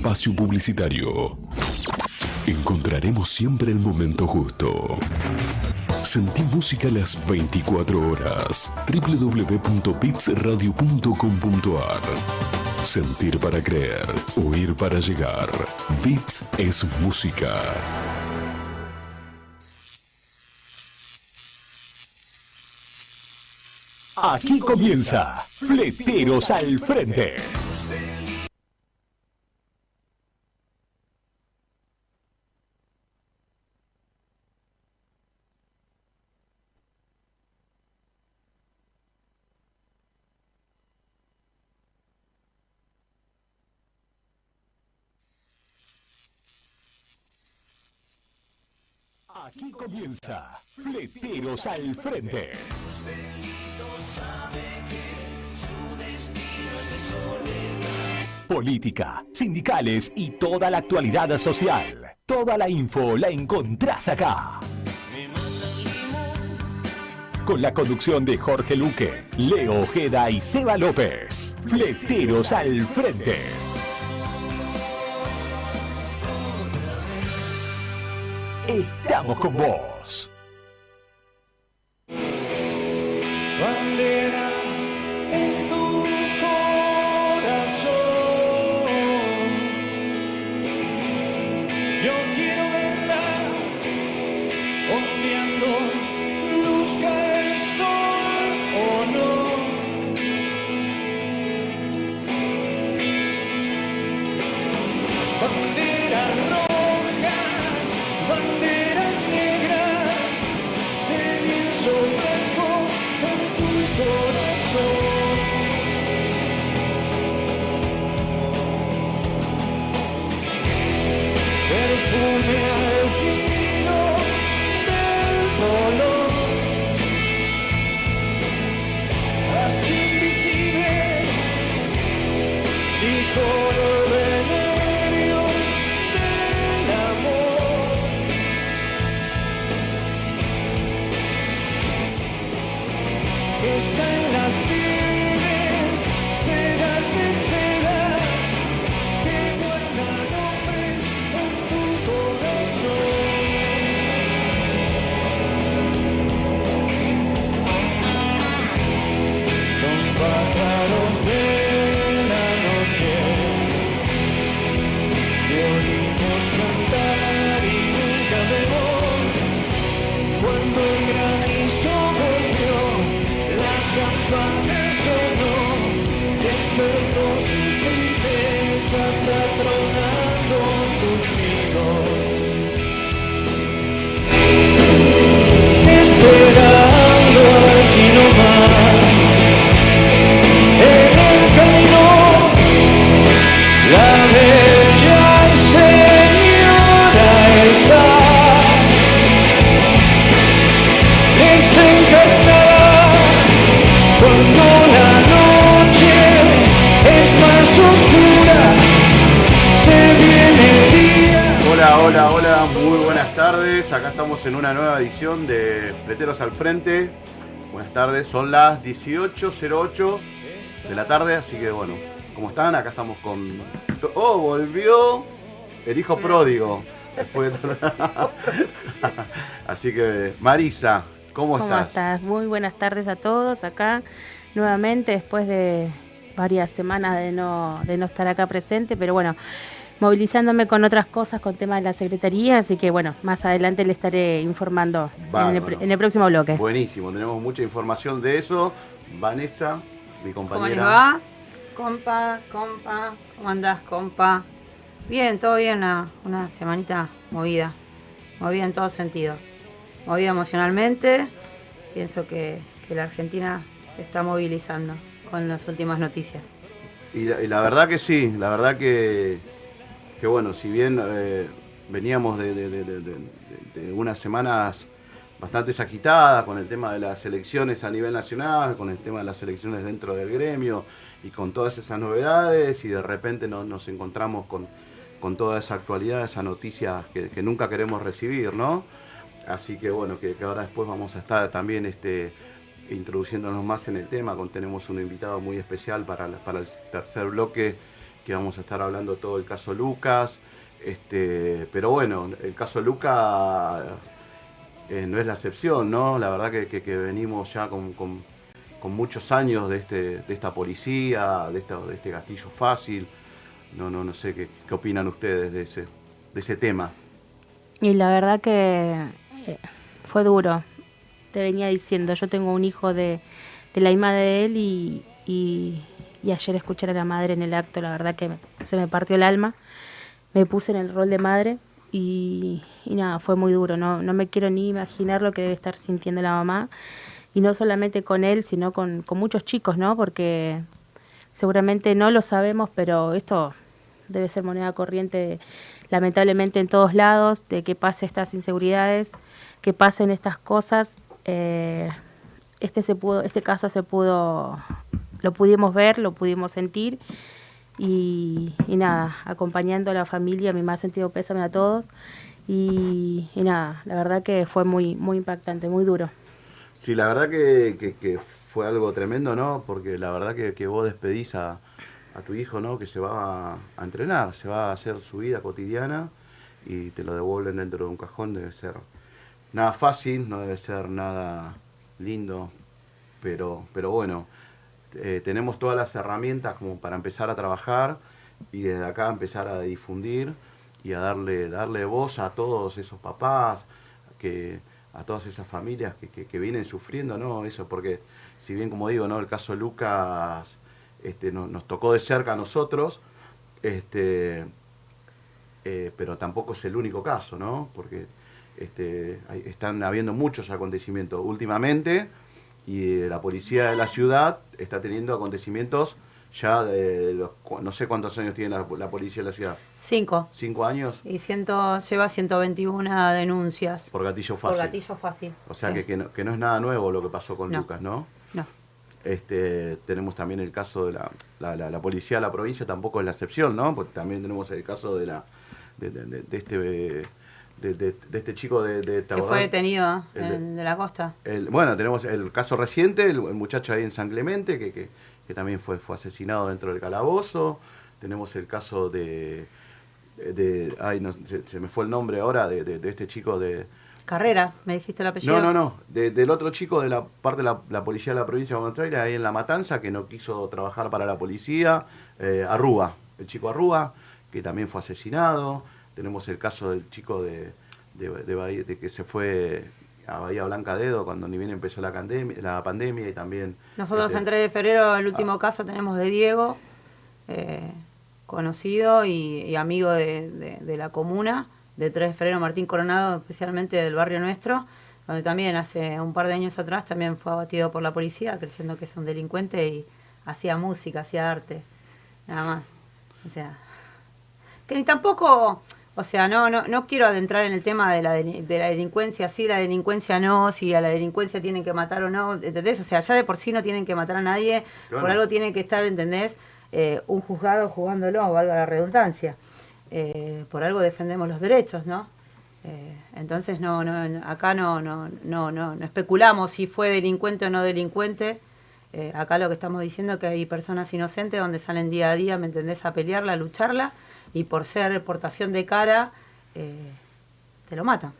espacio publicitario. Encontraremos siempre el momento justo. Sentí música las 24 horas. www.bitsradio.com.ar Sentir para creer, oír para llegar. Bits es música. Aquí comienza Fleteros al Frente. Fleteros al Frente. Política, sindicales y toda la actualidad social. Toda la info la encontrás acá. Con la conducción de Jorge Luque, Leo Ojeda y Seba López. Fleteros al Frente. Estamos con vos. bandera estamos en una nueva edición de Fleteros al Frente. Buenas tardes, son las 18.08 de la tarde, así que bueno, ¿cómo están? Acá estamos con... ¡Oh, volvió el hijo pródigo! Después de- así que, Marisa, ¿cómo, ¿Cómo estás? estás? Muy buenas tardes a todos acá nuevamente después de varias semanas de no, de no estar acá presente, pero bueno, movilizándome con otras cosas, con temas de la Secretaría, así que bueno, más adelante le estaré informando en el, en próximo bloque. Buenísimo, tenemos mucha información de eso. Vanessa, mi ¿Cómo compañera. les va? Compa, compa, ¿cómo andás, compa? Bien, todo bien, una, una semanita movida, movida en todo sentido. Movida emocionalmente, pienso que, que la Argentina se está movilizando con las últimas noticias. Y la, y la verdad que sí, la verdad que, que bueno, si bien eh, veníamos de, unas semanas bastante agitadas con el tema de las elecciones a nivel nacional, con el tema de las elecciones dentro del gremio y con todas esas novedades y de repente nos, encontramos con, con toda esa actualidad, esa noticia que, nunca queremos recibir, ¿no? Así que bueno, que, ahora después vamos a estar también este, introduciéndonos más en el tema, con, tenemos un invitado muy especial para, para el tercer bloque, vamos a estar hablando todo el caso Lucas. Este, pero bueno, el caso Lucas eh, no es la excepción, ¿no? La verdad que, venimos ya con, con- muchos años de, este, de esta policía, de, esta- de este gatillo fácil. No, no, no sé qué, qué opinan ustedes de ese, de ese tema. Y la verdad que eh, fue duro. Te venía diciendo, yo tengo un hijo de, de la misma de él y- y ayer escuchar a la madre en el acto, la verdad que se me partió el alma. Me puse en el rol de madre y, y nada, fue muy duro. No, no me quiero ni imaginar lo que debe estar sintiendo la mamá. Y no solamente con él, sino con, con muchos chicos, ¿no? Porque seguramente no lo sabemos, pero esto debe ser moneda corriente lamentablemente en todos lados, de que pase estas inseguridades, que pasen estas cosas. Eh, este se pudo, este caso se pudo, lo pudimos ver, lo pudimos sentir y, y nada, acompañando a la familia, mi más sentido pésame a todos y, nada, la verdad que fue muy, muy impactante, muy duro. Sí, la verdad que, fue algo tremendo, ¿no? Porque la verdad que, vos despedís a, a tu hijo, ¿no? Que se va a, a entrenar, se va a hacer su vida cotidiana y te lo devuelven dentro de un cajón, debe ser nada fácil, no debe ser nada lindo, pero, pero bueno, eh, tenemos todas las herramientas como para empezar a trabajar y desde acá empezar a difundir y a darle, darle voz a todos esos papás, que, a todas esas familias que, vienen sufriendo, ¿no? Eso, porque si bien como digo, ¿no? El caso Lucas este, no- nos tocó de cerca a nosotros, este, eh, pero tampoco es el único caso, ¿no? Porque este, están habiendo muchos acontecimientos últimamente y la policía de la ciudad está teniendo acontecimientos ya de los, no sé cuántos años tiene la, la policía de la ciudad, Cinco. cinco años Y ciento, lleva 121 denuncias. por gatillo Por fácil. gatillo fácil. O sea Sí. que, que, no, que no es nada nuevo lo que pasó con No. Lucas, ¿no? No. Este, tenemos también el caso de la, la, policía de la provincia, tampoco es la excepción, ¿no? Porque también tenemos el caso de la de, de- de- de este de, de- de este chico de, de ¿te Que fue detenido El de- en, de la costa. El- bueno, tenemos el caso reciente, el, el muchacho ahí en San Clemente, que, que, que también fue, fue asesinado dentro del calabozo. Tenemos el caso de, de ay, no, se, se me fue el nombre ahora, de, este chico de... Carreras, me dijiste el apellido. No, no, no, de- del otro chico de la parte de la, la policía de la provincia de Buenos Aires, ahí en La Matanza, que no quiso trabajar para la policía, eh, Arrúa, el chico Arrúa, que también fue asesinado. Tenemos el caso del chico de, de, de Bahía- de que se fue a Bahía Blanca Dedo cuando ni bien empezó la, pandemia la pandemia y también... Nosotros este, en 3 de febrero, el último caso, tenemos de Diego, eh, conocido y, y amigo de, de- de la comuna, de 3 de febrero, Martín Coronado, especialmente del barrio nuestro, donde también hace un par de años atrás también fue abatido por la policía, creyendo que es un delincuente y hacía música, hacía arte, nada más. O sea, que ni tampoco, o sea, no, no, no quiero adentrar en el tema de la, de la delincuencia, sí, la delincuencia no, si a la delincuencia tienen que matar o no, ¿entendés? O sea, ya de por sí no tienen que matar a nadie, Claro. por algo tiene que estar, ¿entendés? Eh, un juzgado jugándolo, valga la redundancia. Eh, por algo defendemos los derechos, ¿no? Eh, entonces no, no, no, acá no, no, no, no, no especulamos si fue delincuente o no delincuente. Eh, acá lo que estamos diciendo es que hay personas inocentes donde salen día a día, ¿me entendés?, a pelearla, a lucharla, y por ser portación de cara, eh, te lo matan.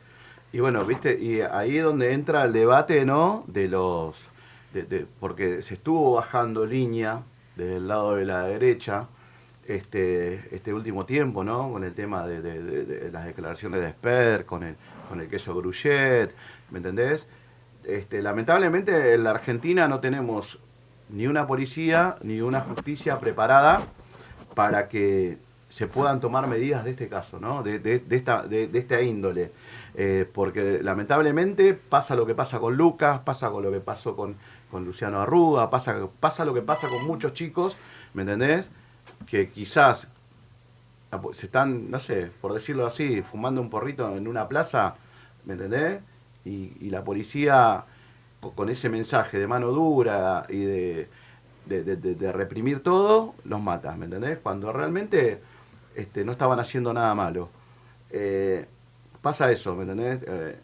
Y bueno, viste, y ahí es donde entra el debate, ¿no? De los. porque se estuvo bajando línea desde el lado de la derecha este, este último tiempo, ¿no? Con el tema de, las declaraciones de Esper, con el, con el queso Gruchet, ¿me entendés? Este, lamentablemente en la Argentina no tenemos ni una policía ni una justicia preparada para que se puedan tomar medidas de este caso, ¿no? de, de- de esta, de, de esta índole. Eh, porque lamentablemente pasa lo que pasa con Lucas, pasa con lo que pasó con, con Luciano Arruga, pasa, pasa lo que pasa con muchos chicos, ¿me entendés? Que quizás se están, no sé, por decirlo así, fumando un porrito en una plaza, ¿me entendés? Y, y la policía co- con ese mensaje de mano dura y de- de reprimir todo, los mata, ¿me entendés? Cuando realmente este, no estaban haciendo nada malo. Eh, pasa eso, ¿me entendés? Eh,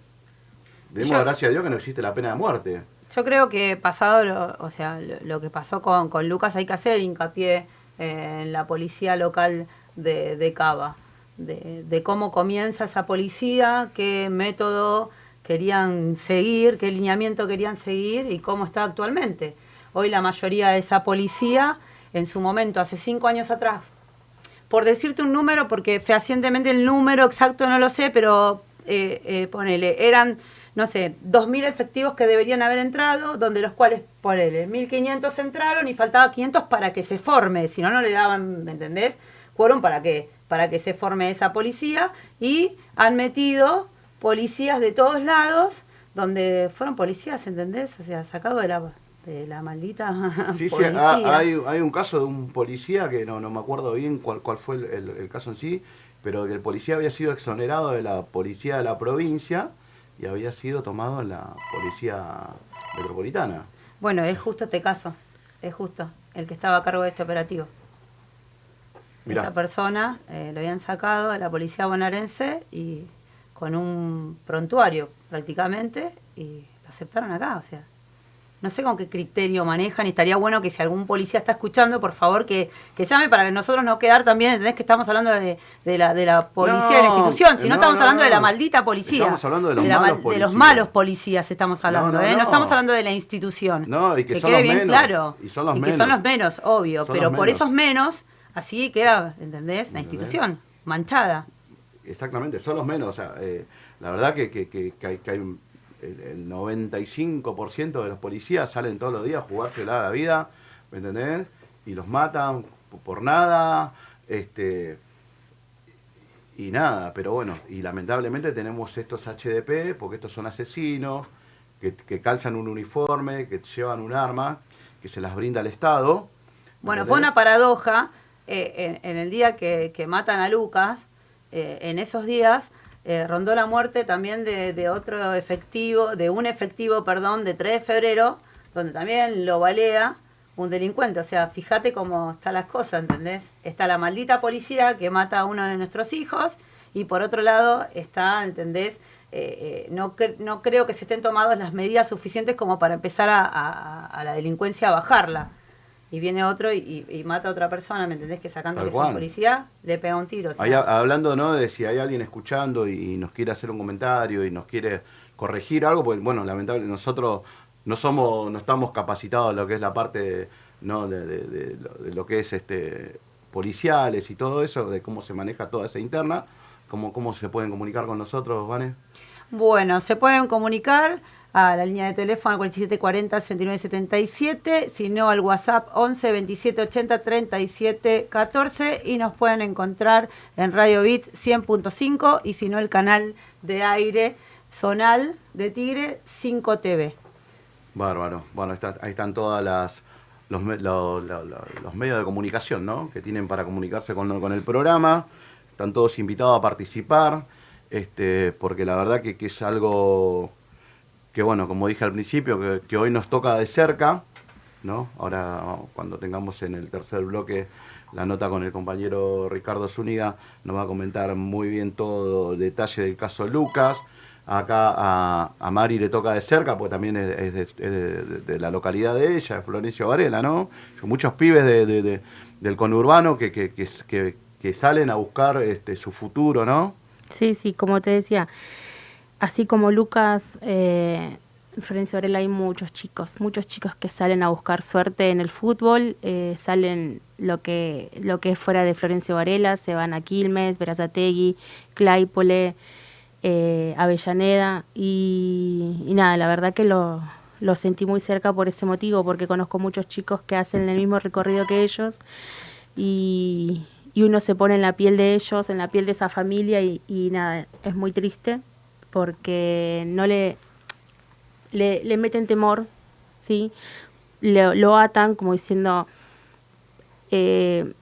demos Yo- gracias a Dios que no existe la pena de muerte. Yo creo que pasado, lo, o sea, lo, lo que pasó con, con Lucas, hay que hacer hincapié eh, en la policía local de, de Cava, de, de cómo comienza esa policía, qué método querían seguir, qué lineamiento querían seguir y cómo está actualmente. Hoy la mayoría de esa policía, en su momento, hace cinco años atrás, por decirte un número, porque fehacientemente el número exacto no lo sé, pero eh, eh, ponele, eran, no sé, 2.000 efectivos que deberían haber entrado, donde los cuales, ponele, 1.500 entraron y faltaba 500 para que se forme, si no, no le daban, ¿me entendés? Quórum para que, para que se forme esa policía y han metido policías de todos lados, donde fueron policías, ¿entendés? O sea, sacado de la, de la maldita Sí, sí, policía. ha- hay, hay un caso de un policía que no, no me acuerdo bien cuál, cuál fue el, el- el caso en sí, pero que el policía había sido exonerado de la policía de la provincia y había sido tomado en la policía metropolitana. Bueno, es justo este caso, es justo, el que estaba a cargo de este operativo. Mirá. Esta persona eh, lo habían sacado de la policía bonaerense y con un prontuario prácticamente y lo aceptaron acá, o sea. No sé con qué criterio manejan y estaría bueno que si algún policía está escuchando, por favor que, que llame para que nosotros no quedar también, ¿entendés? Que estamos hablando de, de la, de la policía de la No, institución, sino no, estamos no, hablando de la no. maldita policía. Estamos hablando de los malos mal- de los policías. malos policías estamos hablando, no, ¿eh? No no. estamos hablando de la institución. No, y que son quede los bien menos, claro. y son los que menos. son los menos, obvio. Son pero por menos. esos menos, así queda, ¿entendés? La ¿Entendés? institución, manchada. Exactamente, son los menos. O sea, eh, la verdad que, que- que- que hay, que hay un- el, el 95% de los policías salen todos los días a jugársela a la vida, ¿me entendés? Y los matan por nada, este y nada, pero bueno, y lamentablemente tenemos estos HDP, porque estos son asesinos, que, que calzan un uniforme, que llevan un arma, que se las brinda el Estado. ¿me Bueno, fue una paradoja eh, en, en el día que, que matan a Lucas, eh, en esos días eh, rondó la muerte también de, otro efectivo, de un efectivo, perdón, de 3 de febrero, donde también lo balea un delincuente. O sea, fíjate cómo están las cosas, ¿entendés? Está la maldita policía que mata a uno de nuestros hijos y por otro lado está, ¿entendés? Eh, eh, no, cre- no creo que se estén tomadas las medidas suficientes como para empezar a la delincuencia a bajarla. Y viene otro y, y- mata a otra persona, ¿me entendés? Que sacando Tal que es policía, le pega un tiro. o sea. Hablando ¿no? de si hay alguien escuchando y, y nos quiere hacer un comentario y nos quiere corregir algo, pues bueno, lamentablemente nosotros no somos, no estamos capacitados en lo que es la parte ¿no? de, de- de lo, de lo que es este policiales y todo eso, de cómo se maneja toda esa interna, cómo, cómo se pueden comunicar con nosotros, Vane. Bueno, se pueden comunicar a la línea de teléfono 4740 6977, si no al WhatsApp 11 27 80 37 14 y nos pueden encontrar en Radio Bit 100.5 y si no el canal de aire zonal de Tigre 5 TV. Bárbaro. Bueno, ahí están todas las los, los medios de comunicación, ¿no? Que tienen para comunicarse con, con el programa. Están todos invitados a participar, este, porque la verdad que, que es algo que, bueno, como dije al principio, que, hoy nos toca de cerca, ¿no? Ahora, cuando tengamos en el tercer bloque la nota con el compañero Ricardo Zúñiga, nos va a comentar muy bien todo detalle del caso Lucas. Acá a, Mari le toca de cerca, porque también es, de, la localidad de ella, Florencio Varela, ¿no? Son muchos pibes de- de- de- del conurbano que, que- que salen a buscar este, su futuro, ¿no? Sí, sí, como te decía, así como Lucas, eh, en Florencio Varela hay muchos chicos, muchos chicos que salen a buscar suerte en el fútbol, eh, salen lo que, lo que es fuera de Florencio Varela, se van a Quilmes, Verazategui, Claypole, eh, Avellaneda y, y nada, la verdad que lo, lo sentí muy cerca por ese motivo, porque conozco muchos chicos que hacen el mismo recorrido que ellos y, y uno se pone en la piel de ellos, en la piel de esa familia y, y nada, es muy triste porque no le, le, le meten temor, ¿sí? Lo atan como diciendo eh,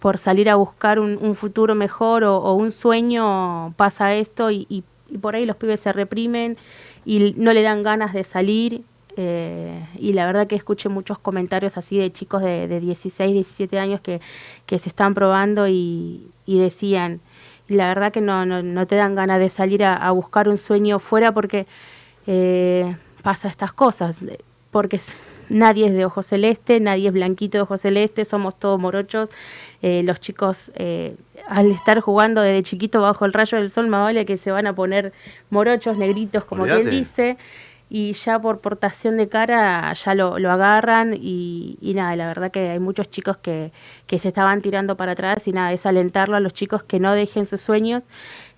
por salir a buscar un, futuro mejor o, un sueño pasa esto y, por ahí los pibes se reprimen y no le dan ganas de salir eh, y la verdad que escuché muchos comentarios así de chicos de, de 16, 17 años que, que se están probando y decían, y la verdad que no, no, no te dan ganas de salir a, a buscar un sueño fuera porque eh, pasa estas cosas, porque nadie es de ojo celeste, nadie es blanquito de ojo celeste, somos todos morochos. Eh, los chicos, eh, al estar jugando desde chiquito bajo el rayo del sol, más vale que se van a poner morochos, negritos, como Olvídate. quien dice. Y ya por portación de cara ya lo, lo agarran y, y nada, la verdad que hay muchos chicos que, que se estaban tirando para atrás y nada, es alentarlo a los chicos que no dejen sus sueños,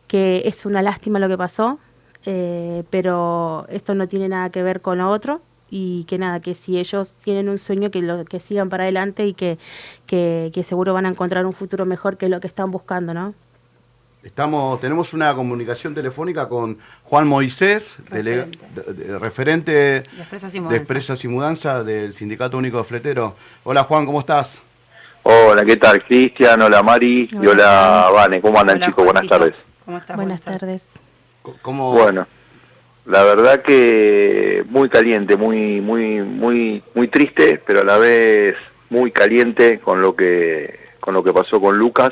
que es una lástima lo que pasó, eh, pero esto no tiene nada que ver con lo otro y que nada, que si ellos tienen un sueño, que lo que sigan para adelante y que, que, que seguro van a encontrar un futuro mejor que lo que están buscando, ¿no? Estamos, tenemos una comunicación telefónica con Juan Moisés, delega- Referente. de- de- referente De Expresos y de Mudanza. Expresos y Mudanza del Sindicato Único de Fleteros. Hola Juan, ¿cómo estás? Hola, ¿qué tal? Cristian, hola Mari y Hola. hola Vane. ¿Cómo andan Hola, chicos? Buenas tardes. ¿Cómo estás? Buenas tardes. C- ¿Cómo? Bueno, la verdad que muy caliente, muy, muy, muy, muy triste, pero a la vez muy caliente con lo que, con lo que pasó con Lucas.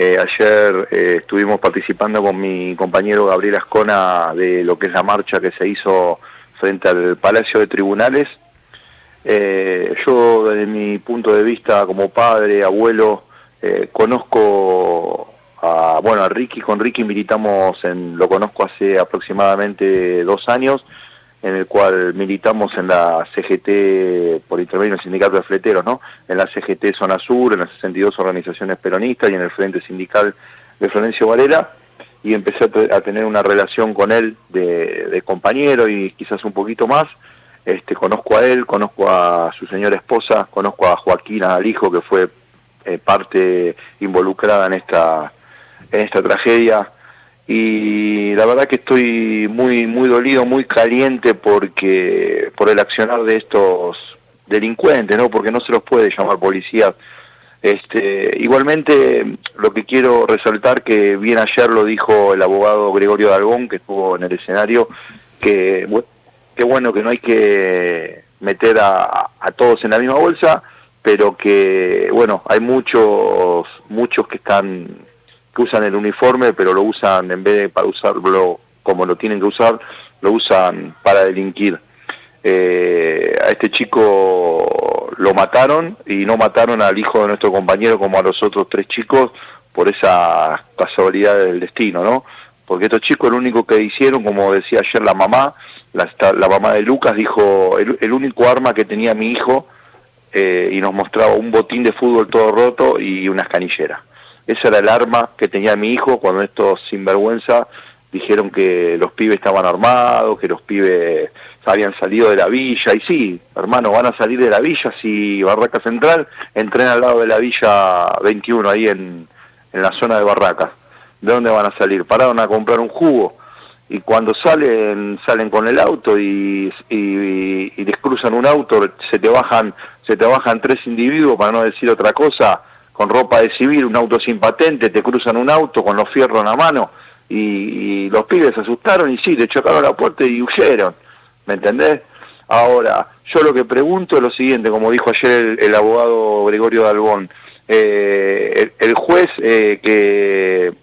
Eh, ayer eh, estuvimos participando con mi compañero Gabriel Ascona de lo que es la marcha que se hizo frente al Palacio de Tribunales. Eh, yo desde mi punto de vista como padre, abuelo, eh, conozco a, bueno, a Ricky, con Ricky militamos, en, lo conozco hace aproximadamente dos años, en el cual militamos en la CGT, por intermedio del Sindicato de Fleteros, ¿no? En la CGT Zona Sur, en las 62 organizaciones peronistas y en el Frente Sindical de Florencio Varela, y empecé a, te- a tener una relación con él de, compañero y quizás un poquito más. Este, conozco a él, conozco a su señora esposa, conozco a Joaquín, al hijo que fue eh, parte involucrada en esta, en esta tragedia. Y la verdad que estoy muy, muy dolido, muy caliente porque por el accionar de estos delincuentes, ¿no? Porque no se los puede llamar policías. Este, igualmente, lo que quiero resaltar que bien ayer lo dijo el abogado Gregorio Dalgón, que estuvo en el escenario, que qué bueno que no hay que meter a, a todos en la misma bolsa, pero que bueno, hay muchos muchos que están que usan el uniforme, pero lo usan en vez de para usarlo como lo tienen que usar, lo usan para delinquir. Eh, a este chico lo mataron y no mataron al hijo de nuestro compañero como a los otros tres chicos por esa casualidad del destino, ¿no? Porque estos chicos lo único que hicieron, como decía ayer la mamá, la, la mamá de Lucas dijo, el, el único arma que tenía mi hijo eh, y nos mostraba un botín de fútbol todo roto y unas canilleras. Esa era el arma que tenía mi hijo cuando estos sinvergüenza dijeron que los pibes estaban armados, que los pibes habían salido de la villa. Y sí, hermano, van a salir de la villa si Barraca Central entrena al lado de la villa 21, ahí en, en la zona de Barracas. ¿De dónde van a salir? Pararon a comprar un jugo y cuando salen salen con el auto y, y, y les cruzan un auto se te bajan se te bajan tres individuos para no decir otra cosa con ropa de civil un auto sin patente te cruzan un auto con los fierros en la mano y, los pibes se asustaron y sí le chocaron la puerta y huyeron ¿me entendés? ahora yo lo que pregunto es lo siguiente como dijo ayer el, el abogado Gregorio Dalbón eh, el, el juez eh, que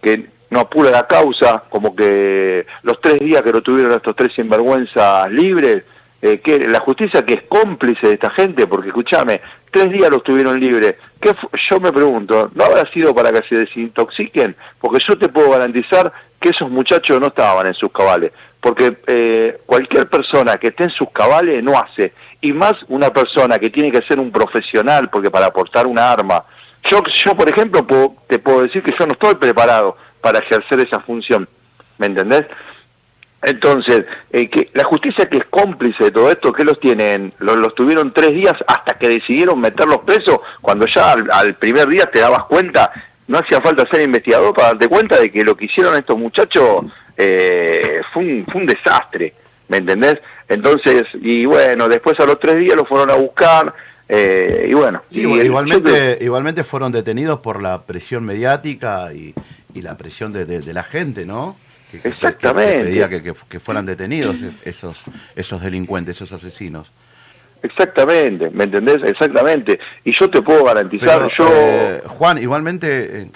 que no apura la causa, como que los tres días que lo tuvieron estos tres sinvergüenzas libres, eh, que la justicia que es cómplice de esta gente, porque escúchame, tres días los tuvieron libres. ¿Qué yo me pregunto, ¿no habrá sido para que se desintoxiquen? Porque yo te puedo garantizar que esos muchachos no estaban en sus cabales, porque eh, cualquier persona que esté en sus cabales no hace, y más una persona que tiene que ser un profesional, porque para aportar una arma, yo, yo por ejemplo, puedo- te puedo decir que yo no estoy preparado para ejercer esa función, ¿me entendés? Entonces, eh, que la justicia que es cómplice de todo esto, que los tienen, los, los tuvieron tres días hasta que decidieron meterlos presos, cuando ya al, al primer día te dabas cuenta, no hacía falta ser investigador para darte cuenta de que lo que hicieron estos muchachos eh, fue, un, fue un desastre, ¿me entendés? Entonces, y bueno, después a los tres días los fueron a buscar, eh, y bueno. Sí, y igual- el- igualmente, igualmente fueron detenidos por la presión mediática y, y la presión de, de- de la gente, ¿no? Que, Exactamente. que pedía que, que- fueran detenidos es- esos, esos delincuentes, esos asesinos. Exactamente, ¿me entendés? Exactamente. Y yo te puedo garantizar, Pero, yo... eh, Juan, igualmente eh,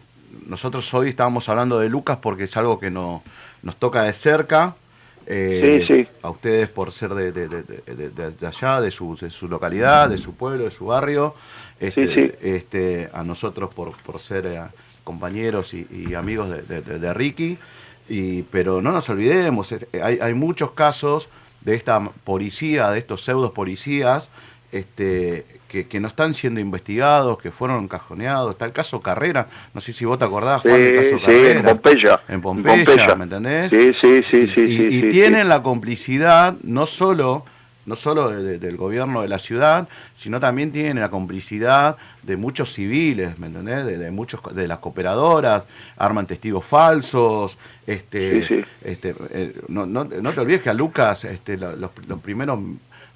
nosotros hoy estábamos hablando de Lucas porque es algo que no, nos toca de cerca eh, Sí, sí. a ustedes por ser de, de- de- allá, de su, de su localidad, de su pueblo, de su barrio, este, Sí, sí. este, a nosotros por, por ser compañeros y, y amigos de Ricky, y, pero no nos olvidemos, eh, hay, hay muchos casos de esta policía, de estos pseudos policías, este, que, que no están siendo investigados, que fueron cajoneados. Está el caso Carrera, no sé si vos te acordás, Juan, Sí, caso sí, Carrera. en Pompeya. En Pompeya, ¿me entendés? Sí, sí, sí, sí. y, sí, y tienen la complicidad no solo no solo de- de- del gobierno de la ciudad, sino también tienen la complicidad de muchos civiles, ¿me entendés? De, de muchos de las cooperadoras, arman testigos falsos, este, Sí, sí. este, eh, no, no, no te olvides que a Lucas, este, lo- los, los primeros,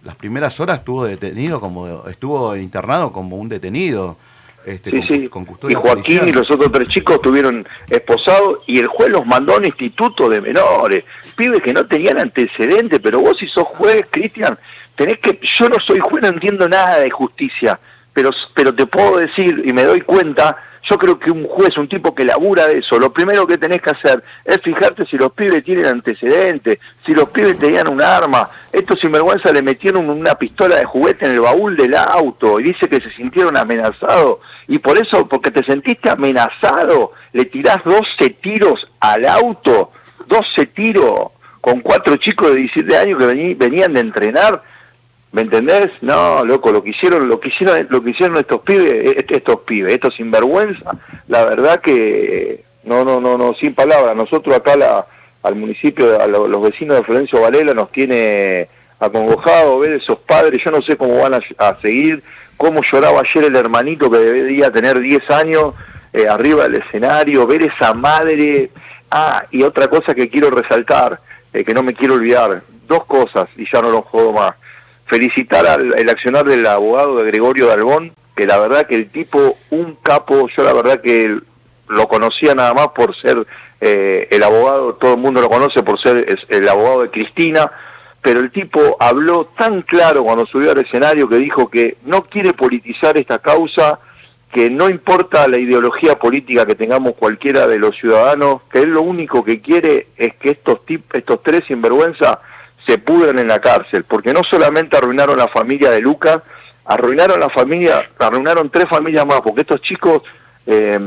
las primeras horas estuvo detenido como, estuvo internado como un detenido, este, Sí, con, sí. con Y Joaquín policial. y los otros tres chicos estuvieron esposados y el juez los mandó a un instituto de menores. Pibes que no tenían antecedentes, pero vos si sos juez, Cristian, tenés que... Yo no soy juez, no entiendo nada de justicia, pero, pero te puedo decir y me doy cuenta, yo creo que un juez, un tipo que labura de eso, lo primero que tenés que hacer es fijarte si los pibes tienen antecedentes, si los pibes tenían un arma. Estos sinvergüenza le metieron una pistola de juguete en el baúl del auto y dice que se sintieron amenazados. Y por eso, porque te sentiste amenazado, le tirás 12 tiros al auto, 12 tiros con cuatro chicos de 17 años que vení- venían de entrenar. ¿Me entendés? No, loco, lo que hicieron, lo que hicieron, lo que hicieron estos pibes, est- estos pibes, estos sinvergüenza, la verdad que no, no, no, no, sin palabras. Nosotros acá la, al municipio, a lo- los vecinos de Florencio Varela nos tiene acongojado ver esos padres, yo no sé cómo van a, seguir, cómo lloraba ayer el hermanito que debería tener 10 años eh, arriba del escenario, ver esa madre. Ah, y otra cosa que quiero resaltar, eh, que no me quiero olvidar, dos cosas y ya no lo jodo más felicitar al el accionar del abogado de Gregorio Dalbón, que la verdad que el tipo, un capo, yo la verdad que lo conocía nada más por ser eh, el abogado, todo el mundo lo conoce por ser es- el abogado de Cristina, pero el tipo habló tan claro cuando subió al escenario que dijo que no quiere politizar esta causa, que no importa la ideología política que tengamos cualquiera de los ciudadanos, que él lo único que quiere es que estos, tip, estos tres sinvergüenza se pudran en la cárcel, porque no solamente arruinaron la familia de Lucas, arruinaron la familia, arruinaron tres familias más, porque estos chicos eh,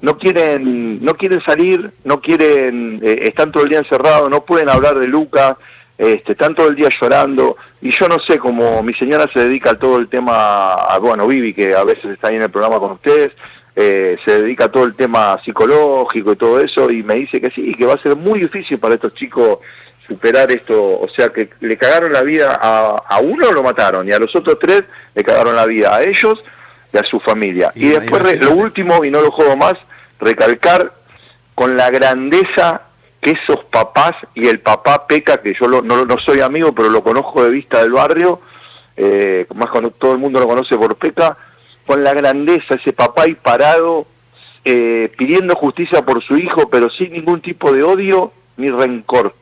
no quieren, no quieren salir, no quieren, eh, están todo el día encerrados, no pueden hablar de Lucas, este, están todo el día llorando, y yo no sé cómo mi señora se dedica a todo el tema, a, bueno, Vivi, que a veces está ahí en el programa con ustedes, eh, se dedica a todo el tema psicológico y todo eso, y me dice que sí, que va a ser muy difícil para estos chicos superar esto, o sea que le cagaron la vida a, a uno lo mataron y a los otros tres le cagaron la vida a ellos y a su familia. Y, Y- después re- lo último, y no lo juego más, recalcar con la grandeza que esos papás y el papá Peca, que yo lo- no, no soy amigo, pero lo conozco de vista del barrio, eh, más cuando todo el mundo lo conoce por Peca, con la grandeza, ese papá ahí parado, eh, pidiendo justicia por su hijo, pero sin ningún tipo de odio ni rencor.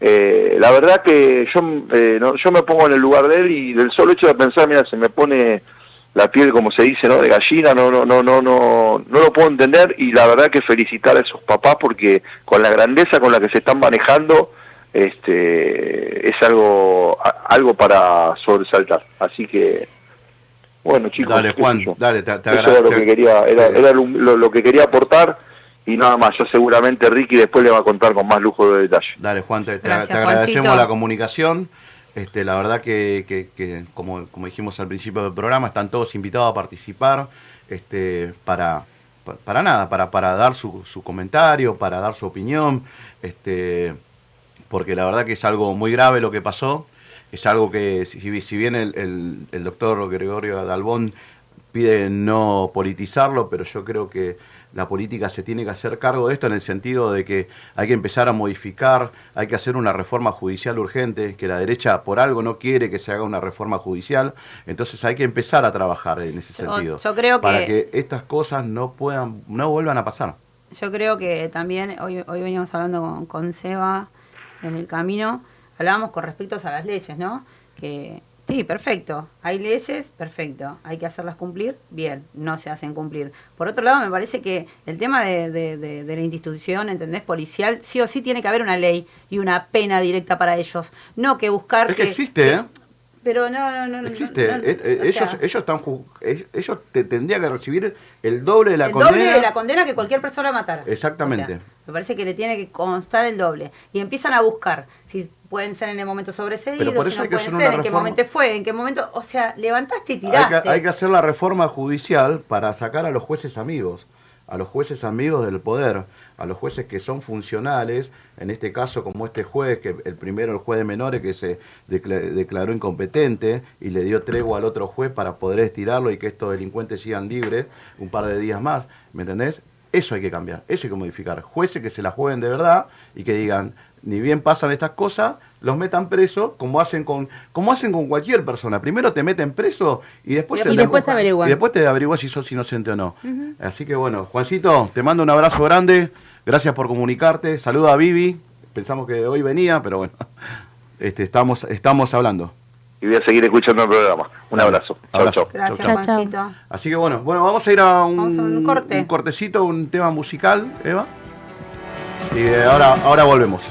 Eh, la verdad que yo, eh, no- yo me pongo en el lugar de él y del solo hecho de pensar, mira, se me pone la piel, como se dice, ¿no? De gallina, no, no, no, no, no, no lo puedo entender y la verdad que felicitar a esos papás porque con la grandeza con la que se están manejando, este, es algo, algo para sobresaltar. Así que, bueno, chicos, Dale, Juan, dale, te, te Eso era lo que quería, era, era lo que quería aportar y nada más. Yo seguramente Ricky después le va a contar con más lujo de detalle. Dale, Juan, te, te- Gracias, te agradecemos Juancito. la comunicación. Este, la verdad que, que- que, como, como dijimos al principio del programa, están todos invitados a participar este, para, pa- para nada, para, para dar su, su comentario, para dar su opinión, este, porque la verdad que es algo muy grave lo que pasó. Es algo que, si, si- si bien el, el- el doctor Gregorio Dalbón pide no politizarlo, pero yo creo que la política se tiene que hacer cargo de esto en el sentido de que hay que empezar a modificar, hay que hacer una reforma judicial urgente, que la derecha por algo no quiere que se haga una reforma judicial, entonces hay que empezar a trabajar en ese sentido. yo creo para que- que estas cosas no puedan, no vuelvan a pasar. Yo creo que también, hoy, hoy veníamos hablando con, con Seba en el camino, hablábamos con respecto a las leyes, ¿no? Que, Sí, perfecto. Hay leyes, perfecto. Hay que hacerlas cumplir, bien, no se hacen cumplir. Por otro lado, me parece que el tema de, de- de- de la institución, ¿entendés? Policial, sí o sí tiene que haber una ley y una pena directa para ellos. No que buscar Es que existe, ¿eh? Pero no, no, no. Existe. no, no, Eh, ellos, sea, ellos están ellos te tendrían que recibir el doble de la el condena. doble de la condena que cualquier persona matara. Exactamente. O sea, me parece que le tiene que constar el doble. Y empiezan a buscar si pueden ser en el momento sobreseído, Pero por si eso no hay que hacer ser, una en qué reforma. momento fue, en qué momento. O sea, levantaste y Hay tiraste. que, hay que hacer la reforma judicial para sacar a los jueces amigos, a los jueces amigos del poder, a los jueces que son funcionales, en este caso como este juez, que el primero, el juez de menores, que se decla- declaró incompetente y le dio tregua al otro juez para poder estirarlo y que estos delincuentes sigan libres un par de días más, ¿me entendés? Eso hay que cambiar, eso hay que modificar. Jueces que se la jueguen de verdad y que digan, ni bien pasan estas cosas, los metan preso como hacen con como hacen con cualquier persona. Primero te meten preso y después, Y se- después averiguan. y después te averiguas si sos inocente o no. Así que bueno, Juancito, te mando un abrazo grande. Gracias por comunicarte. Saluda a Vivi. Pensamos que hoy venía, pero bueno, este, estamos, estamos hablando. Y voy a seguir escuchando el programa. Un abrazo. Gracias, Chau, chau. Juancito. Así que bueno, bueno, vamos a ir a un, a un corte. cortecito, un tema musical, Eva. Y ahora, ahora volvemos.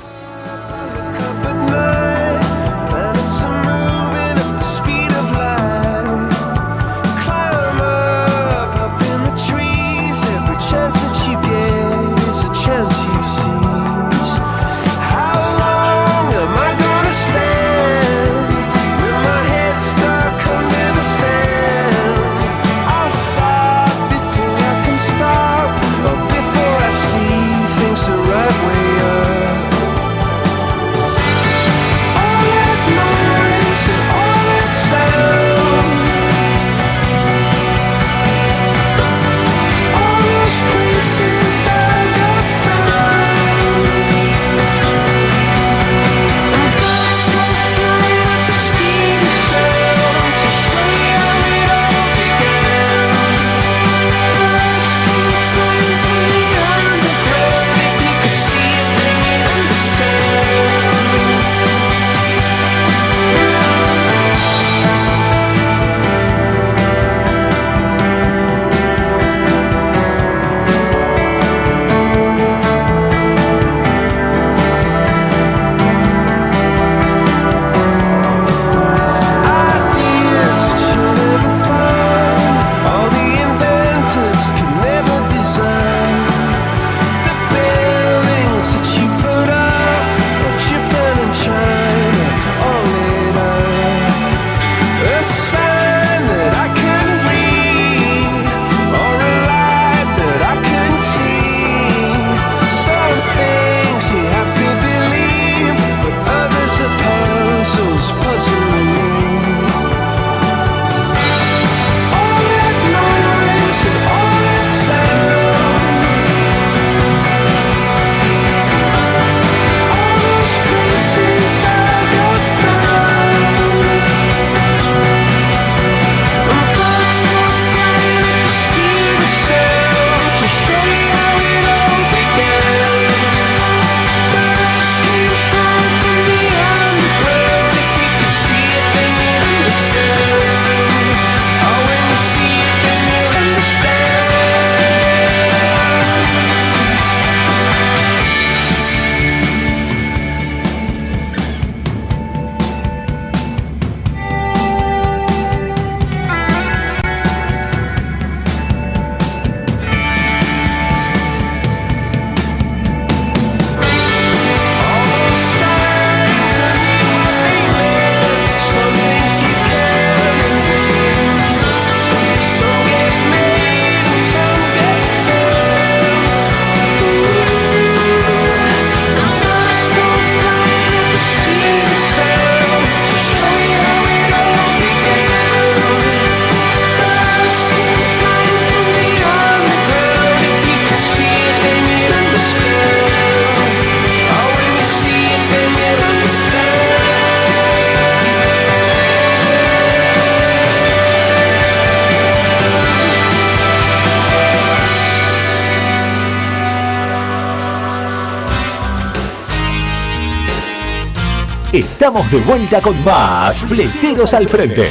Estamos de vuelta con más Fleteros al Frente.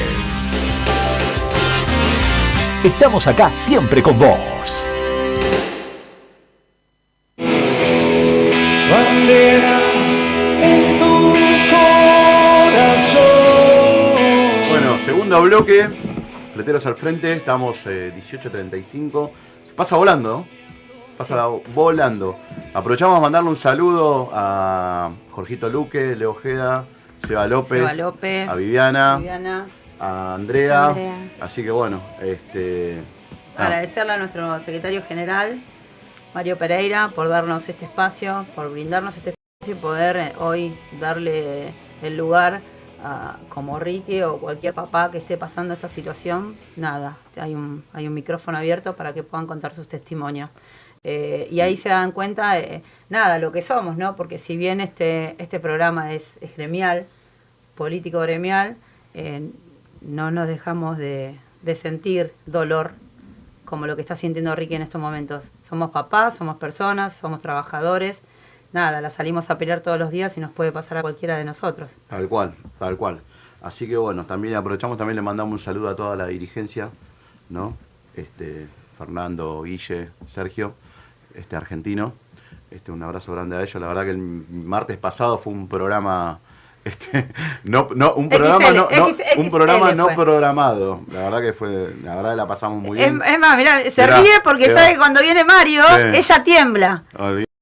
Estamos acá siempre con vos. bandera en tu corazón. Bueno, segundo bloque, fleteros al frente, estamos eh, 18.35. Pasa volando, ¿no? Pasa volando. Aprovechamos a mandarle un saludo a Jorgito Luque, Leo Ojeda, Seba López, Seba López, a Viviana, Viviana. a Andrea. Andrea. Así que bueno, este. ah, Agradecerle a nuestro secretario general, Mario Pereira, por darnos este espacio, por brindarnos este espacio y poder eh, hoy darle el lugar a, como Ricky o cualquier papá que esté pasando esta situación. Nada, hay un, hay un micrófono abierto para que puedan contar sus testimonios. Eh, y ahí se dan cuenta, nada, lo que somos, ¿no? Porque si bien este, este programa es, es gremial, político gremial, eh, no nos dejamos de, de sentir dolor como lo que está sintiendo Ricky en estos momentos. Somos papás, somos personas, somos trabajadores. Nada, la salimos a pelear todos los días y nos puede pasar a cualquiera de nosotros. Tal cual, tal cual. Así que bueno, también aprovechamos, también le mandamos un saludo a toda la dirigencia, ¿no? Este, Fernando, Guille, Sergio, este argentino. Este, un abrazo grande a ellos. La verdad que el martes pasado fue un programa. Este, no, no, un programa, XL, no, no, XL un programa no programado. La verdad que fue, la verdad que la pasamos muy bien. es más, mirá, se Mirá, ríe porque mirá. sabe que cuando viene Mario, Sí. ella tiembla.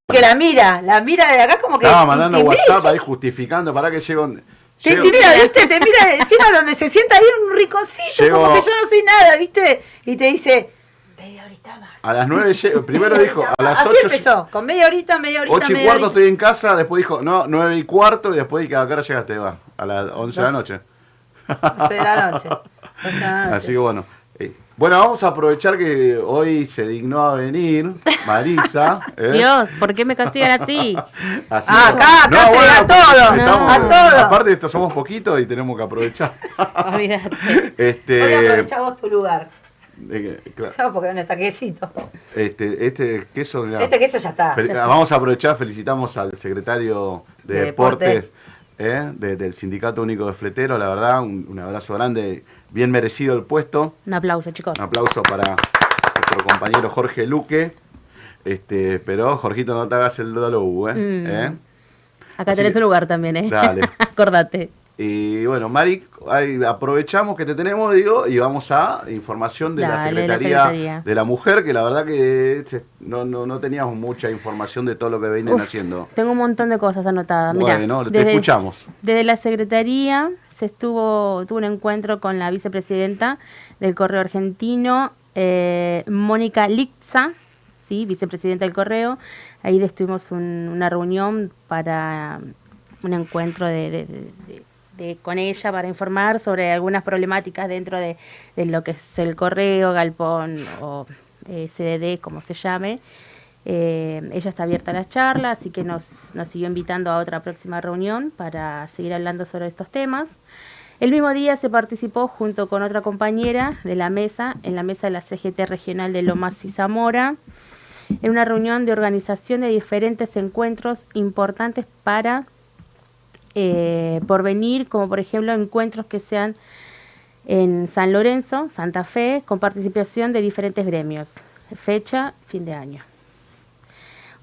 Que la mira, la mira de acá como que. Estaba mandando intimida. WhatsApp ahí justificando para que llego. Te llego- mira, ¿viste? Te mira encima donde se sienta ahí un ricocito, Llego- como que yo no soy nada, ¿viste? Y te dice, horita más. A las 9 llego. Primero dijo, a las Así 8. empezó, con media horita, media horita, 8 y media cuarto horita. estoy en casa, después dijo, no, 9 y cuarto, y después dije, ¿a hora llegaste? Va, a las 11 de la noche. 12 de la noche. 12 de la noche. Así que bueno. eh, bueno, vamos a aprovechar que hoy se dignó a venir Marisa. ¿eh? Dios, ¿por qué me castigan así? Así Ah, acá, acá se da porque todo, estamos- a todo. Aparte de esto, somos poquitos y tenemos que aprovechar. Olvídate. Este, aprovechá vos tu lugar. Eh, claro, Claro, porque no está quesito. este, este queso. mirá, Este queso ya está. Fel- ya está. Vamos a aprovechar, felicitamos al secretario de, De Deportes, Deportes. ¿eh? de- del Sindicato Único de Fleteros, la verdad, un, un abrazo grande, bien merecido el puesto. Un aplauso, chicos. Un aplauso para nuestro compañero Jorge Luque. Este, pero Jorgito, no te hagas el dolor, ¿eh? Mm. ¿Eh? Acá Así tenés que- un lugar también, ¿eh? Dale. Acordate. Y bueno, Mari, aprovechamos que te tenemos, digo, y vamos a información de la Dale, de la Secretaría Secretaría. de la Mujer, que la verdad que no, no, no teníamos mucha información de todo lo que vienen Uf, haciendo. Tengo un montón de cosas anotadas. Mirá, Bueno, te escuchamos. Desde la Secretaría se estuvo, tuvo un encuentro con la vicepresidenta del Correo Argentino, eh, Mónica Lixa, ¿sí? vicepresidenta del Correo. Ahí estuvimos un- una reunión para un encuentro de, de- de- con ella para informar sobre algunas problemáticas dentro de, lo que es el correo, galpón o eh, CDD, como se llame. Eh, ella está abierta a las charlas, así que nos, nos siguió invitando a otra próxima reunión para seguir hablando sobre estos temas. El mismo día se participó junto con otra compañera de la mesa, en la mesa de la CGT regional de Lomas y Zamora, en una reunión de organización de diferentes encuentros importantes para eh, por venir, como por ejemplo encuentros que sean en San Lorenzo, Santa Fe, con participación de diferentes gremios. Fecha, fin de año.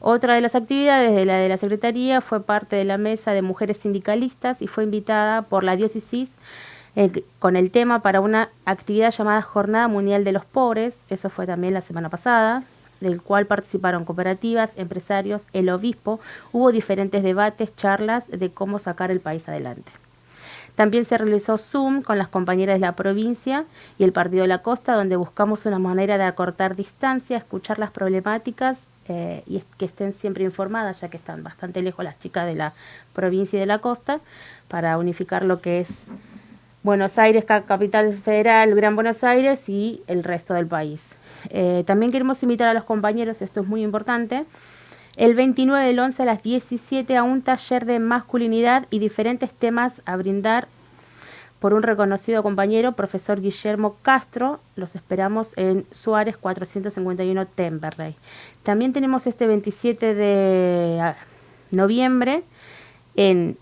Otra de las actividades de la de la Secretaría fue parte de la mesa de mujeres sindicalistas y fue invitada por la diócesis eh, con el tema para una actividad llamada Jornada Mundial de los Pobres, eso fue también la semana pasada, del cual participaron cooperativas, empresarios, el obispo, hubo diferentes debates, charlas de cómo sacar el país adelante. También se realizó Zoom con las compañeras de la provincia y el Partido de la Costa, donde buscamos una manera de acortar distancia, escuchar las problemáticas eh, y que estén siempre informadas, ya que están bastante lejos las chicas de la provincia y de la costa, para unificar lo que es Buenos Aires, ca- capital federal, Gran Buenos Aires y el resto del país. Eh, también queremos invitar a los compañeros, esto es muy importante, el 29 del 11 a las 17 a un taller de masculinidad y diferentes temas a brindar por un reconocido compañero, profesor Guillermo Castro. Los esperamos en Suárez 451 Temperley. También tenemos este 27 de ah, noviembre en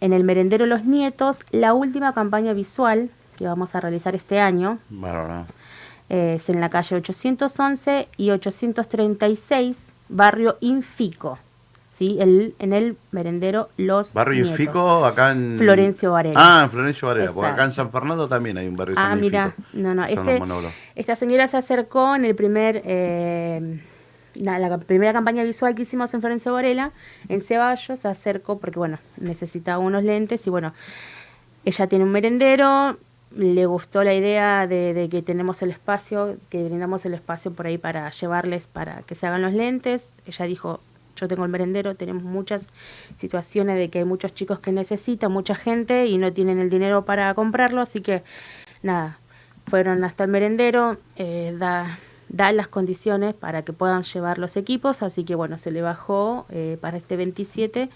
en el merendero Los Nietos la última campaña visual que vamos a realizar este año. Bárbaro. eh, es en la calle 811 y 836, barrio Infico. ¿sí? El, en el merendero Los Barrio Nietos. Infico, acá en. Florencio Varela. Ah, en Florencio Varela, porque acá en Exacto. San Fernando también hay un barrio Ah, mira, no, no, este, esta señora se acercó en el primer, eh, la, la primera campaña visual que hicimos en Florencio Varela, en Ceballos, se acercó porque, bueno, necesitaba unos lentes y, bueno, ella tiene un merendero, le gustó la idea de, que tenemos el espacio, que brindamos el espacio por ahí para llevarles, para que se hagan los lentes. Ella dijo, yo tengo el merendero, tenemos muchas situaciones de que hay muchos chicos que necesitan, mucha gente y no tienen el dinero para comprarlo, así que nada, fueron hasta el merendero, eh, da, da las condiciones para que puedan llevar los equipos, así que bueno, se le bajó eh, para este 27,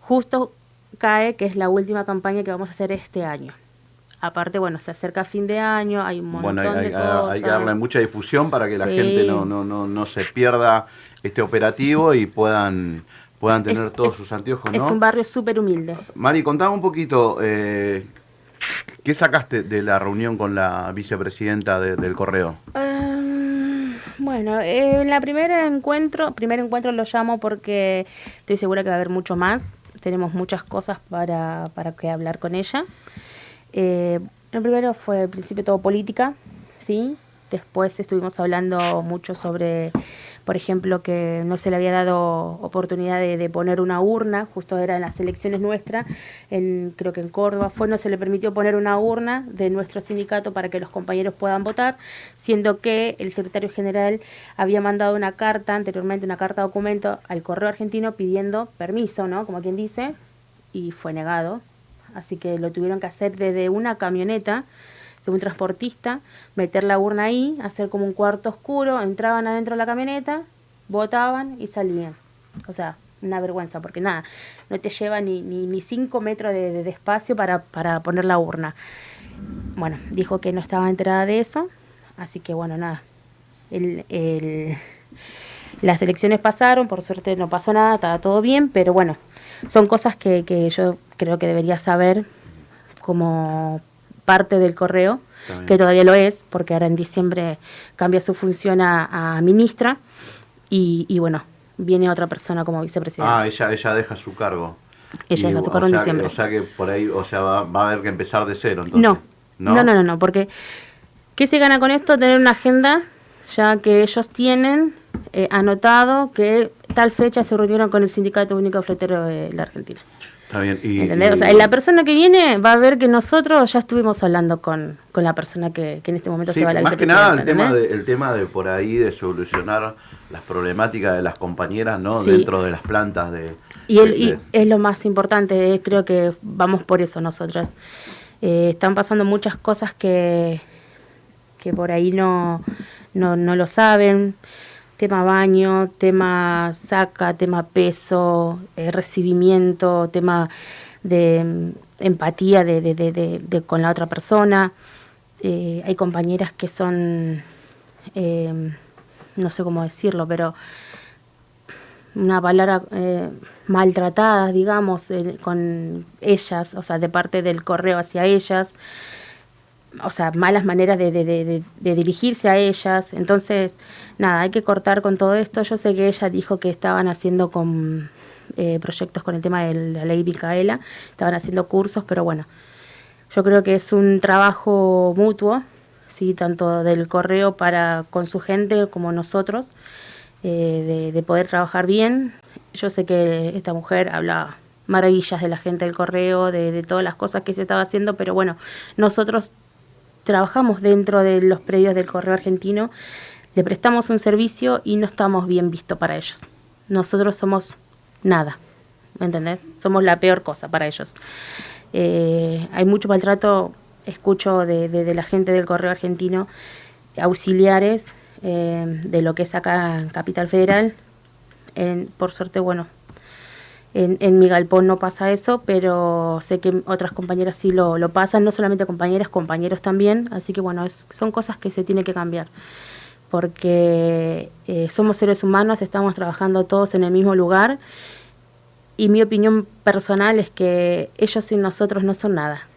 justo cae que es la última campaña que vamos a hacer este año. Aparte, bueno, se acerca fin de año, hay un montón Bueno, hay, hay- de cosas. hay que darle mucha difusión para que la Sí. gente no, no, no, no se pierda este operativo y puedan, puedan tener Es- todos es- sus anteojos, Es ¿no? un barrio súper humilde. Mari, contame un poquito, eh, ¿qué sacaste de la reunión con la vicepresidenta de- del Correo? Em, bueno, eh, la primera encuentro, primer encuentro lo llamo porque estoy segura que va a haber mucho más. Tenemos muchas cosas para, para que hablar con ella. Eh, el primero fue al principio todo política, ¿sí? Después estuvimos hablando mucho sobre, por ejemplo, que no se le había dado oportunidad de, poner una urna, justo eran las elecciones nuestras, en, creo que en Córdoba fue, no se le permitió poner una urna de nuestro sindicato para que los compañeros puedan votar, siendo que el secretario general había mandado una carta, anteriormente una carta documento al correo argentino pidiendo permiso, ¿no? Como quien dice, y fue negado. Así que lo tuvieron que hacer desde una camioneta de un transportista, meter la urna ahí, hacer como un cuarto oscuro, entraban adentro de la camioneta, votaban y salían. O sea, una vergüenza, porque nada, no te lleva ni, ni, ni cinco metros de, de- espacio para, para poner la urna. Bueno, dijo que no estaba enterada de eso, así que bueno, nada. El, el- las elecciones pasaron, por suerte no pasó nada, estaba todo bien, pero bueno, son cosas que, que yo creo que debería saber como parte del correo, que todavía lo es, porque ahora en diciembre cambia su función a, a ministra y, y bueno, viene otra persona como vicepresidenta. Ah, ella, ella deja su cargo. Ella deja su cargo en sea diciembre. O sea que por ahí, o sea, va, va a haber que empezar de cero, entonces. no, no, no, no, no, porque ¿qué se gana con esto? Tener una agenda ya que ellos tienen eh, anotado que tal fecha se reunieron con el Sindicato Único Fletero de la Argentina. Está bien. Y, ¿Entendés? O y- sea, la persona que viene va a ver que nosotros ya estuvimos hablando con, con la persona que, que en este momento Sí, se va a la más que nada el tema, de, el tema de por ahí de solucionar las problemáticas de las compañeras, ¿no? Sí. Dentro de las plantas de... Y, el- de- y es lo más importante, eh, creo que vamos por eso nosotras. Eh, están pasando muchas cosas que, que por ahí no, no, no lo saben. Tema baño, tema saca, tema peso, eh, recibimiento, tema de mm, empatía de, de- de- de- con la otra persona. Eh, hay compañeras que son, eh, no sé cómo decirlo, pero una palabra eh, maltratadas, digamos, eh, con ellas, o sea, de parte del correo hacia ellas, o sea, malas maneras de, de- de- dirigirse a ellas. Entonces, nada, hay que cortar con todo esto. Yo sé que ella dijo que estaban haciendo con eh, proyectos con el tema de la ley Micaela, estaban haciendo cursos, pero bueno, yo creo que es un trabajo mutuo, sí, tanto del correo para con su gente como nosotros, eh, de poder trabajar bien. Yo sé que esta mujer habla maravillas de la gente del correo, de, de todas las cosas que se estaba haciendo, pero bueno, nosotros trabajamos dentro de los predios del correo argentino, le prestamos un servicio y no estamos bien vistos para ellos. Nosotros somos nada, ¿me entendés? Somos la peor cosa para ellos. Eh, hay mucho maltrato, escucho de, de- de la gente del correo argentino, auxiliares eh, de lo que es acá Capital Federal. En- por suerte, bueno, en, en mi galpón no pasa eso, pero sé que otras compañeras sí lo, pasan, no solamente compañeras, compañeros también, así que bueno, son cosas que se tienen que cambiar, porque eh, somos seres humanos, estamos trabajando todos en el mismo lugar y mi opinión personal es que ellos sin nosotros no son nada.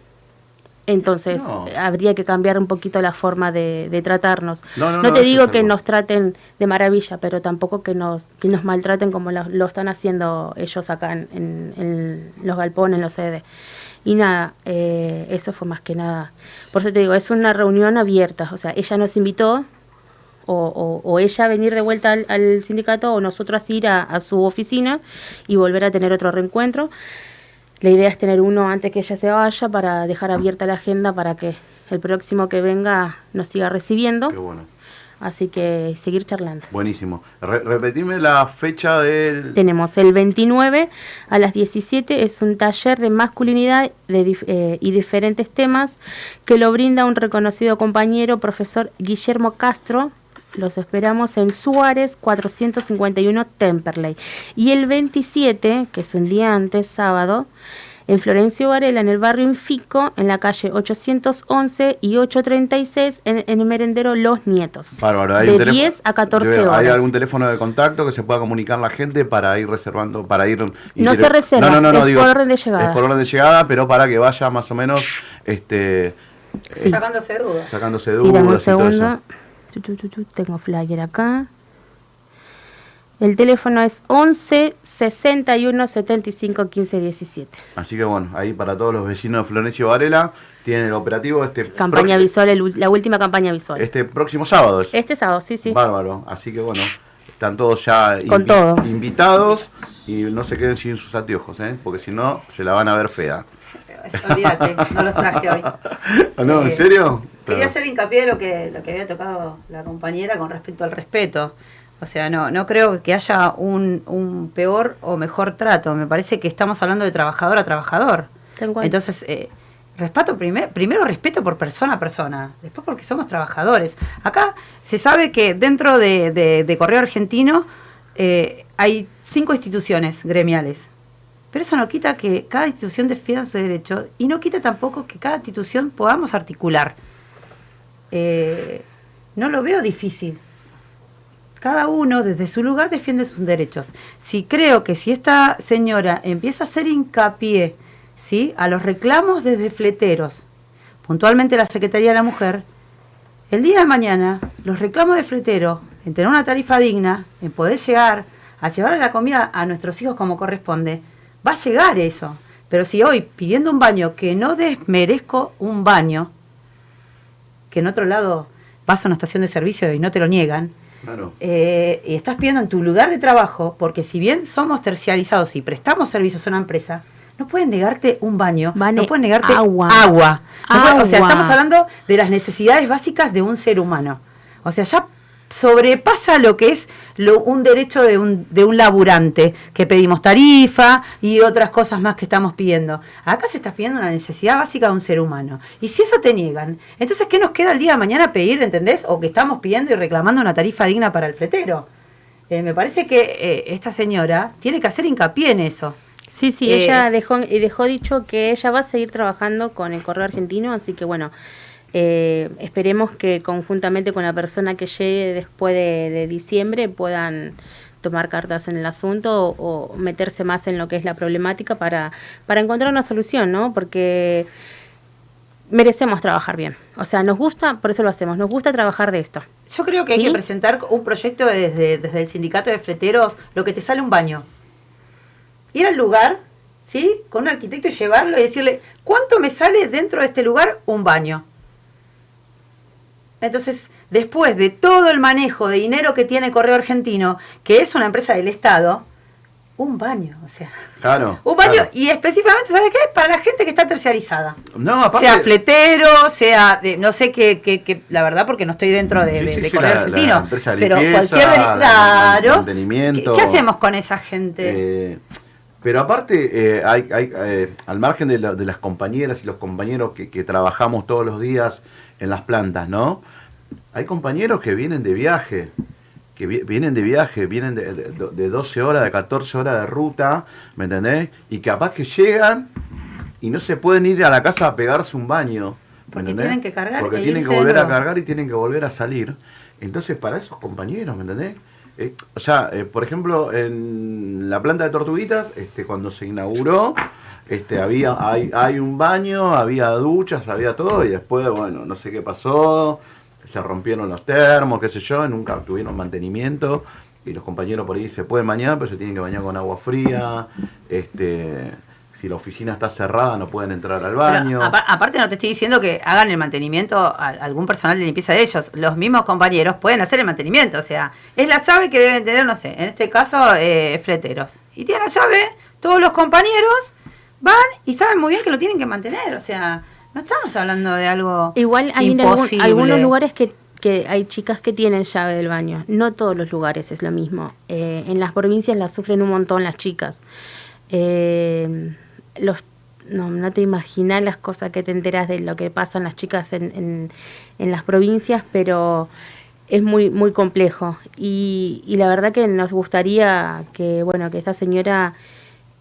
Entonces, No. habría que cambiar un poquito la forma de, de tratarnos. No, no, No, no, te digo que algo. nos traten de maravilla, pero tampoco que nos, que nos maltraten como lo, lo están haciendo ellos acá en, en- en los galpones, en los sedes. Y nada, eh, eso fue más que nada. Por eso te digo, es una reunión abierta. O sea, ella nos invitó, o, o- o ella venir de vuelta al, al sindicato, o nosotros ir a, a su oficina y volver a tener otro reencuentro. La idea es tener uno antes que ella se vaya para dejar abierta la agenda para que el próximo que venga nos siga recibiendo. Qué bueno. Así que seguir charlando. Buenísimo. Re- repetime la fecha del... Tenemos el 29 a las 17, es un taller de masculinidad de dif- eh, y diferentes temas que lo brinda un reconocido compañero, profesor Guillermo Castro. Los esperamos en Suárez 451 Temperley. Y el 27, que es un día antes, sábado, en Florencio Varela, en el barrio Infico, en la calle 811 y 836, en, en el merendero Los Nietos. Bárbaro, hay de un teléfono- 10 a 14 debe- horas. ¿Hay algún teléfono de contacto que se pueda comunicar la gente para ir reservando, para ir... No se reserva, no, no, no, es digo, por orden de llegada. Es por orden de llegada, pero para que vaya más o menos este, Sí. Sacándose dudas. sacándose Sí, dudas y Tengo flyer acá. El teléfono es 11 61 75 15 17. Así que bueno, ahí para todos los vecinos de Florencio Varela tienen el operativo este, Campaña visual, el la última campaña visual. este próximo sábado. Es. Este sábado, sí, sí. Bárbaro. Así que bueno, están todos ya Con todo. invitados y no se queden sin sus anteojos, ¿eh? porque si no se la van a ver fea. Olvídate, no los traje hoy. ¿No? ¿En Eh, serio? Quería Claro. hacer hincapié de lo que, lo que había tocado la compañera con respecto al respeto. O sea, no, no creo que haya un, un peor o mejor trato. Me parece que estamos hablando de trabajador a trabajador. Entonces, eh, respeto primer, primero respeto por persona a persona, después porque somos trabajadores. Acá se sabe que dentro de, de- de Correo Argentino eh, hay cinco instituciones gremiales. Pero eso no quita que cada institución defienda sus derechos y no quita tampoco que cada institución podamos articular. Eh, no lo veo difícil. Cada uno desde su lugar defiende sus derechos. Si creo que si esta señora empieza a hacer hincapié ¿sí? a los reclamos desde fleteros, puntualmente la Secretaría de la Mujer, el día de mañana los reclamos de fletero en tener una tarifa digna, en poder llegar a llevar la comida a nuestros hijos como corresponde, va a llegar eso. Pero si hoy pidiendo un baño, que no desmerezco un baño, que en otro lado vas a una estación de servicio y no te lo niegan, Claro. eh, y estás pidiendo en tu lugar de trabajo, porque si bien somos terciarizados y prestamos servicios a una empresa, no pueden negarte un baño, no pueden negarte agua. agua. No pueden- o sea, estamos hablando de las necesidades básicas de un ser humano. O sea, ya sobrepasa lo que es lo- un derecho de un, de un laburante, que pedimos tarifa y otras cosas más que estamos pidiendo. Acá se está pidiendo una necesidad básica de un ser humano. Y si eso te niegan, entonces, ¿qué nos queda el día de mañana pedir, entendés? O que estamos pidiendo y reclamando una tarifa digna para el fletero. Eh, me parece que eh, esta señora tiene que hacer hincapié en eso. Sí, sí, Eh, ella dejó, y dejó dicho que ella va a seguir trabajando con el correo argentino, así que bueno, eh, esperemos que conjuntamente con la persona que llegue después de, de diciembre puedan tomar cartas en el asunto o, o meterse más en lo que es la problemática para, para encontrar una solución, ¿no? Porque merecemos trabajar bien. O sea, nos gusta, por eso lo hacemos, nos gusta trabajar de esto. Yo creo que hay que presentar un proyecto desde, desde el sindicato de fleteros, lo que te sale un baño. Ir al lugar, ¿sí? Con un arquitecto y llevarlo y decirle, ¿cuánto me sale dentro de este lugar un baño? Entonces, después de todo el manejo de dinero que tiene Correo Argentino, que es una empresa del Estado, un baño, o sea, Claro. un baño claro. y específicamente, ¿sabe qué? Para la gente que está terciarizada. No, aparte. Sea fletero, sea de, no sé qué, qué- la verdad porque no estoy dentro de, Sí, de, sí, de sí, Correo la- la Argentino. empresa de pero limpieza, cualquier claro. ¿Qué, qué hacemos con esa gente? Eh, pero aparte, eh, hay, hay, eh, al margen de, la- de las compañeras y los compañeros que, que trabajamos todos los días en las plantas, ¿no? Hay compañeros que vienen de viaje, que vi- vienen de viaje, vienen de, de- de 12 horas, de 14 horas de ruta, ¿me entendés? Y capaz que llegan y no se pueden ir a la casa a pegarse un baño. ¿me Porque entendés? tienen que cargar Porque e tienen que volver a cargar y tienen que volver a salir. Entonces, para esos compañeros, ¿me entendés? eh, o sea, eh, por ejemplo, en la planta de tortuguitas, este, cuando se inauguró, este, había, hay, hay un baño, había duchas, había todo, y después, bueno, no sé qué pasó, se rompieron los termos, qué sé yo, nunca tuvieron mantenimiento, y los compañeros por ahí se pueden bañar, pero se tienen que bañar con agua fría, este, si la oficina está cerrada no pueden entrar al Pero, baño. apa- aparte no te estoy diciendo que hagan el mantenimiento a algún personal de limpieza de ellos. Los mismos compañeros pueden hacer el mantenimiento. O sea, es la llave que deben tener, no sé, en este caso, eh, fleteros. Y tienen la llave, todos los compañeros van y saben muy bien que lo tienen que mantener. O sea, no estamos hablando de algo Igual hay en algún- imposible. algunos lugares que, que hay chicas que tienen llave del baño. No todos los lugares es lo mismo. Eh, en las provincias las sufren un montón las chicas. Eh, los, no, no te imaginas las cosas que te enteras de lo que pasan las chicas en, en, en las provincias, pero es muy muy complejo. Y, y la verdad que nos gustaría que, bueno, que esta señora...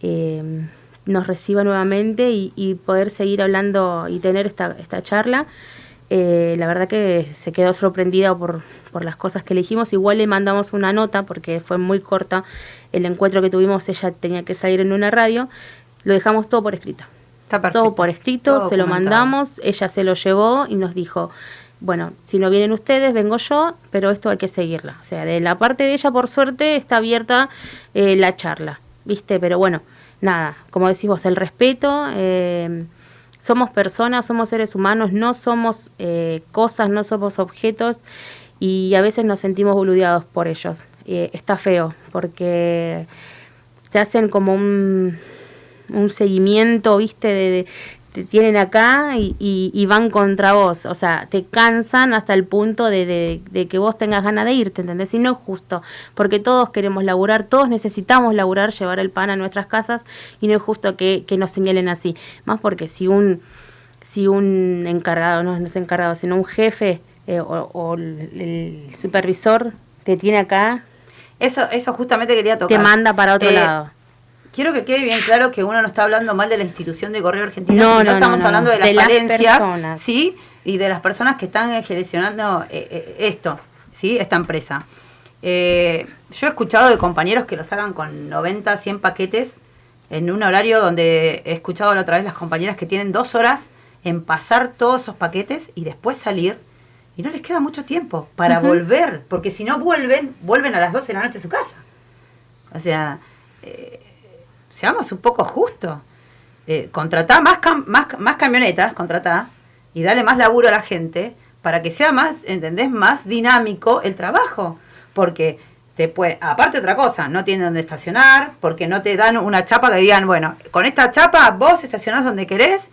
eh, nos reciba nuevamente y, y poder seguir hablando y tener esta, esta charla. Eh, la verdad que se quedó sorprendida por, por las cosas que elegimos. Igual le mandamos una nota porque fue muy corta el encuentro que tuvimos. Ella tenía que salir en una radio. Lo dejamos todo por escrito. Está perfecto. Todo por escrito, Todo se lo mandamos. Ella se lo llevó y nos dijo, bueno, si no vienen ustedes, vengo yo, pero esto hay que seguirla. O sea, de la parte de ella, por suerte, está abierta eh, la charla, ¿viste? Pero bueno, nada, como decís vos, el respeto. eh, somos personas, somos seres humanos, no somos eh, cosas, no somos objetos y a veces nos sentimos boludeados por ellos. Eh, está feo porque te hacen como un, un seguimiento, viste, de, de- te tienen acá y, y- y van contra vos, o sea, te cansan hasta el punto de, de- de que vos tengas ganas de irte, ¿entendés? Y no es justo, porque todos queremos laburar, todos necesitamos laburar, llevar el pan a nuestras casas y no es justo que, que nos señalen así, más porque si un si un encargado, no, no es encargado, sino un jefe eh, o, o el, el supervisor te tiene acá, Eso, eso justamente quería tocar. te manda para otro Eh, lado. Quiero que quede bien claro que uno no está hablando mal de la institución de Correo Argentino, No, no, estamos no, hablando de las De las falencias, personas. ¿sí? Y de las personas que están eh, gestionando eh, eh, esto, ¿sí? Esta empresa. Eh, yo he escuchado de compañeros que lo sacan con 90, 100 paquetes en un horario donde he escuchado la otra vez las compañeras que tienen dos horas en pasar todos esos paquetes y después salir y no les queda mucho tiempo para volver, porque si no vuelven, vuelven a las 12 de la noche a su casa. O sea, eh, seamos un poco justos. Eh, contratá más, cam- más, más camionetas, contratá, y dale más laburo a la gente para que sea más, ¿entendés? Más dinámico el trabajo. Porque te puede, aparte otra cosa, no tienen donde estacionar, porque no te dan una chapa que digan, bueno, con esta chapa vos estacionás donde querés,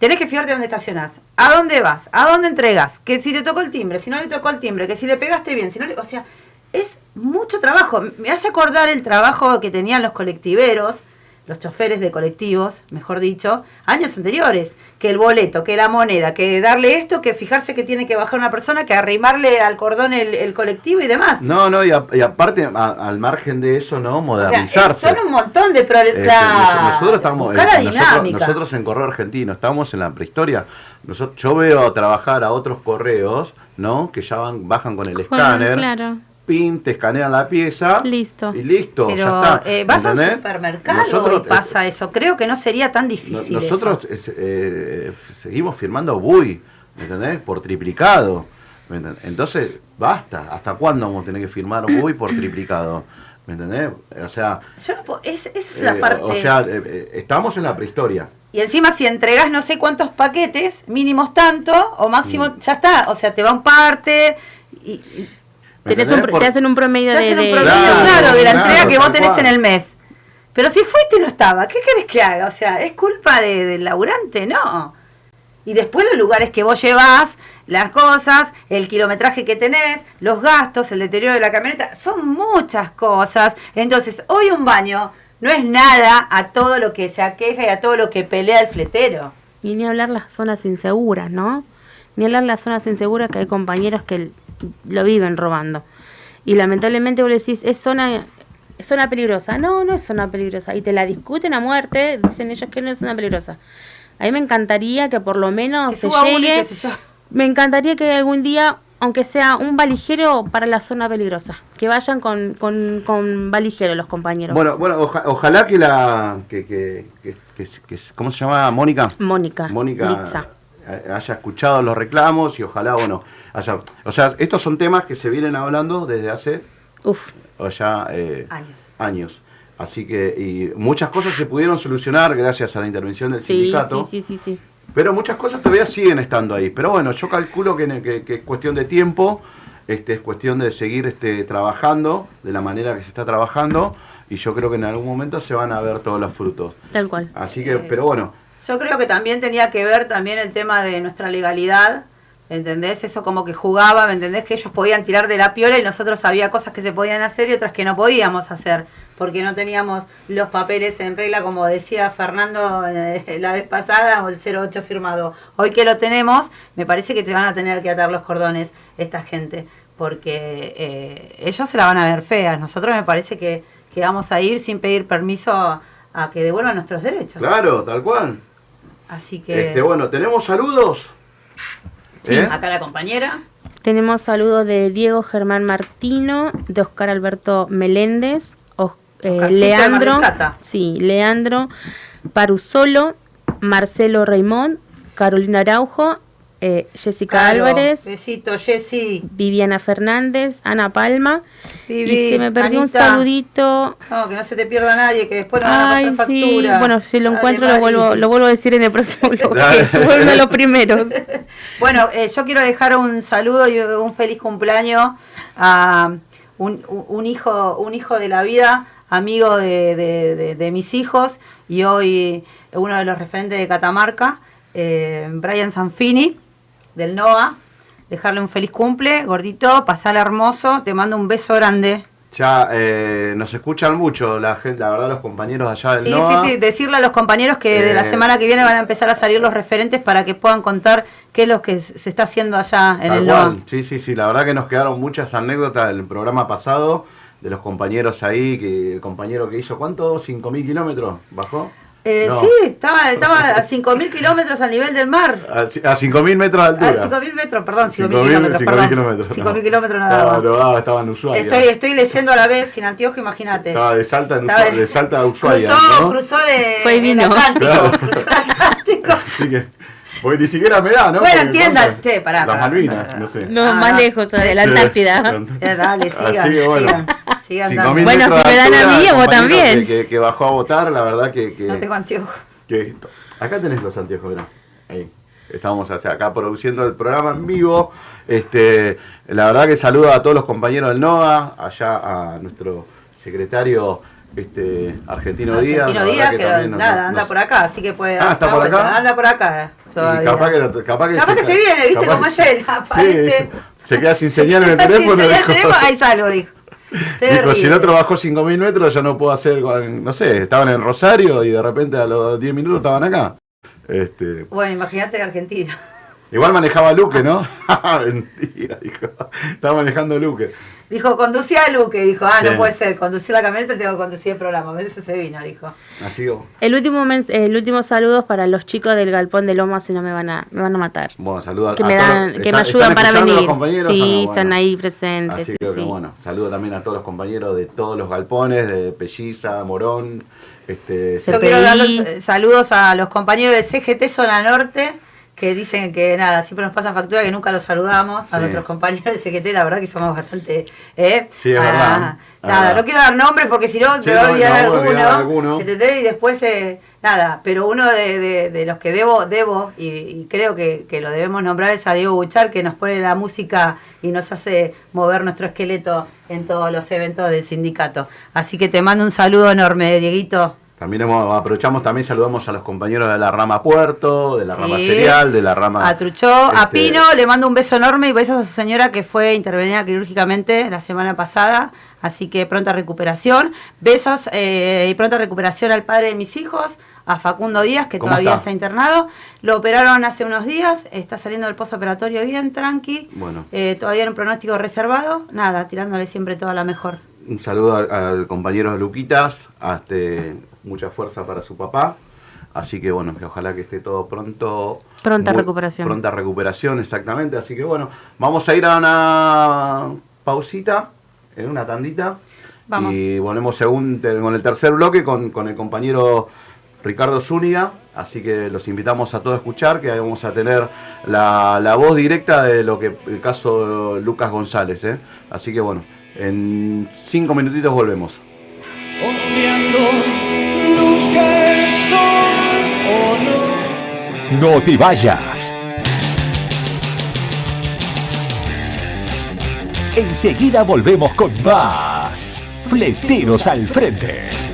tenés que fijarte dónde estacionás, a dónde vas, a dónde entregas, que si te tocó el timbre, si no le tocó el timbre, que si le pegaste bien, si no le, o sea, es mucho trabajo. Me hace acordar el trabajo que tenían los colectiveros, los choferes de colectivos, mejor dicho, años anteriores, que el boleto, que la moneda, que darle esto, que fijarse que tiene que bajar una persona, que arrimarle al cordón el, el colectivo y demás. No, no, y, a- y aparte, a- al margen de eso, ¿no? O sea, Modernizarse. son un montón de problemas. Este, nos- nosotros estamos eh, nosotros, dinámica. nosotros en Correo Argentino estamos en la prehistoria. Nosotros, yo veo trabajar a otros correos, ¿no? Que ya van, bajan con el Con- escáner, claro. Pin, te escanean la pieza Listo. y listo, Pero ya está. eh, vas a un supermercado Nosotros, y pasa eso. Creo que no sería tan No- difícil. nosotros eh, seguimos firmando BUI, ¿me entendés? Por triplicado. ¿me entendés? Entonces, basta. ¿Hasta cuándo vamos a tener que firmar BUI por triplicado? ¿Me entendés? O sea, Yo no puedo- es- esa es la eh, parte. o sea eh, eh, estamos en la prehistoria. y encima si entregas no sé cuántos paquetes, mínimos tanto o máximo, Mm. ya está. O sea, te va un parte y, y ¿me Tenés un Por- te hacen un promedio te de... hacen un de- promedio Claro, claro, de la claro, entrega que vos tenés cual. en el mes. Pero si fuiste y no estaba, ¿qué querés que haga? O sea, ¿es culpa de- del laburante? No. Y después los lugares que vos llevás, las cosas, el kilometraje que tenés, los gastos, el deterioro de la camioneta, son muchas cosas. Entonces, hoy un baño no es nada a todo lo que se aqueja y a todo lo que pelea el fletero. Y ni hablar las zonas inseguras, ¿no? Ni hablar las zonas inseguras que hay compañeros que lo viven robando. Y lamentablemente vos le decís, es zona, es zona peligrosa. No, no es zona peligrosa. Y te la discuten a muerte, dicen ellos que no es zona peligrosa. A mí me encantaría que por lo menos Que se llegue... Me encantaría que algún día, aunque sea un valijero para la zona peligrosa. Que vayan con, con, con valijero los compañeros. Bueno, bueno, oja- ojalá que la. Que, que, que- que- que- ¿Cómo se llama? Mónica. Mónica. Mónica Litza. haya escuchado los reclamos y ojalá, bueno, haya. O sea, estos son temas que se vienen hablando desde hace Uf, o ya eh, Años. años. Así que, y muchas cosas se pudieron solucionar gracias a la intervención del sí, sindicato. sí, sí, sí, sí. Pero muchas cosas todavía siguen estando ahí. Pero bueno, yo calculo que, que- que es cuestión de tiempo, este, es cuestión de seguir este, trabajando de la manera que se está trabajando y yo creo que en algún momento se van a ver todos los frutos. Tal cual. Así que, pero bueno, Yo creo que también tenía que ver también el tema de nuestra legalidad, ¿entendés? Eso como que jugaba, ¿me entendés? Que ellos podían tirar de la piola y nosotros había cosas que se podían hacer y otras que no podíamos hacer, porque no teníamos los papeles en regla, como decía Fernando eh, la vez pasada, o el 08 firmado. Hoy que lo tenemos, me parece que te van a tener que atar los cordones esta gente, porque eh, ellos se la van a ver feas. Nosotros me parece que, que vamos a ir sin pedir permiso a, a que devuelvan nuestros derechos. claro, tal cual. Así que Este, bueno, ¿tenemos saludos? Sí, ¿Eh? acá la compañera. Tenemos saludos de Diego Germán Martino, de Oscar Alberto Meléndez, Os- eh, Leandro, sí, Leandro Parusolo, Marcelo Raimond, Carolina Araujo, eh, Jessica Álvarez, Besito, Jessy. Viviana Fernández, Ana Palma. Vivi, y se me perdió un saludito. No, que no se te pierda nadie, que después no van a Ay, pasar sí. factura. Bueno, si lo Dale, encuentro lo vuelvo, lo vuelvo a decir en el próximo. Fue uno de los primeros. Bueno, eh, yo quiero dejar un saludo y un feliz cumpleaños a un, un- un hijo, un hijo de la vida, amigo de, de- de- de mis hijos y hoy uno de los referentes de Catamarca, eh, Brian Sanfini, del NOA. Dejarle un feliz cumple, gordito, pasala hermoso, te mando un beso grande. Ya eh, nos escuchan mucho la gente, la verdad, los compañeros allá del Sí, NOA. sí, sí, decirle a los compañeros que de la Eh, semana que viene van a empezar a salir los referentes para que puedan contar qué es lo que se está haciendo allá en el cual. NOA. Sí, sí, sí, la verdad que nos quedaron muchas anécdotas del programa pasado, de los compañeros ahí, que el compañero que hizo, ¿cuánto? ¿5.000 kilómetros? ¿Bajó? Eh, No. Sí, estaba, estaba a 5.000 kilómetros al nivel del mar. A, a 5.000 metros de A altura. 5.000 metros, perdón, 5.000 5.000 kilómetros, 5.000 perdón. kilómetros. 5.000 no. kilómetros nada Estaba, más. no, ah, estaba en Ushuaia. Estoy, estoy leyendo a la vez sin anteojo, imagínate. Estaba de Salta, en Estaba Ushuaia, de Salta a Ushuaia. Cruzó, ¿no? cruzó de, Fue y vino. el Atlántico. Claro. Cruzó el Atlántico. Así que, porque ni siquiera me da, ¿no? Bueno, entiendan. Che, pará, Las Malvinas, pará. no sé. No, Ah, más no. lejos todavía, la. Antártida. Eh, dale, sigan, Así que bueno. sigan, sigan 5.000 dando. Bueno, si me dan a mí, vos también. Que, que- que bajó a votar, la verdad que... que No tengo anteojos. que acá tenés los anteojos, mirá. Ahí. Estamos hacia acá produciendo el programa en vivo. Este, la verdad que saludo a todos los compañeros del NOA, allá a nuestro secretario este, Argentino, Díaz. Argentino Díaz, que, nos- nada, nos- anda por acá, así que puede Ah, ¿está por vuelta. acá? Anda por acá. Y todavía. capaz que, capaz que, Capaz que se viene, ¿viste cómo es él? Aparece. sí, se queda sin señal en el teléfono. señal dijo. teléfono, ahí salgo, dijo. Dijo, si el Terrible. otro bajó 5.000 metros, yo no puedo hacer, no sé, estaban en Rosario y de repente a los 10 minutos estaban acá. Este, Bueno, imagínate Argentina. igual manejaba Luque, ¿no? Mentira, dijo. Estaba manejando Luque. Dijo, conducía a Luque, dijo, ah, no puede ser, conducir la camioneta, tengo que conducir el programa. A veces se vino, dijo. Así que, El último, mens- el último saludo es para los chicos del Galpón de Lomas, si no me van a, me van a matar. bueno, saludos a Que a me, todos dan, los- que me ¿están- ayudan para venir. los compañeros? Sí, no, están bueno. ahí presentes. Así sí, que, sí. bueno, saludo también a todos los compañeros de todos los galpones, de Pelliza, Morón, este, Yo quiero dar los eh, saludos a los compañeros de CGT Zona Norte, que dicen que nada, siempre nos pasan factura que nunca los saludamos, a Sí. nuestros compañeros de CGT, la verdad que somos bastante... ¿eh? Sí, es Ah, verdad, Nada, verdad. no quiero dar nombres porque si no Sí, me va a olvidar no, voy alguno, alguno. ¿entendés? Y después, eh, nada, pero uno de, de- de los que debo, debo y, y creo que, que lo debemos nombrar es a Diego Buchar, que nos pone la música y nos hace mover nuestro esqueleto en todos los eventos del sindicato. Así que te mando un saludo enorme, Dieguito. También hemos- aprovechamos, también saludamos a los compañeros de la rama Puerto, de la rama. Cereal, de la rama... A Truchó, a este, Pino, le mando un beso enorme y besos a su señora que fue intervenida quirúrgicamente la semana pasada. Así que pronta recuperación. Besos eh, y pronta recuperación al padre de mis hijos, a Facundo Díaz, que ¿Cómo todavía está? está? internado. Lo operaron hace unos días, está saliendo del postoperatorio bien, tranqui. Bueno. Eh, todavía en un pronóstico reservado. Nada, tirándole siempre toda la mejor. Un saludo al, compañero Luquitas, este, mucha fuerza para su papá. Así que bueno, que ojalá que esté todo pronto. Pronta Muy- recuperación. Pronta recuperación, exactamente. Así que bueno, vamos a ir a una pausita, en una tandita. Vamos. Y volvemos según, con el tercer bloque con, con el compañero Ricardo Zúñiga. Así que los invitamos a todos a escuchar, que ahí vamos a tener la, la voz directa de lo que el caso Lucas González. ¿eh? Así que bueno, en cinco minutitos volvemos. Ondeando, busca el sol o no. No te vayas. Enseguida volvemos con más. Fleteros al frente.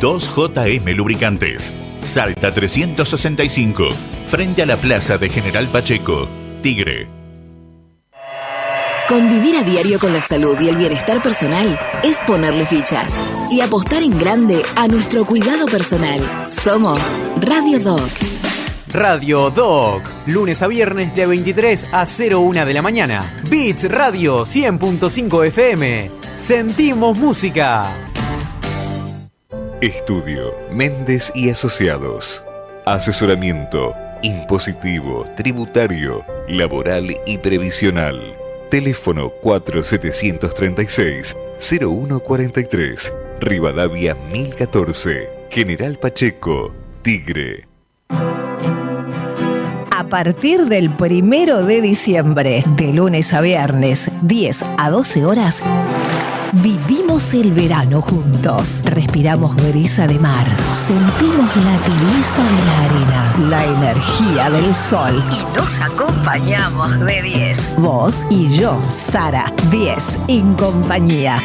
2JM Lubricantes. Salta 365. Frente a la plaza de General Pacheco. Tigre. Convivir a diario con la salud y el bienestar personal es ponerle fichas y apostar en grande a nuestro cuidado personal. Somos Radio Doc. Radio Doc, lunes a viernes de 23 a 01 de la mañana. Beats Radio 100.5 FM. Sentimos música. Estudio Méndez y Asociados. Asesoramiento impositivo, tributario, laboral y previsional. Teléfono 4736-0143. Rivadavia 1014. General Pacheco. Tigre. A partir del primero de diciembre, de lunes a viernes, 10 a 12 horas, vivimos el verano juntos. Respiramos brisa de mar, sentimos la tibieza de la arena, la energía del sol y nos acompañamos de 10. Vos y yo, Sara, 10 en compañía.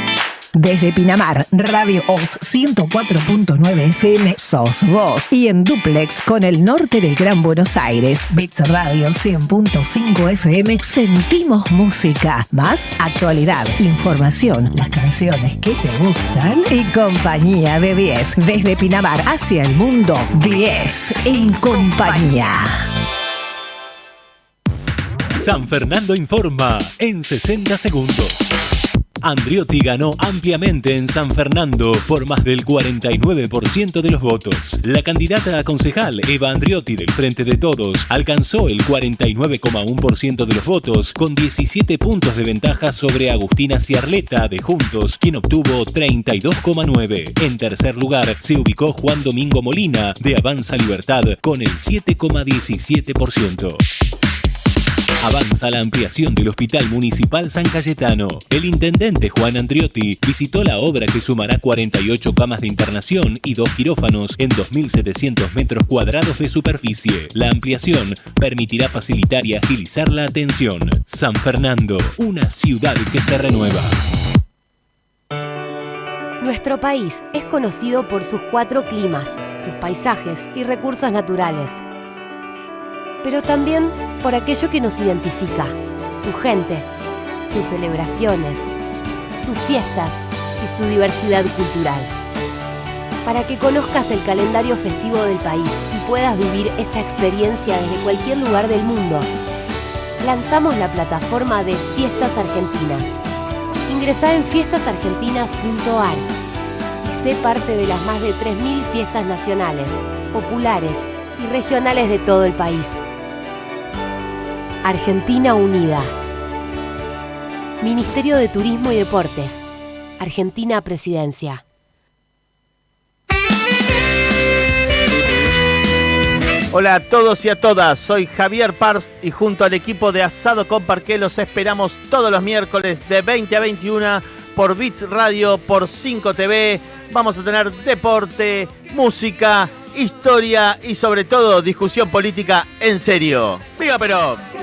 Desde Pinamar, Radio Oz 104.9 FM, sos vos. Y en Duplex con el norte del Gran Buenos Aires, Bits Radio 100.5 FM, sentimos música. Más actualidad, información, las canciones que te gustan y compañía de 10. Desde Pinamar hacia el mundo, 10 en compañía. San Fernando informa en 60 segundos. Andriotti ganó ampliamente en San Fernando por más del 49% de los votos. La candidata a concejal, Eva Andriotti del Frente de Todos, alcanzó el 49,1% de los votos con 17 puntos de ventaja sobre Agustina Ciarleta de Juntos, quien obtuvo 32,9. En tercer lugar se ubicó Juan Domingo Molina de Avanza Libertad con el 7,17%. Avanza la ampliación del Hospital Municipal San Cayetano. El intendente Juan Andriotti visitó la obra que sumará 48 camas de internación y dos quirófanos en 2.700 metros cuadrados de superficie. La ampliación permitirá facilitar y agilizar la atención. San Fernando, una ciudad que se renueva. Nuestro país es conocido por sus cuatro climas, sus paisajes y recursos naturales. Pero también por aquello que nos identifica, su gente, sus celebraciones, sus fiestas y su diversidad cultural. Para que conozcas el calendario festivo del país y puedas vivir esta experiencia desde cualquier lugar del mundo, lanzamos la plataforma de Fiestas Argentinas. Ingresá en fiestasargentinas.ar y sé parte de las más de 3.000 fiestas nacionales, populares y regionales de todo el país. Argentina Unida. Ministerio de Turismo y Deportes. Argentina Presidencia. Hola a todos y a todas, soy Javier Parps y junto al equipo de Asado con Parqué los esperamos todos los miércoles de 20 a 21 por Bits Radio, por 5 TV. Vamos a tener deporte, música, historia y sobre todo discusión política en serio. ¡Viva Perón!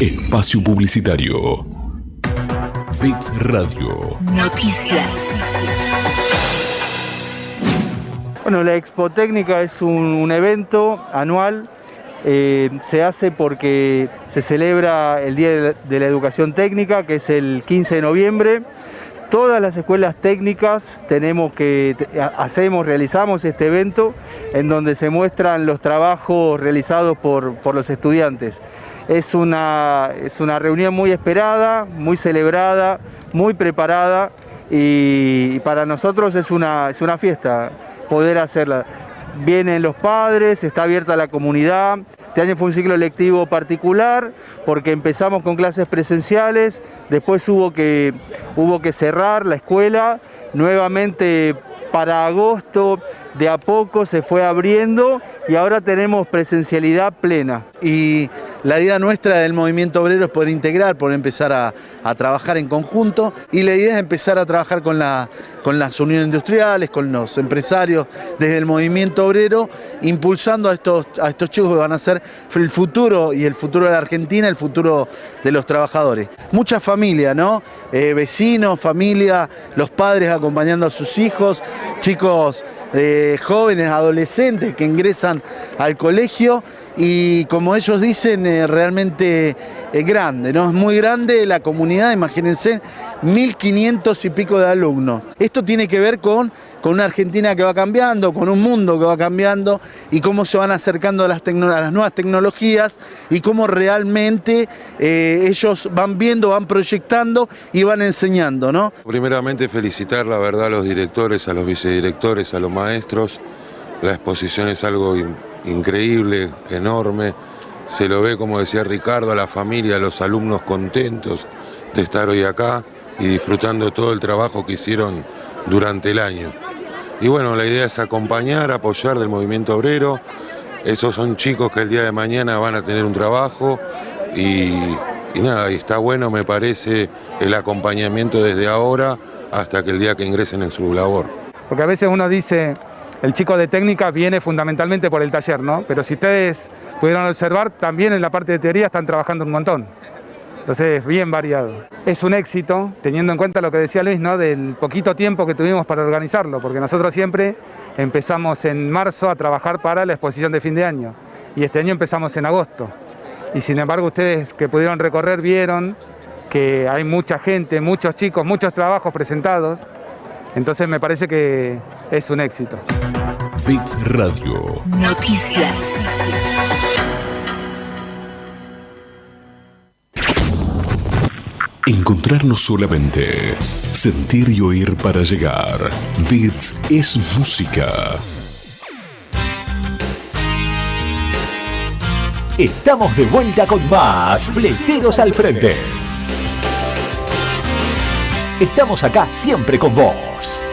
Espacio Publicitario. Fix Radio. Noticias. Bueno, la Expo Técnica es un, un evento anual. eh, se hace porque se celebra el Día de la, de la Educación Técnica, que es el 15 de noviembre. Todas las escuelas técnicas tenemos que hacemos, realizamos este evento en donde se muestran los trabajos realizados por, por los estudiantes. Es una, es una reunión muy esperada, muy celebrada, muy preparada y, para nosotros es una, es una fiesta poder hacerla. Vienen los padres, está abierta la comunidad. Este año fue un ciclo lectivo particular porque empezamos con clases presenciales, después hubo que, hubo que cerrar la escuela, nuevamente para agosto de a poco se fue abriendo y ahora tenemos presencialidad plena. Y la idea nuestra del movimiento obrero es poder integrar, poder empezar a, trabajar en conjunto y la idea es empezar a trabajar con, la, con las uniones industriales, con los empresarios desde el movimiento obrero, impulsando a estos, a estos chicos que van a ser el futuro y el futuro de la Argentina, el futuro de los trabajadores. Mucha familia, ¿no? Eh, vecinos, familia, los padres acompañando a sus hijos, chicos eh, jóvenes, adolescentes que ingresan al colegio y como ellos dicen, eh, realmente es grande, ¿no? Es muy grande la comunidad, imagínense, 1.500 y pico de alumnos. Esto tiene que ver con, con una Argentina que va cambiando, con un mundo que va cambiando y cómo se van acercando a las, nuevas tecnologías y cómo realmente eh, ellos van viendo, van proyectando y van enseñando, ¿no? Primeramente felicitar la verdad a los directores, a los vicedirectores, a los maestros. La exposición es algo increíble, enorme. Se lo ve, como decía Ricardo, a la familia, a los alumnos contentos de estar hoy acá y disfrutando todo el trabajo que hicieron durante el año. Y bueno, la idea es acompañar, apoyar del movimiento obrero. Esos son chicos que el día de mañana van a tener un trabajo y, nada, y está bueno, me parece, el acompañamiento desde ahora hasta que el día que ingresen en su labor. Porque a veces uno dice, el chico de técnica viene fundamentalmente por el taller, ¿no? Pero si ustedes pudieron observar, también en la parte de teoría están trabajando un montón. Entonces es bien variado. Es un éxito, teniendo en cuenta lo que decía Luis, ¿no? Del poquito tiempo que tuvimos para organizarlo, porque nosotros siempre empezamos en marzo a trabajar para la exposición de fin de año. Y este año empezamos en agosto. Y sin embargo ustedes que pudieron recorrer vieron que hay mucha gente, muchos chicos, muchos trabajos presentados. Entonces me parece que es un éxito. Fix Radio. Noticias. Encontrarnos solamente. Sentir y oír para llegar. Beats es música. Estamos de vuelta con más Fleteros al Frente. Estamos acá siempre con vos.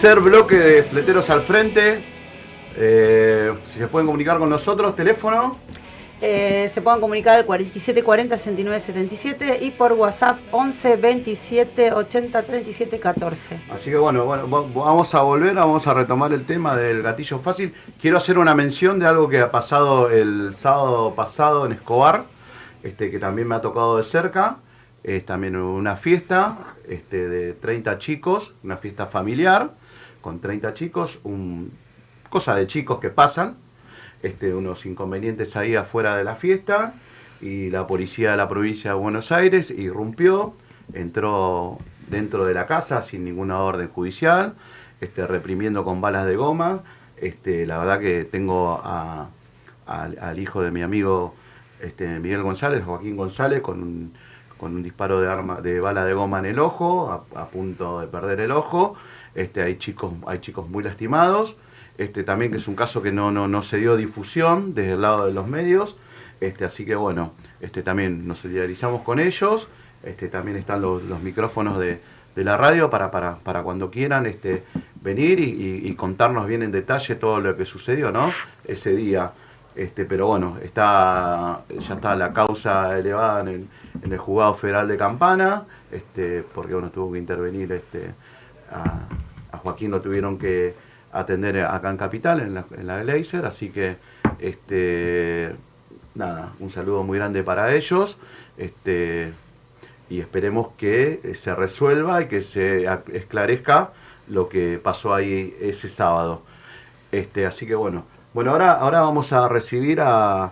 Tercer bloque de Fleteros al Frente. Eh, si se pueden comunicar con nosotros, teléfono. Eh, se pueden comunicar al 4740 6977 y por WhatsApp 11 27 80 37 14. Así que bueno, bueno, va- vamos a volver, vamos a retomar el tema del gatillo fácil. Quiero hacer una mención de algo que ha pasado el sábado pasado en Escobar, este, que también me ha tocado de cerca. Es también una fiesta este, de 30 chicos, una fiesta familiar con 30 chicos, un, cosa de chicos que pasan, este, unos inconvenientes ahí afuera de la fiesta y la policía de la provincia de Buenos Aires irrumpió, entró dentro de la casa sin ninguna orden judicial, este, reprimiendo con balas de goma. Este, la verdad que tengo a- al, hijo de mi amigo este, Miguel González, Joaquín González, con un, con un disparo de arma de bala de goma en el ojo, a punto de perder el ojo. Este, hay chicos, hay chicos muy lastimados. Este, también que es un caso que no, no, no se dio difusión desde el lado de los medios. Este, así que bueno, este, también nos solidarizamos con ellos. Este, también están los, los micrófonos de, de la radio para, para, para cuando quieran este, venir y, contarnos bien en detalle todo lo que sucedió ¿no? ese día. Este, pero bueno, está, ya está la causa elevada en el, en el juzgado federal de Campana, este, porque bueno, tuvo que intervenir este, a, a Joaquín lo tuvieron que atender acá en Capital, en la, en la así que este, nada, un saludo muy grande para ellos. Este, y esperemos que eh, se resuelva y que se esclarezca lo que pasó ahí ese sábado. Este, así que bueno, bueno ahora, ahora vamos a recibir a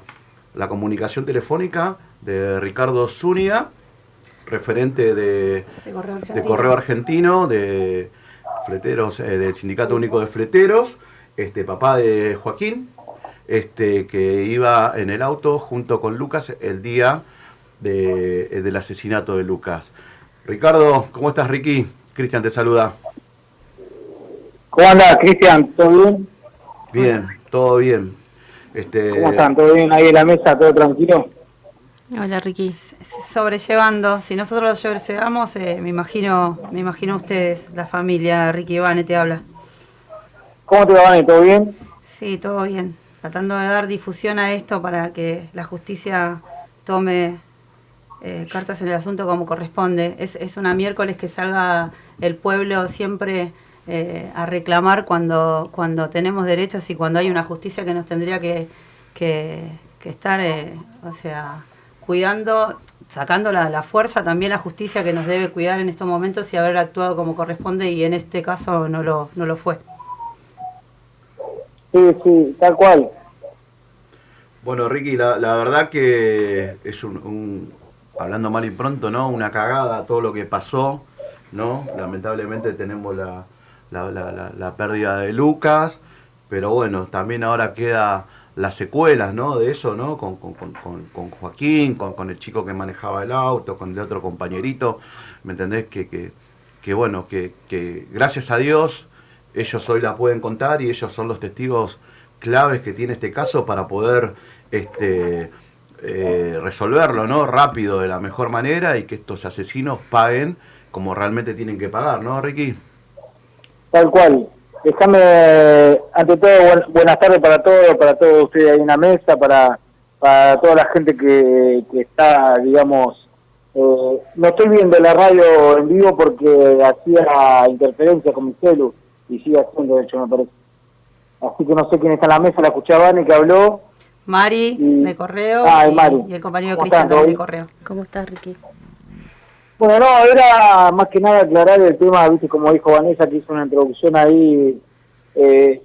la comunicación telefónica de Ricardo Zúñiga, referente de, De Correo de Argentino. Correo Argentino, de fleteros, eh, del Sindicato Único de Fleteros, este papá de Joaquín, este que iba en el auto junto con Lucas el día de- eh, del asesinato de Lucas. Ricardo, ¿cómo estás, Ricky? Cristian te saluda. ¿Cómo andás, Cristian? ¿Todo bien? Bien, todo bien. Este, ¿Cómo están? ¿Todo bien ahí en la mesa? ¿Todo tranquilo? Hola, Ricky. Sobrellevando, si nosotros lo sobrellevamos, eh, me imagino me imagino ustedes, la familia, Ricky Ivane te habla. ¿Cómo te va, Vane? ¿Todo bien? Sí, todo bien. Tratando de dar difusión a esto para que la justicia tome eh, cartas en el asunto como corresponde. Es, es una miércoles que salga el pueblo siempre eh, a reclamar cuando, cuando tenemos derechos y cuando hay una justicia que nos tendría que, que, que estar, eh, o sea, cuidando, sacando la, la fuerza también la justicia que nos debe cuidar en estos momentos y haber actuado como corresponde y en este caso no lo, no lo fue. Sí, sí, tal cual. Bueno, Ricky, la, la verdad que es un, un- hablando mal y pronto, ¿no? Una cagada todo lo que pasó, ¿no? Lamentablemente tenemos la, la, la- la- la pérdida de Lucas, pero bueno, también ahora queda las secuelas, ¿no? De eso, ¿no? Con, con- con- con- Joaquín, con, con el chico que manejaba el auto, con el otro compañerito, ¿me entendés? Que, que, que bueno, que, que gracias a Dios ellos hoy la pueden contar y ellos son los testigos claves que tiene este caso para poder este, eh, resolverlo ¿no? rápido de la mejor manera y que estos asesinos paguen como realmente tienen que pagar, ¿no, Ricky? Tal cual. Déjame, ante todo, buen- buenas tardes para todos, para todos ustedes ahí en la mesa, para, para toda la gente que, que está, digamos, eh, no estoy viendo la radio en vivo porque hacía interferencia con mi celu y sigue haciendo, de hecho, me parece. Así que no sé quién está en la mesa, la escuché a Vane que habló. Mari, de correo, Ah, y, Mari. y el compañero ¿Cómo Cristian de correo. ¿Cómo estás, Ricky? Bueno, no, era más que nada aclarar el tema, viste, como dijo Vanessa, que hizo una introducción ahí. eh,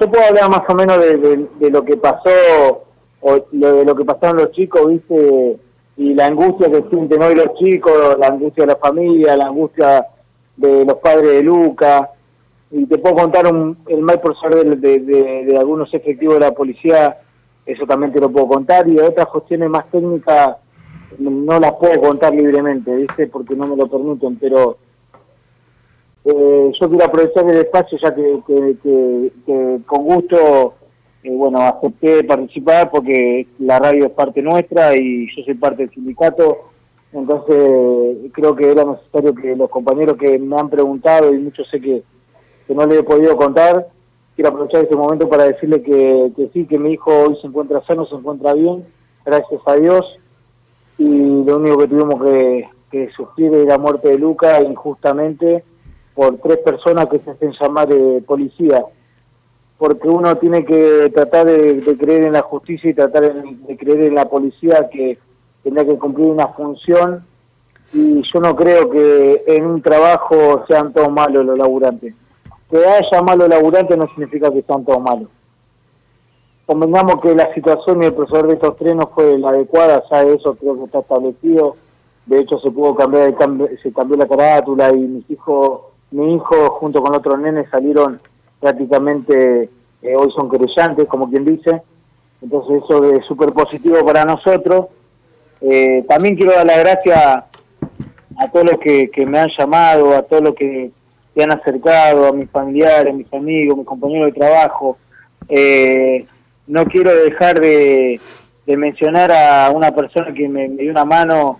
yo puedo hablar más o menos de, lo que pasó, o lo- de lo que pasaron los chicos, viste, y la angustia que sienten hoy los chicos, la angustia de la familia, la angustia de los padres de Luca. Y te puedo contar un, el mal profesor de, de, algunos efectivos de la policía, eso también te lo puedo contar, y otras cuestiones más técnicas no las puedo contar libremente, ¿viste? Porque no me lo permiten, pero eh, yo quiero aprovechar el espacio ya que, que, que- que con gusto, eh, bueno, acepté participar porque la radio es parte nuestra y yo soy parte del sindicato, Entonces creo que era necesario que los compañeros que me han preguntado y muchos sé que, que no les he podido contar, quiero aprovechar este momento para decirle que, que sí, que mi hijo hoy se encuentra sano, se encuentra bien, gracias a Dios, y lo único que tuvimos que, sufrir es la muerte de Luca injustamente por tres personas que se hacen llamar de policía porque uno tiene que tratar de, creer en la justicia y tratar de, de creer en la policía que tendrá que cumplir una función y yo no creo que en un trabajo sean todos malos los laburantes. Que haya malos laburantes no significa que sean todos malos. Convengamos que la situación y el proceder de estos tres no fue la adecuada, ya eso creo que está establecido. De hecho se pudo cambiar, el cambio, se cambió la carátula y mis hijos, mi hijo junto con otros nenes salieron prácticamente, eh, hoy son querellantes, como quien dice. Entonces eso es súper positivo para nosotros. Eh, también quiero dar las gracias a todos los que, me han llamado, a todos los que se han acercado, a mis familiares, mis amigos, mis compañeros de trabajo. Eh, no quiero dejar de, de mencionar a una persona que me, dio una mano, o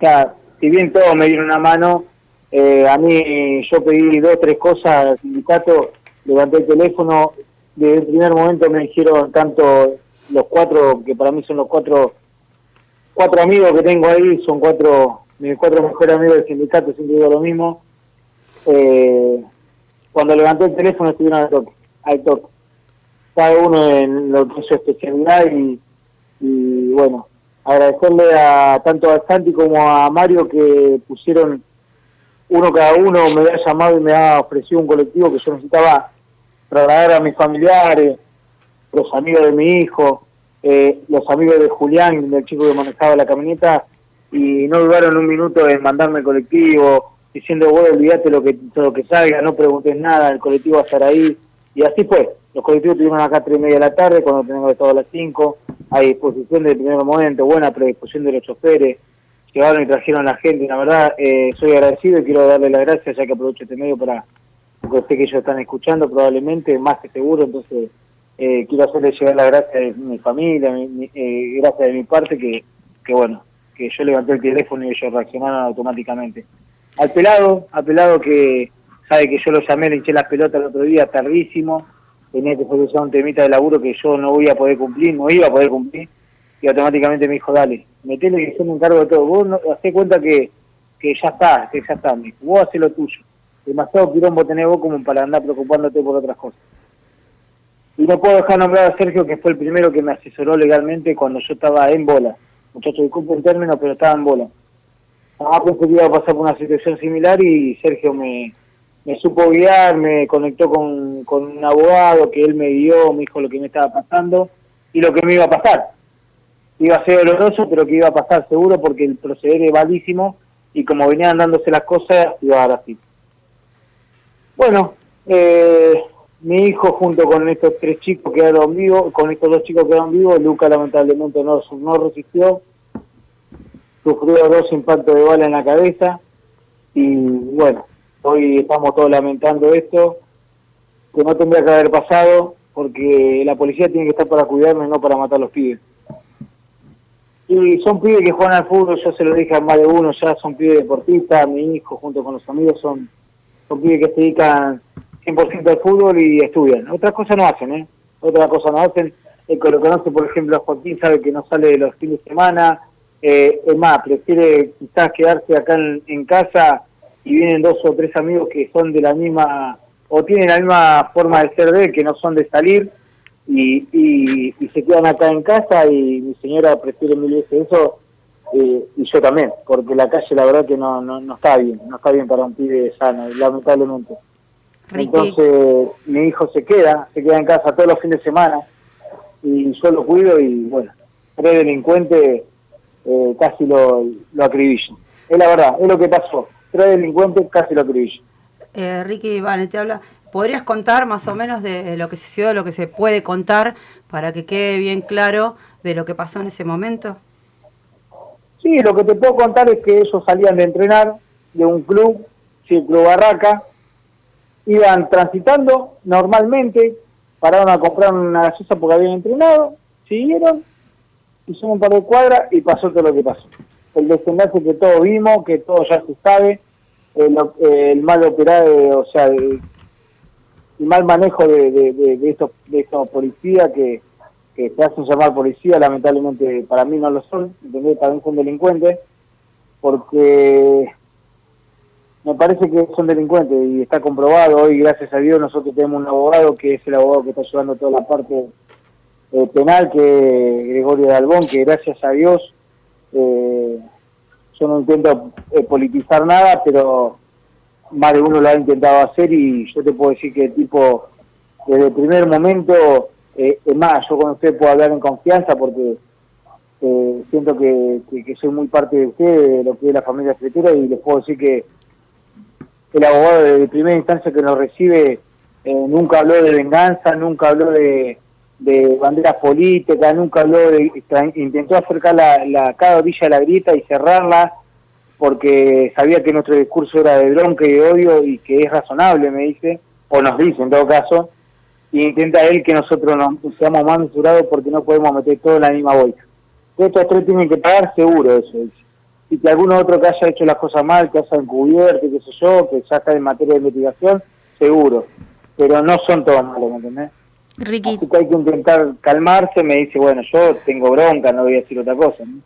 sea, si bien todos me dieron una mano, eh, a mí yo pedí dos tres cosas al sindicato, levanté el teléfono, desde el primer momento me dijeron tanto los cuatro, que para mí son los cuatro cuatro amigos que tengo ahí, son cuatro, mis cuatro mejores amigos del sindicato, siempre digo lo mismo. Eh, cuando levanté el teléfono estuvieron al toque, al toque. Cada uno en lo que es su especialidad y, y bueno, agradecerle a tanto a Santi como a Mario que pusieron uno cada uno, me había llamado y me ha ofrecido un colectivo que yo necesitaba trasladar a mis familiares, los amigos de mi hijo, eh, los amigos de Julián, del chico que manejaba la camioneta, y no dudaron un minuto en mandarme el colectivo, diciendo, bueno, olvídate lo que, lo que salga, no preguntes nada, el colectivo va a estar ahí. Y así fue. Los colectivos estuvieron acá a tres y media de la tarde, cuando tenemos estado a las cinco, a disposición del primer momento, buena predisposición de los choferes, llegaron y trajeron a la gente. La verdad, eh, soy agradecido y quiero darle las gracias, ya que aprovecho este medio para, porque sé que ellos están escuchando probablemente, más que seguro, entonces eh, quiero hacerle llegar las gracias de mi familia, mi- mi- eh, gracias de mi parte, que, que bueno, que yo levanté el teléfono y ellos reaccionaron automáticamente. Al pelado, al pelado que sabe que yo lo llamé, le hinché las pelotas el otro día, tardísimo, tenía que solucionar un temita de laburo que yo no voy a poder cumplir, no iba a poder cumplir, y automáticamente me dijo, dale, metele que yo me encargo de todo, vos no, hacé cuenta que, que ya está, que ya está, me vos hacé lo tuyo, demasiado quilombo tenés vos como para andar preocupándote por otras cosas. Y no puedo dejar nombrar a Sergio, que fue el primero que me asesoró legalmente cuando yo estaba en bola. Muchachos, disculpen el término, pero estaba en bola. Ah, pensé que iba a pasar por una situación similar y Sergio me, me supo guiar, me conectó con, con un abogado que él me guió, me dijo lo que me estaba pasando y lo que me iba a pasar. Iba a ser doloroso, pero que iba a pasar seguro porque el proceder es malísimo y como venían dándose las cosas, iba a dar así. Bueno, eh, mi hijo junto con estos tres chicos quedaron vivos, con estos dos chicos quedaron vivos, Luca lamentablemente no, no resistió, sufrió dos impactos de bala en la cabeza y bueno, hoy estamos todos lamentando esto, que no tendría que haber pasado porque la policía tiene que estar para cuidarme, no para matar a los pibes. Y son pibes que juegan al fútbol, yo se lo dije a más de uno, ya son pibes deportistas, mi hijo junto con los amigos son, son pibes que se dedican 100% al fútbol y estudian. Otras cosas no hacen, ¿eh? Otras cosas no hacen. El que lo conoce, por ejemplo, a Joaquín sabe que no sale de los fines de semana. Eh, es más, prefiere quizás quedarse acá en casa y vienen dos o tres amigos que son de la misma, o tienen la misma forma de ser de él, que no son de salir, y, y, y se quedan acá en casa y mi señora prefiere mil veces eso, eh, y yo también, porque la calle la verdad que no, no, no está bien, no está bien para un pibe sano, lamentablemente. Entonces mi hijo se queda, se queda en casa todos los fines de semana y yo lo cuido y bueno, tres delincuentes eh, casi lo, lo acribillan. Es la verdad, es lo que pasó. Tres delincuentes casi lo acribillan. Eh, Ricky, vale, te habla. ¿Podrías contar más o menos de lo que se dio, lo que se puede contar, para que quede bien claro de lo que pasó en ese momento? Sí, lo que te puedo contar es que ellos salían de entrenar de un club, sí, el Club Barraca, iban transitando normalmente, pararon a comprar una gaseosa porque habían entrenado, siguieron, hicieron un par de cuadras y pasó todo lo que pasó. el desenlace que todos vimos, que todo ya se sabe, el, el mal operado, o sea, el, mal manejo de, de, de, de estos, de estos policías que, que se hacen llamar policía, lamentablemente para mí no lo son, ¿entendés? También son delincuentes, porque me parece que son delincuentes y está comprobado. Hoy, gracias a Dios, nosotros tenemos un abogado que es el abogado que está llevando toda la parte eh, penal, que Gregorio de Albón, que gracias a Dios, eh, yo no intento eh, politizar nada, pero más de uno lo ha intentado hacer y yo te puedo decir que tipo, desde el primer momento, eh, es más, yo con usted puedo hablar en confianza porque eh, siento que, que- que soy muy parte de usted, de lo que es la familia escritura y les puedo decir que el abogado de primera instancia que nos recibe eh, nunca habló de venganza, nunca habló de, de banderas políticas, nunca habló de... intentó acercar la, la, cada orilla de la grieta y cerrarla porque sabía que nuestro discurso era de bronca y de odio y que es razonable, me dice, o nos dice en todo caso, y intenta él que nosotros nos seamos más mesurados porque no podemos meter todo en la misma bolsa. Estos tres tienen que pagar seguro eso, dice. Y que alguno otro que haya hecho las cosas mal, que haya encubierto, qué sé yo, que ya está en materia de investigación, seguro. Pero no son todos malos, ¿me entendés? Ricky, Así que hay que intentar calmarse, me dice, bueno, yo tengo bronca, no voy a decir otra cosa. ¿no?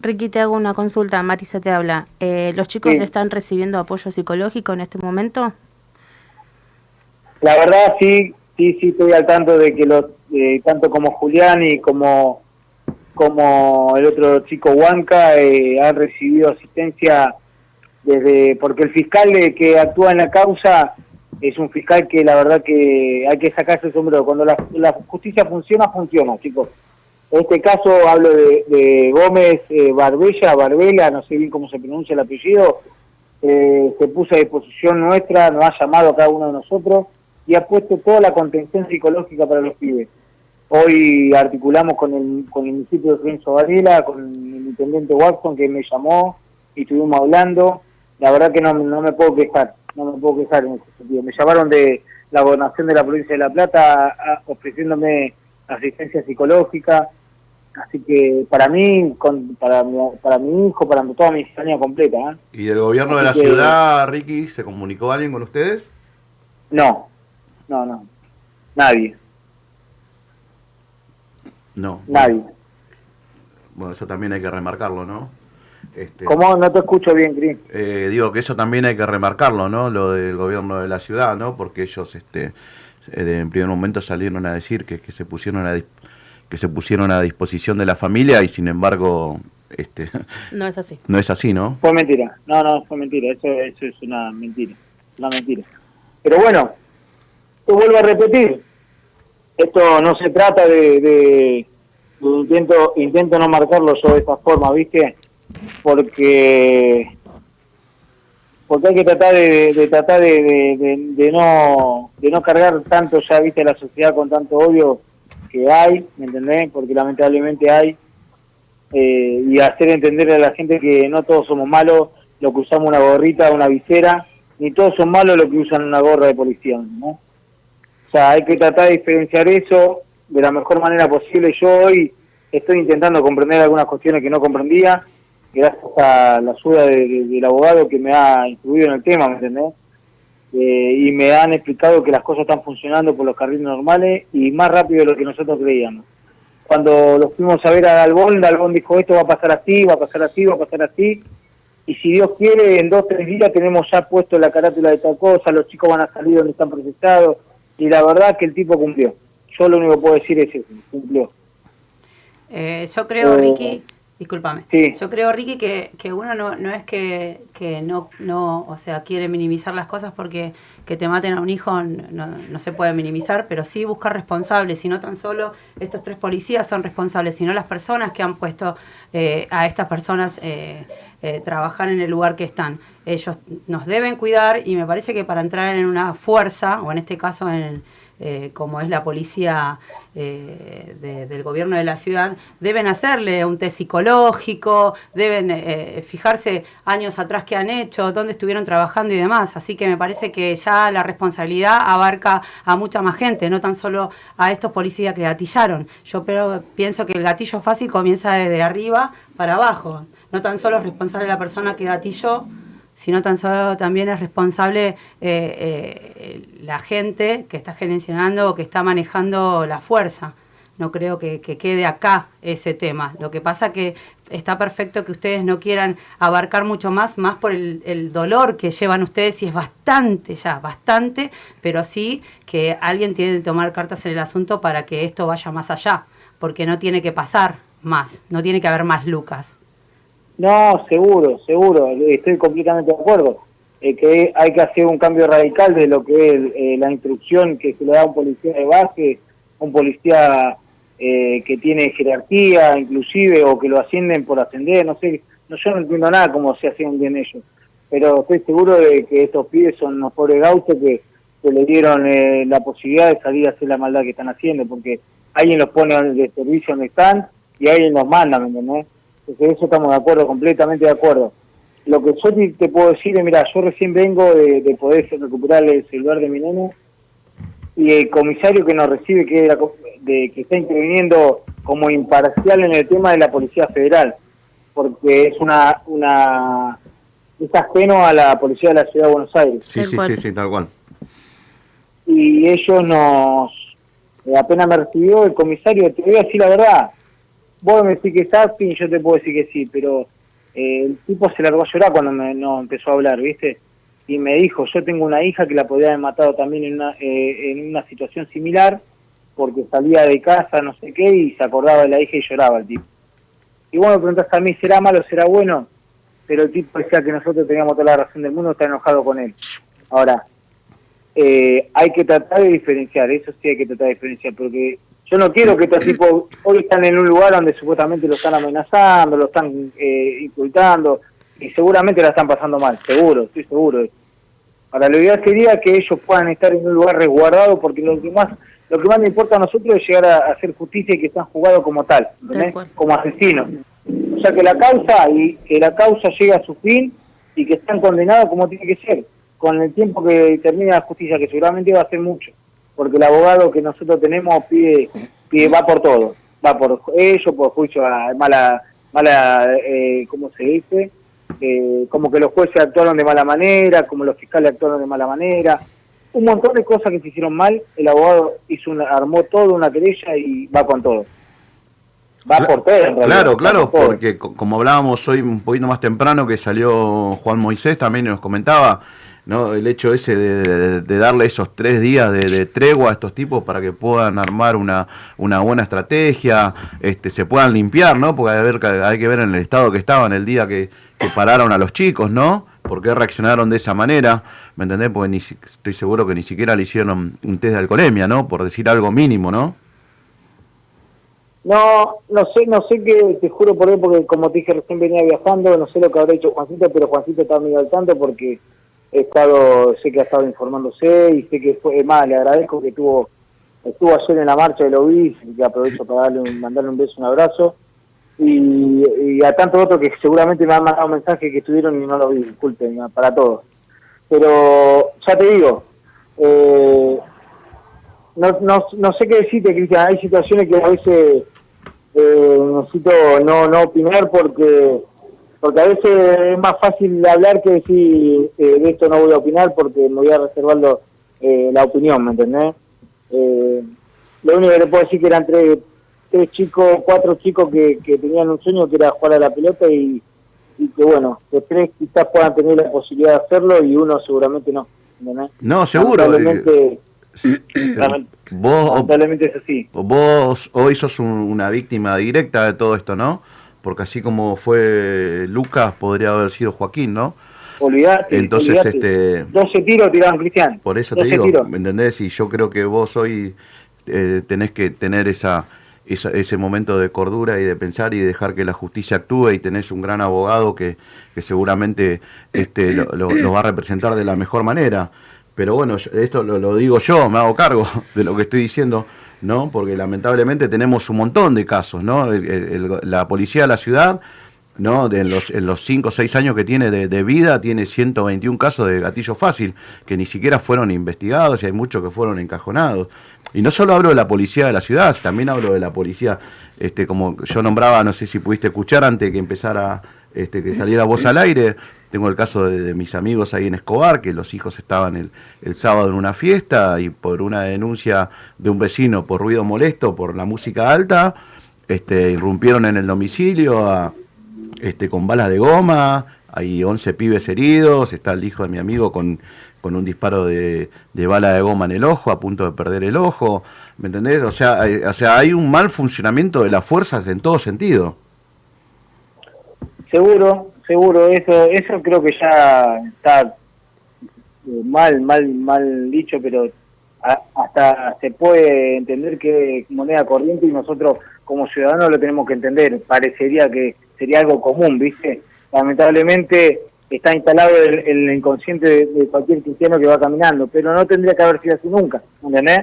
Ricky, te hago una consulta. Marisa te habla. Eh, ¿Los chicos Sí. están recibiendo apoyo psicológico en este momento? La verdad sí, sí, sí estoy al tanto de que los, eh, tanto como Julián y como, como el otro chico Huanca eh, han recibido asistencia desde, porque el fiscal eh, que actúa en la causa es un fiscal que la verdad que hay que sacarse el sombrero. Cuando la, justicia funciona, funciona, chicos. En este caso hablo de, Gómez eh, Barbella, Barbela, no sé bien cómo se pronuncia el apellido, eh, se puso a disposición nuestra, nos ha llamado a cada uno de nosotros y ha puesto toda la contención psicológica para los pibes. Hoy articulamos con el, con el municipio de Florencio Varela, con el intendente Watson que me llamó y estuvimos hablando. La verdad que no, no me puedo quejar, no me puedo quejar en ese sentido. Me llamaron de la gobernación de la provincia de La Plata a- ofreciéndome asistencia psicológica. Así que para mí, con, para, mi, para mi hijo, para toda mi familia completa. ¿eh? ¿Y del gobierno de la que- ciudad, Ricky, se comunicó alguien con ustedes? No, no, no. Nadie, No. nadie. Bueno, eso también hay que remarcarlo, ¿no? Este, ¿Cómo? No te escucho bien, Cris. eh, digo que eso también hay que remarcarlo, ¿no? Lo del gobierno de la ciudad, ¿no? Porque ellos, este, eh, en primer momento salieron a decir que, que se pusieron a que se pusieron a disposición de la familia y sin embargo, este, No es así. no es así, ¿no? Fue mentira. No, no, fue mentira. Eso, eso es una mentira. Una mentira. Pero bueno, te vuelvo a repetir. Esto no se trata de, de- de intento, intento no marcarlo yo de esta forma, ¿viste? Porque porque hay que tratar de, tratar de no de no cargar tanto ya viste la sociedad con tanto odio que hay ¿me entendés? porque lamentablemente hay eh, y hacer entender a la gente que no todos somos malos lo que usamos una gorrita una visera ni todos son malos los que usan una gorra de policía ¿no? o sea hay que tratar de diferenciar eso de la mejor manera posible yo hoy estoy intentando comprender algunas cuestiones que no comprendía gracias a la ayuda de- de- del abogado que me ha instruido en el tema, ¿me entendés? Eh, y me han explicado que las cosas están funcionando por los carriles normales y más rápido de lo que nosotros creíamos. Cuando los fuimos a ver a Dalbón, Dalbón dijo esto va a pasar así, va a pasar así, va a pasar así. Y si Dios quiere, en dos, tres días tenemos ya puesto la carátula de tal cosa, los chicos van a salir donde están procesados. Y la verdad que el tipo cumplió. Yo lo único que puedo decir es eso, cumplió. Eh, yo creo, Eh, Ricky, discúlpame. Sí. Yo creo, Ricky, que, que uno no, no es que, que no, no, o sea, quiere minimizar las cosas porque que te maten a un hijo no, no se puede minimizar, pero sí buscar responsables, y no tan solo estos tres policías son responsables, sino las personas que han puesto eh, a estas personas eh, eh, trabajar en el lugar que están. Ellos nos deben cuidar y me parece que para entrar en una fuerza, o en este caso en, eh, como es la policía eh, de- del gobierno de la ciudad, deben hacerle un test psicológico, deben eh, fijarse años atrás qué han hecho, dónde estuvieron trabajando y demás. Así que me parece que ya la responsabilidad abarca a mucha más gente, no tan solo a estos policías que gatillaron. Yo pero pienso que el gatillo fácil comienza desde arriba para abajo. no tan solo es responsable la persona que gatilló, sino tan solo también es responsable eh, eh, la gente que está gerenciando o que está manejando la fuerza. No creo que, que quede acá ese tema. Lo que pasa que está perfecto que ustedes no quieran abarcar mucho más, más por el, el dolor que llevan ustedes, y es bastante ya, bastante, pero sí que alguien tiene que tomar cartas en el asunto para que esto vaya más allá, porque no tiene que pasar más, no tiene que haber más Lucas. No, seguro, seguro, estoy completamente de acuerdo. Eh, que hay que hacer un cambio radical de lo que es eh, la instrucción que se le da a un policía de base, un policía eh, que tiene jerarquía inclusive o que lo ascienden por ascender, no sé, no, yo no entiendo nada cómo se ascienden ellos, pero estoy seguro de que estos pibes son unos pobres gauchos que, le dieron eh, la posibilidad de salir a hacer la maldad que están haciendo, porque alguien los pone de servicio donde están y alguien los manda, ¿me? Entonces eso estamos de acuerdo, completamente de acuerdo. Lo que yo te, puedo decir es, mira, yo recién vengo de, de poder recuperar el celular de mi nene y el comisario que nos recibe, que, era co- de, que está interviniendo como imparcial en el tema de la Policía Federal, porque es una, una es ajeno a la Policía de la Ciudad de Buenos Aires. Sí, sí, sí, sí, tal cual. Y ellos nos, eh, apenas me recibió el comisario, te voy a decir la verdad, vos me decís que es y yo te puedo decir que sí, pero eh, el tipo se largó a llorar cuando me, no empezó a hablar, ¿viste? Y me dijo, yo tengo una hija que la podría haber matado también en una, eh, en una situación similar, porque salía de casa, no sé qué, y se acordaba de la hija y lloraba el tipo. Y bueno, me preguntaste a mí, ¿será malo, será bueno? Pero el tipo decía que nosotros teníamos toda la razón del mundo, está enojado con él. Ahora, eh, hay que tratar de diferenciar, eso sí hay que tratar de diferenciar, porque yo no quiero que estos tipos hoy están en un lugar donde supuestamente lo están amenazando, lo están eh, insultando, y seguramente la están pasando mal, seguro, estoy seguro de eso. Ahora, la idea sería que ellos puedan estar en un lugar resguardado, porque lo que más, lo que más me importa a nosotros es llegar a, hacer justicia y que están jugados como tal, ¿entendés? como asesinos. O sea, que la causa y que la causa llegue a su fin y que están condenados como tiene que ser, con el tiempo que termine la justicia, que seguramente va a ser mucho, porque el abogado que nosotros tenemos pide, pide va por todo, va por ellos, por juicio a mala, mala eh, ¿cómo se dice? Eh, como que los jueces actuaron de mala manera, como los fiscales actuaron de mala manera, un montón de cosas que se hicieron mal, el abogado hizo una, armó todo una querella y va con todo. Va por todo, en realidad, Claro, claro, por porque co- como hablábamos hoy un poquito más temprano que salió Juan Moisés también nos comentaba, ¿no? El hecho ese de, de- darle esos tres días de, de tregua a estos tipos para que puedan armar una, una buena estrategia, este, se puedan limpiar, ¿no? Porque hay, que ver, hay que ver en el estado que estaban el día que, que pararon a los chicos, ¿no? ¿Por qué reaccionaron de esa manera? ¿Me entendés? Porque ni estoy seguro que ni siquiera le hicieron un test de alcoholemia, ¿no? Por decir algo mínimo, ¿no? No, no sé, no sé qué, te juro por él, porque como te dije, recién venía viajando, no sé lo que habrá hecho Juancito, pero Juancito está medio al tanto porque he estado, sé que ha estado informándose y sé que fue, más, le agradezco que tuvo, estuvo ayer en la marcha de los bis, y que aprovecho para darle un, mandarle un beso, un abrazo, y, y a tanto otro que seguramente me han mandado mensajes que estuvieron y no lo vi, disculpen, para todos. Pero ya te digo, eh, no, no, no sé qué decirte, Cristian, hay situaciones que a veces eh, necesito no, no opinar porque porque a veces es más fácil hablar que decir eh, de esto no voy a opinar porque me voy a reservar lo- eh, la opinión, ¿me entendés? Eh, lo único que le puedo decir que eran tres, tres chicos, cuatro chicos que, que tenían un sueño que era jugar a la pelota y, y que bueno, que tres quizás puedan tener la posibilidad de hacerlo y uno seguramente no. ¿entendés? No, seguro. Lamentablemente, Vos, lamentablemente es así. vos hoy sos un- una víctima directa de todo esto, ¿no? Porque así como fue Lucas, podría haber sido Joaquín, ¿no? Olvidate. Entonces, olvidate. este, 12 tiros tiraron, Cristian. por eso te 12 digo. ¿me entendés? Y yo creo que vos hoy eh, tenés que tener esa, esa- ese momento de cordura y de pensar y dejar que la justicia actúe y tenés un gran abogado que, que seguramente este, lo, lo- lo va a representar de la mejor manera. Pero bueno, esto lo, lo digo yo, me hago cargo de lo que estoy diciendo, ¿no? Porque lamentablemente tenemos un montón de casos, ¿no? El- la policía de la ciudad, ¿no? De en los, en los 5 o 6 años que tiene de, de vida, tiene 121 casos de gatillo fácil, que ni siquiera fueron investigados y hay muchos que fueron encajonados. Y no solo hablo de la policía de la ciudad, también hablo de la policía, este, como yo nombraba, no sé si pudiste escuchar antes que empezara este, que saliera voz al aire. Tengo el caso de, mis amigos ahí en Escobar, que los hijos estaban el, el sábado en una fiesta y por una denuncia de un vecino por ruido molesto, por la música alta, este, irrumpieron en el domicilio a- este, con balas de goma, hay 11 pibes heridos, está el hijo de mi amigo con, con un disparo de, de bala de goma en el ojo, a punto de perder el ojo, ¿me entendés? O sea, hay, o sea, hay un mal funcionamiento de las fuerzas en todo sentido. Seguro, seguro, eso, eso creo que ya está eh, mal, mal, mal dicho, pero hasta se puede entender que es moneda corriente y nosotros como ciudadanos lo tenemos que entender. Parecería que sería algo común, ¿viste? Lamentablemente está instalado en el inconsciente de, de cualquier cristiano que va caminando, pero no tendría que haber sido así nunca, ¿entendés?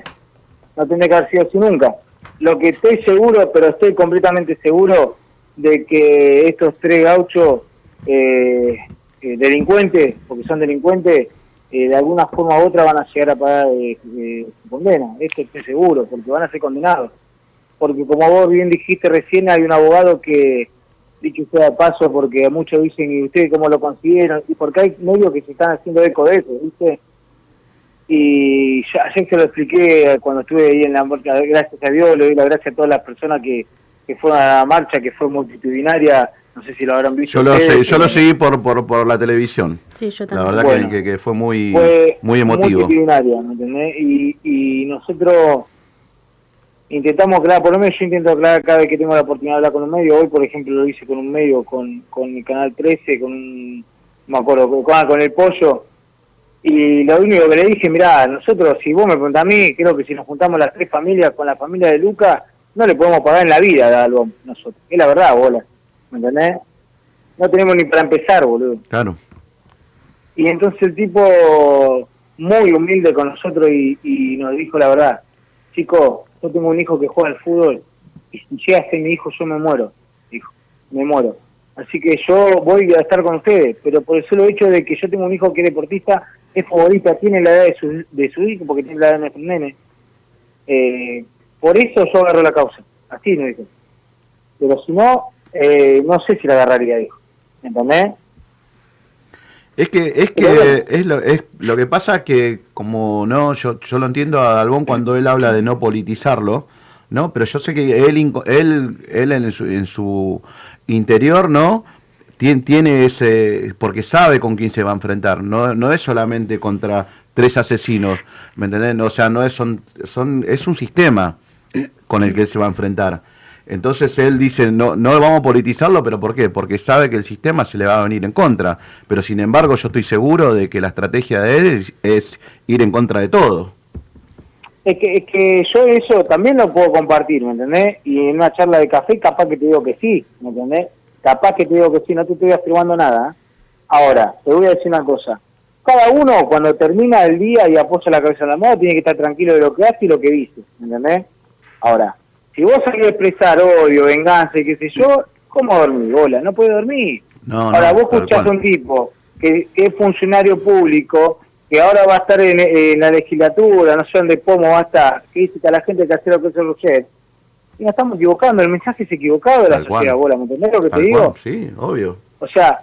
No tendría que haber sido así nunca. Lo que estoy seguro, pero estoy completamente seguro de que estos tres gauchos eh, eh, delincuentes, porque son delincuentes, eh, de alguna forma u otra van a llegar a pagar eh, eh, su condena. Esto estoy seguro, porque van a ser condenados. Porque como vos bien dijiste recién, hay un abogado que, dicho sea de paso, porque muchos dicen, ¿y ustedes cómo lo consiguieron? Y porque hay medios que se están haciendo eco de eso, ¿viste? Y ya, ayer se lo expliqué cuando estuve ahí en la marcha, gracias a Dios, le doy la gracia a todas las personas que, que fueron a la marcha, que fue multitudinaria, no sé si lo habrán visto. Yo lo, ustedes, sé, yo lo seguí por, por, por la televisión. Sí, yo La también. verdad Bueno. que, que- fue muy, fue muy emotivo. ¿me entendés? Y, y nosotros intentamos aclarar, por lo menos yo intento aclarar cada vez que tengo la oportunidad de hablar con un medio. Hoy, por ejemplo, lo hice con un medio, con, con el Canal 13, con un, no me acuerdo, con, ah, con el Pollo. Y lo único que le dije, mirá, nosotros, si vos me preguntás a mí, creo que si nos juntamos las tres familias con la familia de Luca, no le podemos pagar en la vida a algo nosotros. Es la verdad, bola. ¿Me entendés? No tenemos ni para empezar, boludo. Claro. Y entonces el tipo, muy humilde con nosotros y, y nos dijo la verdad, chico, yo tengo un hijo que juega al fútbol y si llega a ser mi hijo yo me muero, dijo, me muero. Así que yo voy a estar con ustedes, pero por el solo hecho de que yo tengo un hijo que es deportista, es futbolista, tiene la edad de su, de su hijo, porque tiene la edad de nuestro nene. Eh, por eso yo agarro la causa, así nos dijo. Pero si no, eh, no sé si la agarraría, dijo. ¿Me entendés? Es que es que bueno. es lo, es lo que pasa que como no yo yo lo entiendo a Dalbón cuando él habla de no politizarlo, ¿no? Pero yo sé que él él él en su, en su interior, ¿no? Tiene, tiene ese porque sabe con quién se va a enfrentar, no no es solamente contra tres asesinos, ¿me entendés? O sea, no es son son es un sistema con el que él se va a enfrentar. Entonces él dice, no, no vamos a politizarlo, pero ¿por qué? Porque sabe que el sistema se le va a venir en contra. Pero sin embargo yo estoy seguro de que la estrategia de él es, ir en contra de todo. Es que, es que yo eso también lo puedo compartir, ¿me entendés? Y en una charla de café capaz que te digo que sí, ¿me entendés? Capaz que te digo que sí, no te estoy afirmando nada. Ahora, te voy a decir una cosa. Cada uno cuando termina el día y apoya la cabeza en la mano tiene que estar tranquilo de lo que hace y lo que dice, ¿me entendés? Ahora, si vos salís a expresar odio, venganza y qué sé yo, ¿cómo dormir, bola? No puedes dormir. No, Ahora, no, vos escuchás a un tipo que, que es funcionario público, que ahora va a estar en, en la legislatura, no sé dónde pomo va a estar, que dice que a la gente que hacer lo que hace Roger. Y nos estamos equivocando, el mensaje es equivocado de la Tal cual. sociedad, bola, ¿me entendés lo que Tal te digo? Sí, obvio. O sea,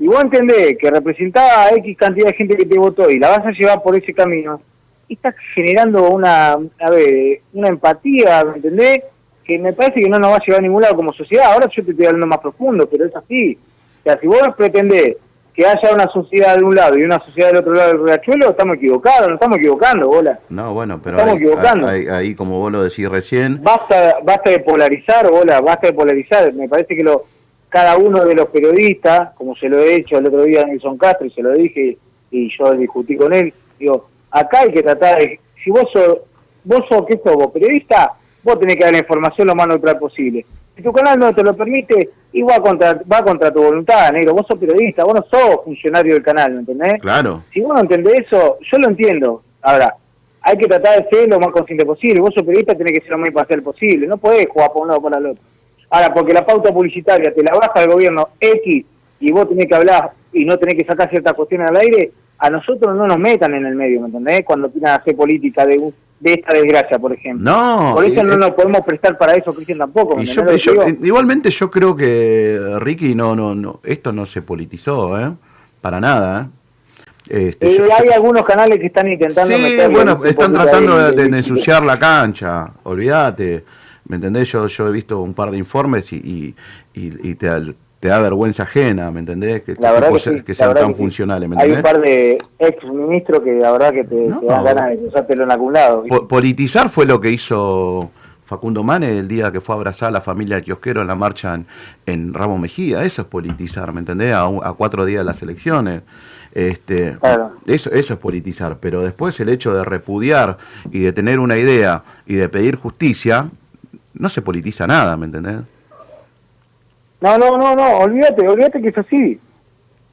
y vos entendés que representaba a X cantidad de gente que te votó y la vas a llevar por ese camino, y estás generando una, a ver, una empatía, ¿me entendés? Que me parece que no nos va a llevar a ningún lado como sociedad. Ahora yo te estoy hablando más profundo, pero es así. O sea, si vos pretendés que haya una sociedad de un lado y una sociedad del otro lado del riachuelo, estamos equivocados, nos estamos equivocando, bola. No, bueno, pero Estamos ahí, equivocando. ahí- ahí, como vos lo decís recién, basta basta de polarizar, bola, basta de polarizar. Me parece que lo cada uno de los periodistas, como se lo he hecho el otro día a Nelson Castro y se lo dije y yo discutí con él, digo, acá hay que tratar de, si vos sos, vos sos, ¿qué sos vos? Periodista, vos tenés que dar la información lo más neutral posible. Si tu canal no te lo permite, y va contra, va contra tu voluntad, negro. Vos sos periodista, vos no sos funcionario del canal, ¿me entendés? claro. Si vos no entendés eso, yo lo entiendo. Ahora, hay que tratar de ser lo más consciente posible. Vos sos periodista, tenés que ser lo más imparcial posible. No podés jugar por un lado o por el otro. Ahora, porque la pauta publicitaria te la baja el gobierno X y vos tenés que hablar y no tenés que sacar ciertas cuestiones al aire, a nosotros no nos metan en el medio, ¿me entendés? Cuando quieran hacer política de un, de esta desgracia, por ejemplo. No, Por eso eh, no eh, nos podemos prestar para eso, Cristian, tampoco. ¿me Y yo- yo- digo? igualmente yo creo que Ricky no, no, no, esto no se politizó, ¿eh? Para nada, ¿eh? Este, Eh, yo- hay algunos canales que están intentando Sí, bueno, están tratando de, de ensuciar la cancha, olvídate. ¿Me entendés? Yo, yo he visto un par de informes y, y, y- y te, te da vergüenza ajena, ¿me entendés? Que, La verdad que sí, que sean verdad tan que sí. funcionales, ¿me Hay un par de ex ministros que la verdad que te, te dan ganas de cruzártelo en algún politizar fue lo que hizo Facundo Mane el día que fue a abrazar a la familia Kiosquero en la marcha en, en Ramos Mejía. Eso es politizar, ¿me entendés? A, un- a cuatro días de las elecciones. Este, eso, eso es politizar, pero después el hecho de repudiar y de tener una idea y de pedir justicia, no se politiza nada, ¿me entendés? No, no, no, no, olvídate, olvídate que es así.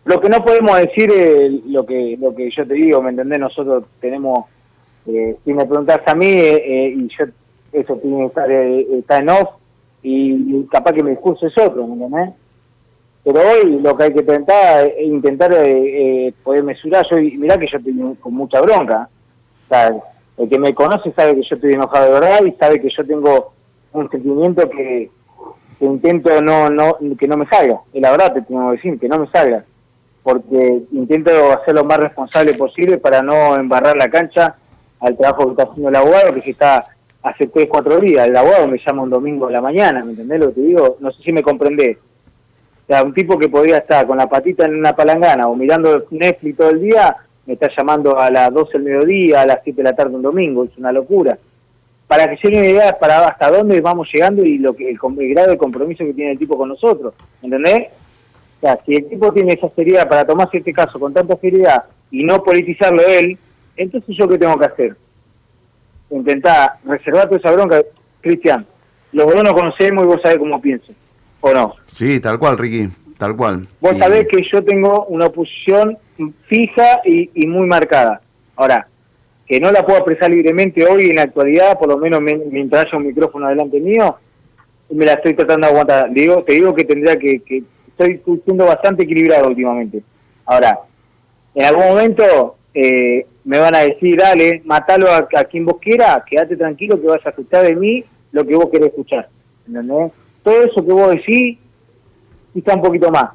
Lo que no podemos decir es lo que lo que yo te digo, ¿me entendés? Nosotros tenemos, eh, si me preguntás a mí, eh, eh, y yo, eso tiene que estar, eh, está en off, y, capaz que mi discurso es otro, ¿me entendés? Pero hoy lo que hay que intentar es intentar eh, eh, poder mesurar. Yo, mirá que yo estoy con mucha bronca. Sea, el que me conoce sabe que yo estoy enojado de verdad y sabe que yo tengo un sentimiento que, que intento no, no, que no me salga. Y la verdad te tengo que decir, que no me salga. Porque intento hacer lo más responsable posible para no embarrar la cancha al trabajo que está haciendo el abogado, que se está hace tres, cuatro días. El abogado me llama un domingo a la mañana, ¿me entendés lo que te digo? No sé si me comprendés. O sea, un tipo que podría estar con la patita en una palangana o mirando Netflix todo el día, me está llamando a las 12 del mediodía, a las 7 de la tarde un domingo, es una locura. Para que se den una idea para hasta dónde vamos llegando y lo que el, el grado de compromiso que tiene el tipo con nosotros, ¿entendés? O sea, si el tipo tiene esa seriedad para tomarse este caso con tanta seriedad y no politizarlo él, entonces yo qué tengo que hacer? Intentar reservar toda esa bronca. Cristian, los dos nos conocemos y vos sabés cómo pienso, ¿o no? Sí, tal cual, Ricky, tal cual. Vos Y- sabés que yo tengo una posición fija y, y muy marcada. Ahora, que no la puedo expresar libremente hoy en la actualidad, por lo menos me- mientras haya un micrófono delante mío, me la estoy tratando de aguantar. Digo, te digo que tendría que, que estoy siendo bastante equilibrado últimamente. Ahora, en algún momento eh, me van a decir, dale, matalo a, quien vos quieras, quédate tranquilo que vas a escuchar de mí lo que vos querés escuchar. ¿Entendés? Todo eso que vos decís, quizá un poquito más.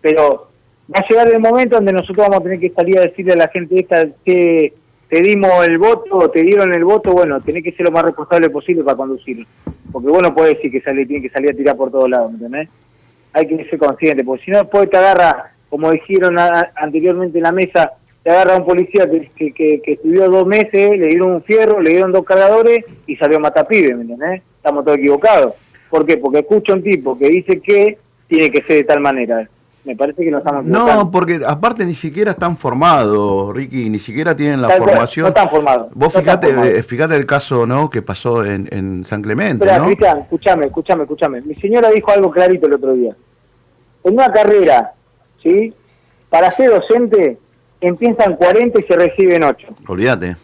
Pero va a llegar el momento donde nosotros vamos a tener que salir a decirle a la gente esta que te dimos el voto, te dieron el voto, bueno, tenés que ser lo más responsable posible para conducir. Porque vos no podés decir que sale, tiene que salir a tirar por todos lados, ¿me entendés? Hay que ser consciente, porque si no después te agarra, como dijeron a- anteriormente en la mesa, te agarra un policía que, que, que, que estudió dos meses, le dieron un fierro, le dieron dos cargadores y salió a matar pibes, ¿me entendés? Estamos todos equivocados. ¿Por qué? Porque escucha un tipo que dice que tiene que ser de tal manera. Me parece que nos estamos. No, porque aparte ni siquiera están formados, Ricky, ni siquiera tienen la Tal cual, formación. no están formados, Vos no fijate, formados. eh, fíjate el caso, ¿no? Que pasó en, en San Clemente, Espera, ¿no? Cristian, escúchame, escúchame, escúchame. Mi señora dijo algo clarito el otro día. En una carrera, ¿sí? Para ser docente, empiezan 40 y se reciben 8. Olvídate.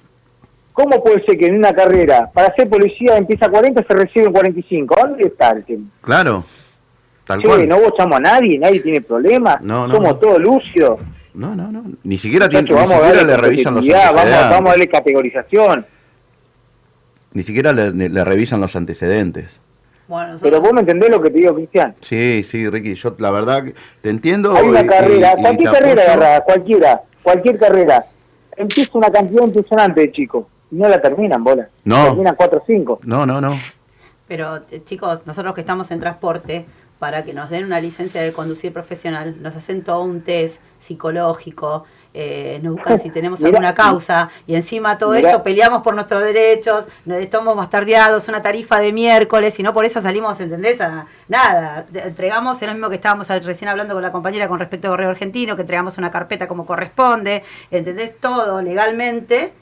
¿Cómo puede ser que en una carrera, para ser policía, empieza 40 y se reciben 45? ¿Dónde está el tema? Claro. Tal Che, cual. no bochamos a nadie, nadie tiene problemas, No, no, somos no. todos lúcidos. No, no, no. Ni siquiera, tiene- ni siquiera le revisan los competitividad, vamos, antecedentes. vamos a darle categorización. Ni siquiera le, le revisan los antecedentes. Pero vos me entendés lo que te digo, Cristian. Sí, sí, Ricky, yo la verdad que te entiendo. Hay una y- carrera, y- cualquier carrera apoyo. agarrada, cualquiera, cualquier carrera. Empieza una cantidad impresionante de chicos y no la terminan, bola. No. Terminan 4 o 5. No, no, no. Pero eh, chicos, nosotros que estamos en transporte, para que nos den una licencia de conducir profesional, nos hacen todo un test psicológico, eh, nos buscan si tenemos Mirá. alguna causa y encima todo Mirá. esto peleamos por nuestros derechos, nos estamos bastardeados, una tarifa de miércoles y no por eso salimos, ¿entendés? A nada, entregamos, es lo mismo que estábamos recién hablando con la compañera con respecto a Correo Argentino, que entregamos una carpeta como corresponde, ¿entendés? Todo legalmente.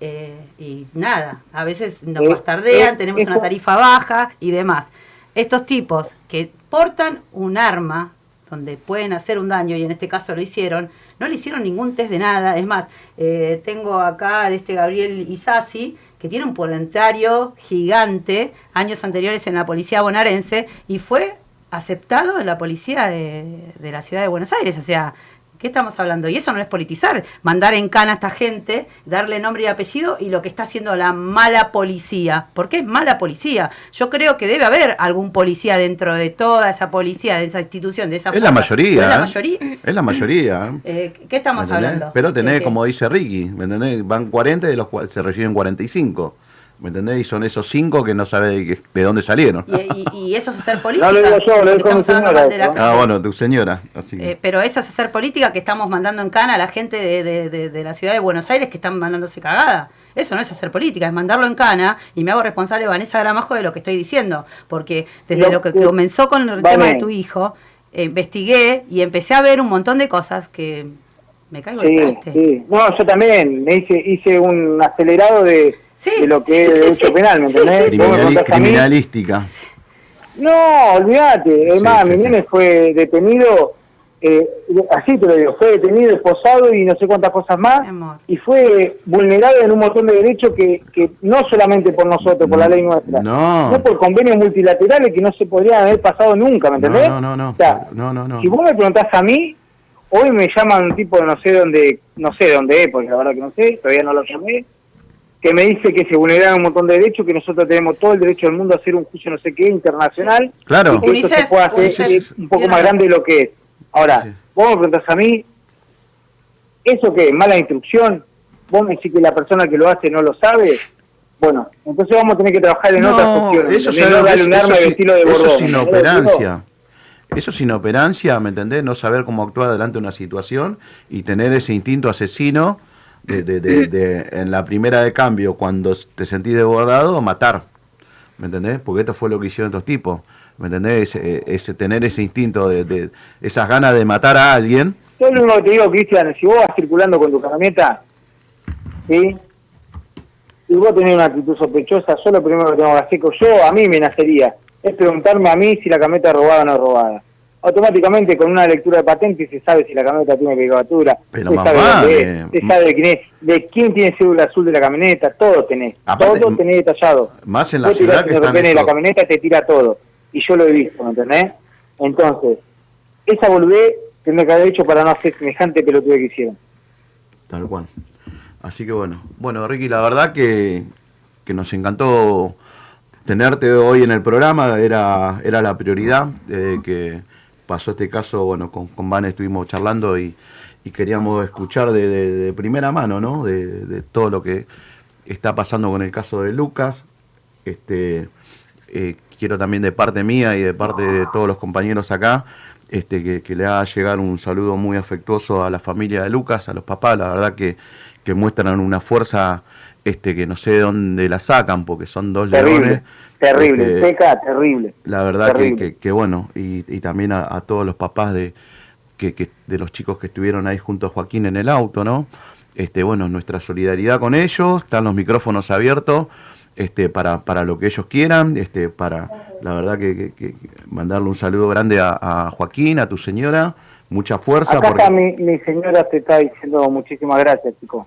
eh, y nada, a veces nos Eh, bastardean, eh, tenemos una tarifa baja y demás. Estos tipos que portan un arma donde pueden hacer un daño, y en este caso lo hicieron, no le hicieron ningún test de nada. Es más, eh, tengo acá de este Gabriel Isasi, que tiene un voluntario gigante, años anteriores en la policía bonaerense, y fue aceptado en la policía de, de la ciudad de Buenos Aires. O sea, ¿Qué estamos hablando? Y eso no es politizar, mandar en cana a esta gente, darle nombre y apellido y lo que está haciendo la mala policía. ¿Por qué es mala policía? Yo creo que debe haber algún policía dentro de toda esa policía, de esa institución, de esa Es la fuerza. mayoría. Es la ¿eh? mayoría. Es la mayoría. Eh, ¿Qué estamos hablando? Pero tenés, ¿De qué? como dice Ricky, ¿me entendés? Van 40 y de los cuales se reciben 45. ¿Me entendés? Y son esos 5 que no sabe de, dónde salieron. Y, y- y eso es hacer política. No lo digo yo, lo digo mi señora la. Ah, bueno, tu señora. Así que- Eh, pero eso es hacer política que estamos mandando en cana a la gente de, de- de- de la ciudad de Buenos Aires que están mandándose cagada. Eso no es hacer política, es mandarlo en cana y me hago responsable, Vanessa Gramajo, de lo que estoy diciendo. Porque desde Lo lo que comenzó con el tema de tu hijo, eh, investigué y empecé a ver un montón de cosas que me caigo el Sí, traste. sí. No, yo también me hice, hice un acelerado de, de lo que es derecho sí. penal, ¿me entendés? Criminali- criminalística. No, olvídate. Es más, sí, mi sí. nene fue detenido, eh, así te lo digo, fue detenido, esposado y no sé cuántas cosas más. Y fue vulnerado en un montón de derechos que, que no solamente por nosotros, por la ley nuestra, No. no por convenios multilaterales que no se podrían haber pasado nunca, ¿me entendés? No, no, no. O sea, No, no, no. si vos me preguntás a mí, hoy me llaman un tipo, no sé dónde, no sé dónde es, porque la verdad que no sé, todavía no lo llamé, que me dice que se vulneran un montón de derechos, que nosotros tenemos todo el derecho del mundo a hacer un juicio no sé qué internacional, Claro. y que esto se UNICEF, puede hacer UNICEF. eh, un poco más grande de lo que es. Ahora, vos me preguntás a mí, ¿eso qué? ¿Mala instrucción? ¿Vos me decís que la persona que lo hace no lo sabe? Bueno, entonces vamos a tener que trabajar en otras No, cuestiones. eso, es- no darle un eso arma de sí- estilo de eso Bordón, es inoperancia. Eso es inoperancia, ¿me entendés? No saber cómo actuar delante de una situación y tener ese instinto asesino de, de- de- en la primera de cambio, cuando te sentís desbordado, matar. ¿Me entendés? Porque esto fue lo que hicieron estos tipos. ¿Me entendés? Ese, ese- tener ese instinto, de, esas ganas de matar a alguien. Yo lo único que te digo, Cristian, si vos vas circulando con tu camioneta, ¿sí? Y vos tenés una actitud sospechosa, yo lo primero que tengo que hacer, yo, a mí me nacería, es preguntarme a mí si la camioneta es robada o no es robada. Automáticamente, con una lectura de patente, se sabe si la camioneta tiene pegatura, Pero se sabe es, se sabe de quién es, de quién tiene cédula azul de la camioneta, todo tenés, Aparte, todo tenés detallado. Más en la Vos ciudad que están de la camioneta, te tira todo. Y yo lo he visto, ¿me entendés? Entonces, esa boludez tendría que haber hecho para no hacer semejante pelotude que hicieron. Tal cual. Así que bueno. Bueno, Ricky, la verdad que, que nos encantó tenerte hoy en el programa. Era, era la prioridad eh, que pasó este caso. Bueno, con, con Van estuvimos charlando y, y queríamos escuchar de, de- de primera mano, ¿no? De, de todo lo que está pasando con el caso de Lucas. Este, eh, quiero también de parte mía y de parte de todos los compañeros acá, este, que, que le haga llegar un saludo muy afectuoso a la familia de Lucas, a los papás, la verdad que, que muestran una fuerza este, que no sé de dónde la sacan, porque son dos Terrible, leones. Terrible, Este, seca, terrible. la verdad que, Terrible. que- que bueno, y, y también a, a todos los papás de, que, que- de los chicos que estuvieron ahí junto a Joaquín en el auto, ¿no? Este, bueno, nuestra solidaridad con ellos, están los micrófonos abiertos este, para, para lo que ellos quieran, este, para la verdad que, mandarle un saludo grande a, a Joaquín, a tu señora, mucha fuerza. Acá porque- está mi, mi señora, te está diciendo muchísimas gracias, chico.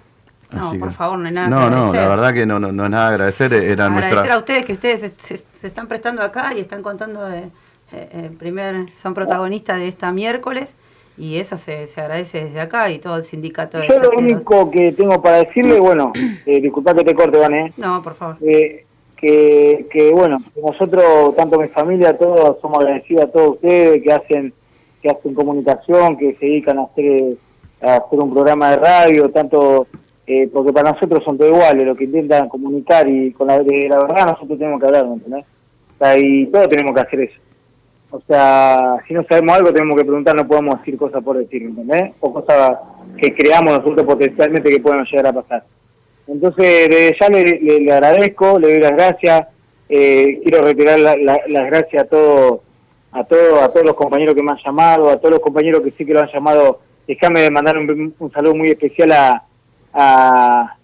No, así por que- favor, no hay nada que No, no, agradecer. la verdad que no, no, no es nada que agradecer, era Agradecer nuestra... a ustedes que ustedes se, se- se están prestando acá y están contando de, eh, eh, primer, son protagonistas de esta miércoles y eso se, se agradece desde acá y todo el sindicato de Yo lo único que tengo para decirle, bueno, eh, disculpa que te corte, Van, ¿eh? No, por favor. Eh, que, que bueno, que nosotros, tanto mi familia, todos somos agradecidos a todos ustedes que hacen que hacen comunicación, que se dedican a hacer, a hacer un programa de radio, tanto eh, porque para nosotros son todos iguales, lo que intentan comunicar y con la, de la verdad nosotros tenemos que hablar, ¿me entendés? O sea, y todos tenemos que hacer eso. O sea, si no sabemos algo tenemos que preguntar, no podemos decir cosas por decir, ¿me ¿entendés? O cosas que creamos nosotros potencialmente que pueden llegar a pasar. Entonces, desde ya le, agradezco, le doy las gracias. eh, quiero retirar la- la- las gracias a todos, a todos, a todos los compañeros que me han llamado, a todos los compañeros que sí que lo han llamado. Déjame mandar un, un saludo muy especial a, a,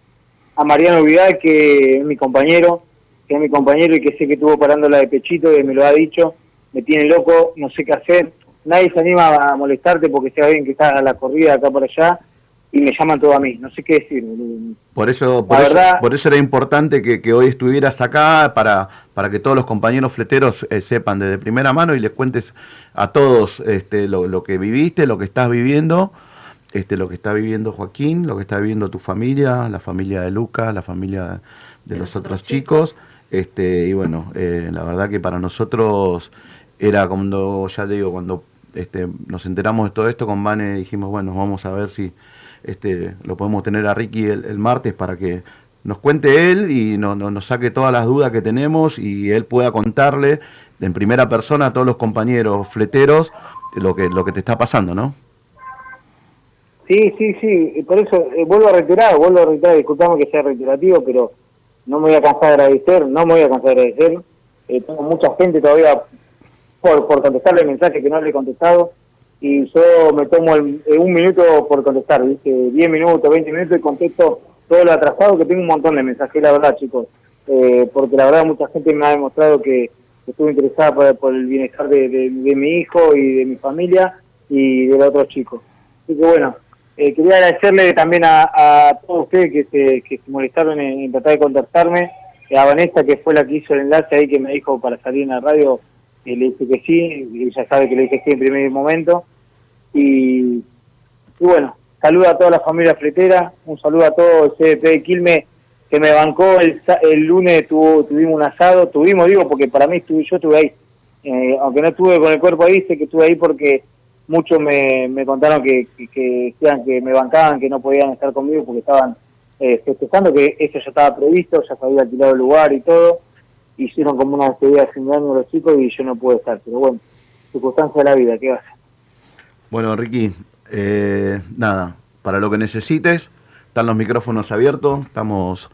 a Mariano Vidal, que es mi compañero, que es mi compañero y que sé que estuvo parándola de pechito y me lo ha dicho. Me tiene loco, no sé qué hacer. Nadie se anima a molestarte porque sea bien que estás a la corrida acá por allá y me llaman todo a mí. No sé qué decir. Por eso, por eso, verdad- por eso era importante que, que hoy estuvieras acá para, para que todos los compañeros fleteros eh, sepan de primera mano y les cuentes a todos este, lo, lo que viviste, lo que estás viviendo. Este, lo que está viviendo Joaquín, lo que está viviendo tu familia, la familia de Lucas, la familia de los otros chicos. Este, y bueno, eh, la verdad que para nosotros era cuando, ya te digo, cuando este, nos enteramos de todo esto con Vane, dijimos, bueno, vamos a ver si este, lo podemos tener a Ricky el, el martes para que nos cuente él y no- no- nos saque todas las dudas que tenemos y él pueda contarle en primera persona a todos los compañeros fleteros lo que, lo que te está pasando, ¿no? Sí, sí, sí, por eso eh, vuelvo a reiterar, vuelvo a reiterar, disculpame que sea reiterativo, pero no me voy a cansar de agradecer, no me voy a cansar de agradecer. Eh, tengo mucha gente todavía por, por contestarle el mensaje que no le he contestado y yo me tomo el- eh, un minuto por contestar, ¿viste? 10 minutos, 20 minutos y contesto todo lo atrasado, que tengo un montón de mensajes, la verdad, chicos. Eh, porque la verdad mucha gente me ha demostrado que estuvo interesada por, el bienestar de, de- de mi hijo y de mi familia y de los otros chicos. Así que bueno, eh, quería agradecerle también a, a todos ustedes que se, que se molestaron en, tratar de contactarme, a Vanessa que fue la que hizo el enlace ahí que me dijo para salir en la radio, eh, le dije que sí, y ella sabe que le dije sí en primer momento. Y, y bueno, saludo a toda la familia fletera, un saludo a todo el CDP de Quilme que me bancó el, el lunes, tuvo, tuvimos un asado, tuvimos, digo, porque para mí estuve, yo estuve ahí, Eh, aunque no estuve con el cuerpo ahí, sé que estuve ahí porque muchos me, contaron que, decían que me bancaban, que no podían estar conmigo porque estaban eh, festejando, que eso ya estaba previsto, ya se había alquilado el lugar y todo, hicieron como una despedida de fin año los chicos y yo no pude estar, pero bueno, circunstancia de la vida, ¿qué va a hacer? Bueno, Ricky, eh, nada, para lo que necesites, están los micrófonos abiertos, estamos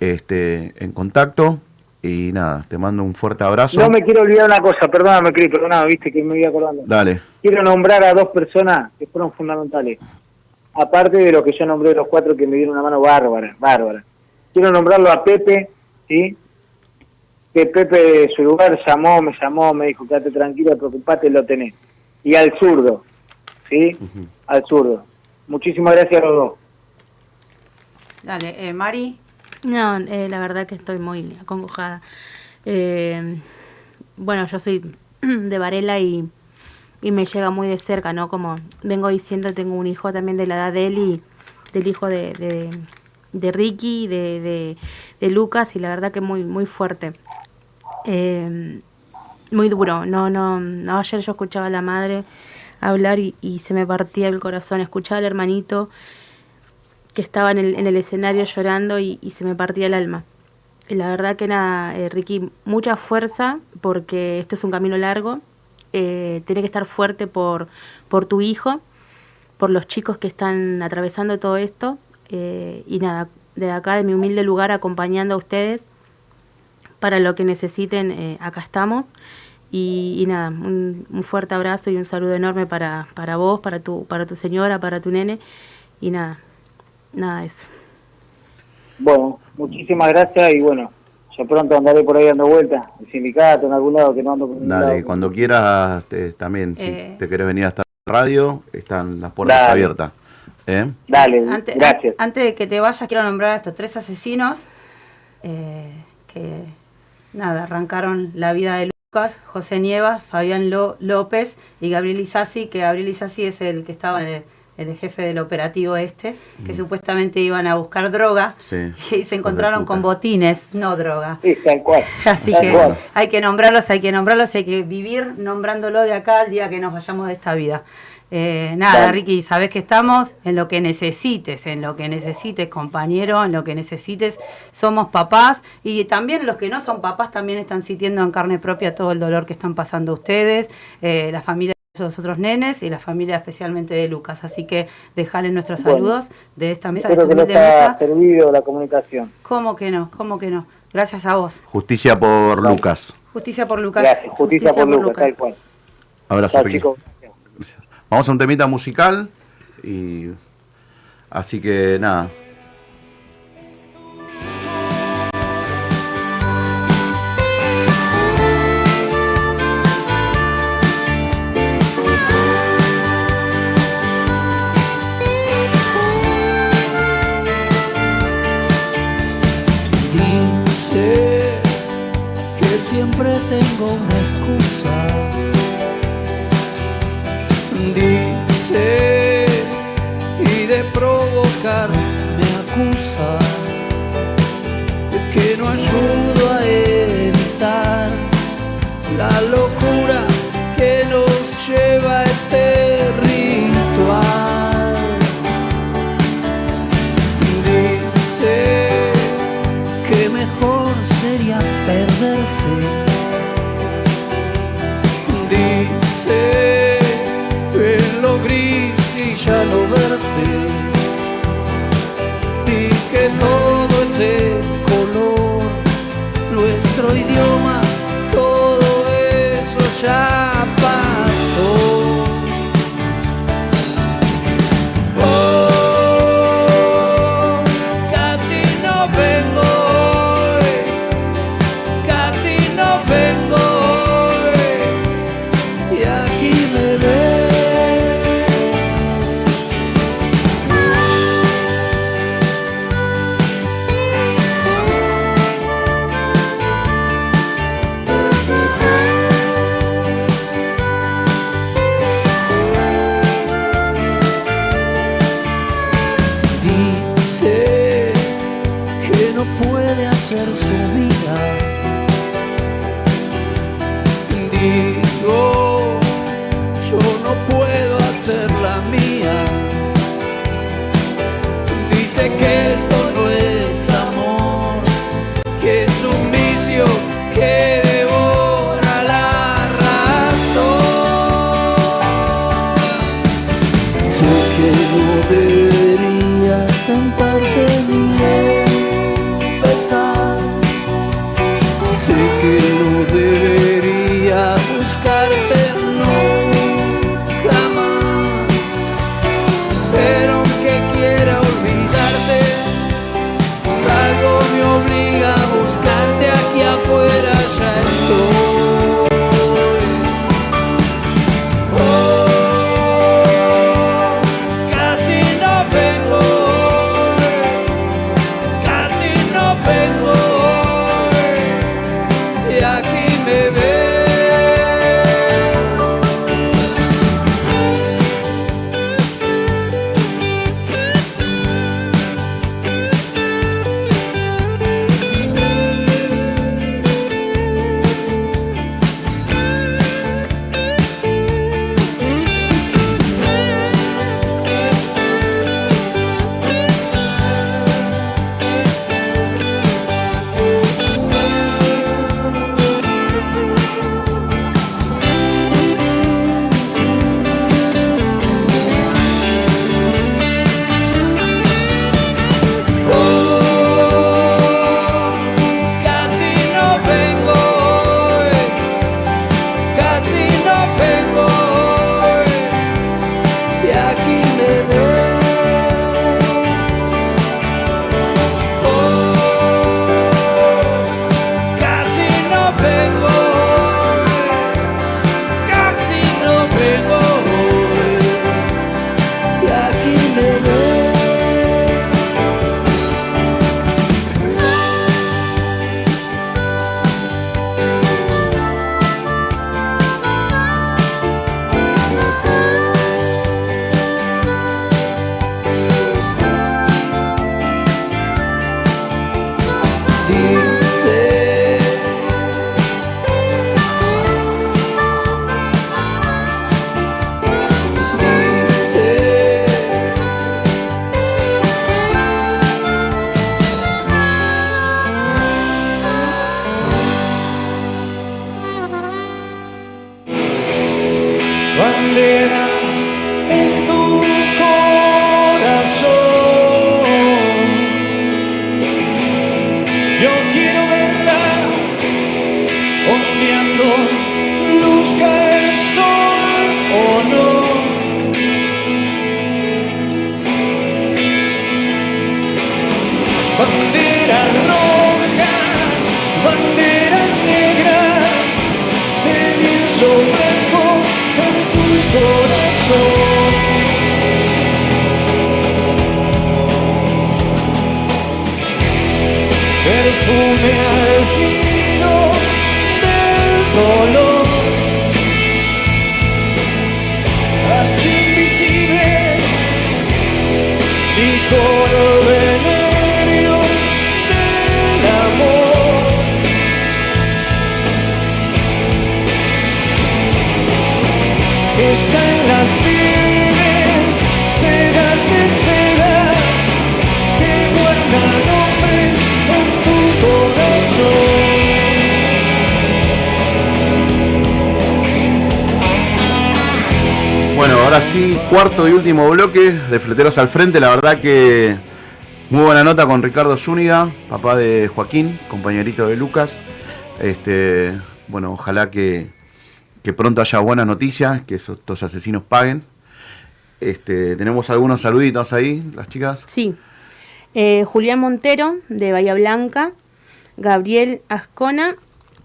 este, en contacto y nada, te mando un fuerte abrazo. No me quiero olvidar una cosa, perdóname, Cris, perdóname, viste que me iba acordando. Dale. Quiero nombrar a dos personas que fueron fundamentales. Aparte de lo que yo nombré los cuatro que me dieron una mano bárbara, bárbara. Quiero nombrarlo a Pepe, ¿sí? Que Pepe de su lugar llamó, me llamó, me dijo, quédate tranquilo, preocupate, lo tenés. Y al zurdo, ¿sí? Al zurdo. Muchísimas gracias a los dos. Dale, eh, Mari. No, eh, la verdad que estoy muy acongojada. Eh, bueno, yo soy de Varela y, y me llega muy de cerca, ¿no? Como vengo diciendo, tengo un hijo también de la edad de él y del hijo de, de, Ricky, de, de, de Lucas, y la verdad que muy, muy fuerte. Eh, muy duro. No, no, no, ayer yo escuchaba a la madre hablar y, y se me partía el corazón. Escuchaba al hermanito que estaba en el, en el escenario llorando y, y se me partía el alma. Y la verdad que nada, eh, Ricky, mucha fuerza porque esto es un camino largo. Eh, tiene que estar fuerte por, por tu hijo, por los chicos que están atravesando todo esto. eh, y nada, de acá, de mi humilde lugar, acompañando a ustedes para lo que necesiten, eh, acá estamos. Y, y nada, un, un fuerte abrazo y un saludo enorme para, para vos, para tu, para tu señora, para tu nene. Y nada, nada de eso. Bueno, muchísimas gracias y bueno, yo pronto andaré por ahí dando vueltas, en el sindicato, en algún lado que no ando por ningún Dale, lado. cuando quieras, te- también, Eh. si te querés venir hasta la radio, están las puertas Dale. abiertas. ¿Eh? Dale, Ante- gracias. an- Antes de que te vayas, quiero nombrar a estos tres asesinos eh, que, nada, arrancaron la vida de Lucas, José Nievas, Fabián López y Gabriel Isasi, que Gabriel Isasi es el que estaba en el, en el jefe del operativo este, que supuestamente iban a buscar droga Sí. y se encontraron con botines, no droga. Sí, tal cual. Así Tal que cual. hay que nombrarlos, hay que nombrarlos, hay que vivir nombrándolo de acá al día que nos vayamos de esta vida. Eh, nada. Ricky, sabes que estamos en lo que necesites, en lo que necesites, compañero, en lo que necesites. Somos papás y también los que no son papás también están sintiendo en carne propia todo el dolor que están pasando ustedes, eh, la familia los otros nenes y la familia especialmente de Lucas. Así que dejale nuestros Bueno. saludos de esta mesa, Espero esta que haya mesa. servido la comunicación. ¿Cómo que no? ¿Cómo que no? Gracias a vos. Justicia por Lucas. Justicia por Lucas. Gracias, justicia, por Lucas, tal cual. Abrazo, chicos. Vamos a un temita musical y así que nada. siempre tengo una excusa. Dice y de provocar me acusa que no ayudo a evitar la verse. Y que todo ese color, nuestro idioma, bloque de Fleteros al Frente. La verdad que muy buena nota con Ricardo Zúñiga, papá de Joaquín, compañerito de Lucas. Este, bueno, ojalá que, que pronto haya buenas noticias, que esos- estos asesinos paguen. Este, tenemos algunos saluditos ahí, las chicas. Sí. Eh, Julián Montero, de Bahía Blanca. Gabriel Ascona.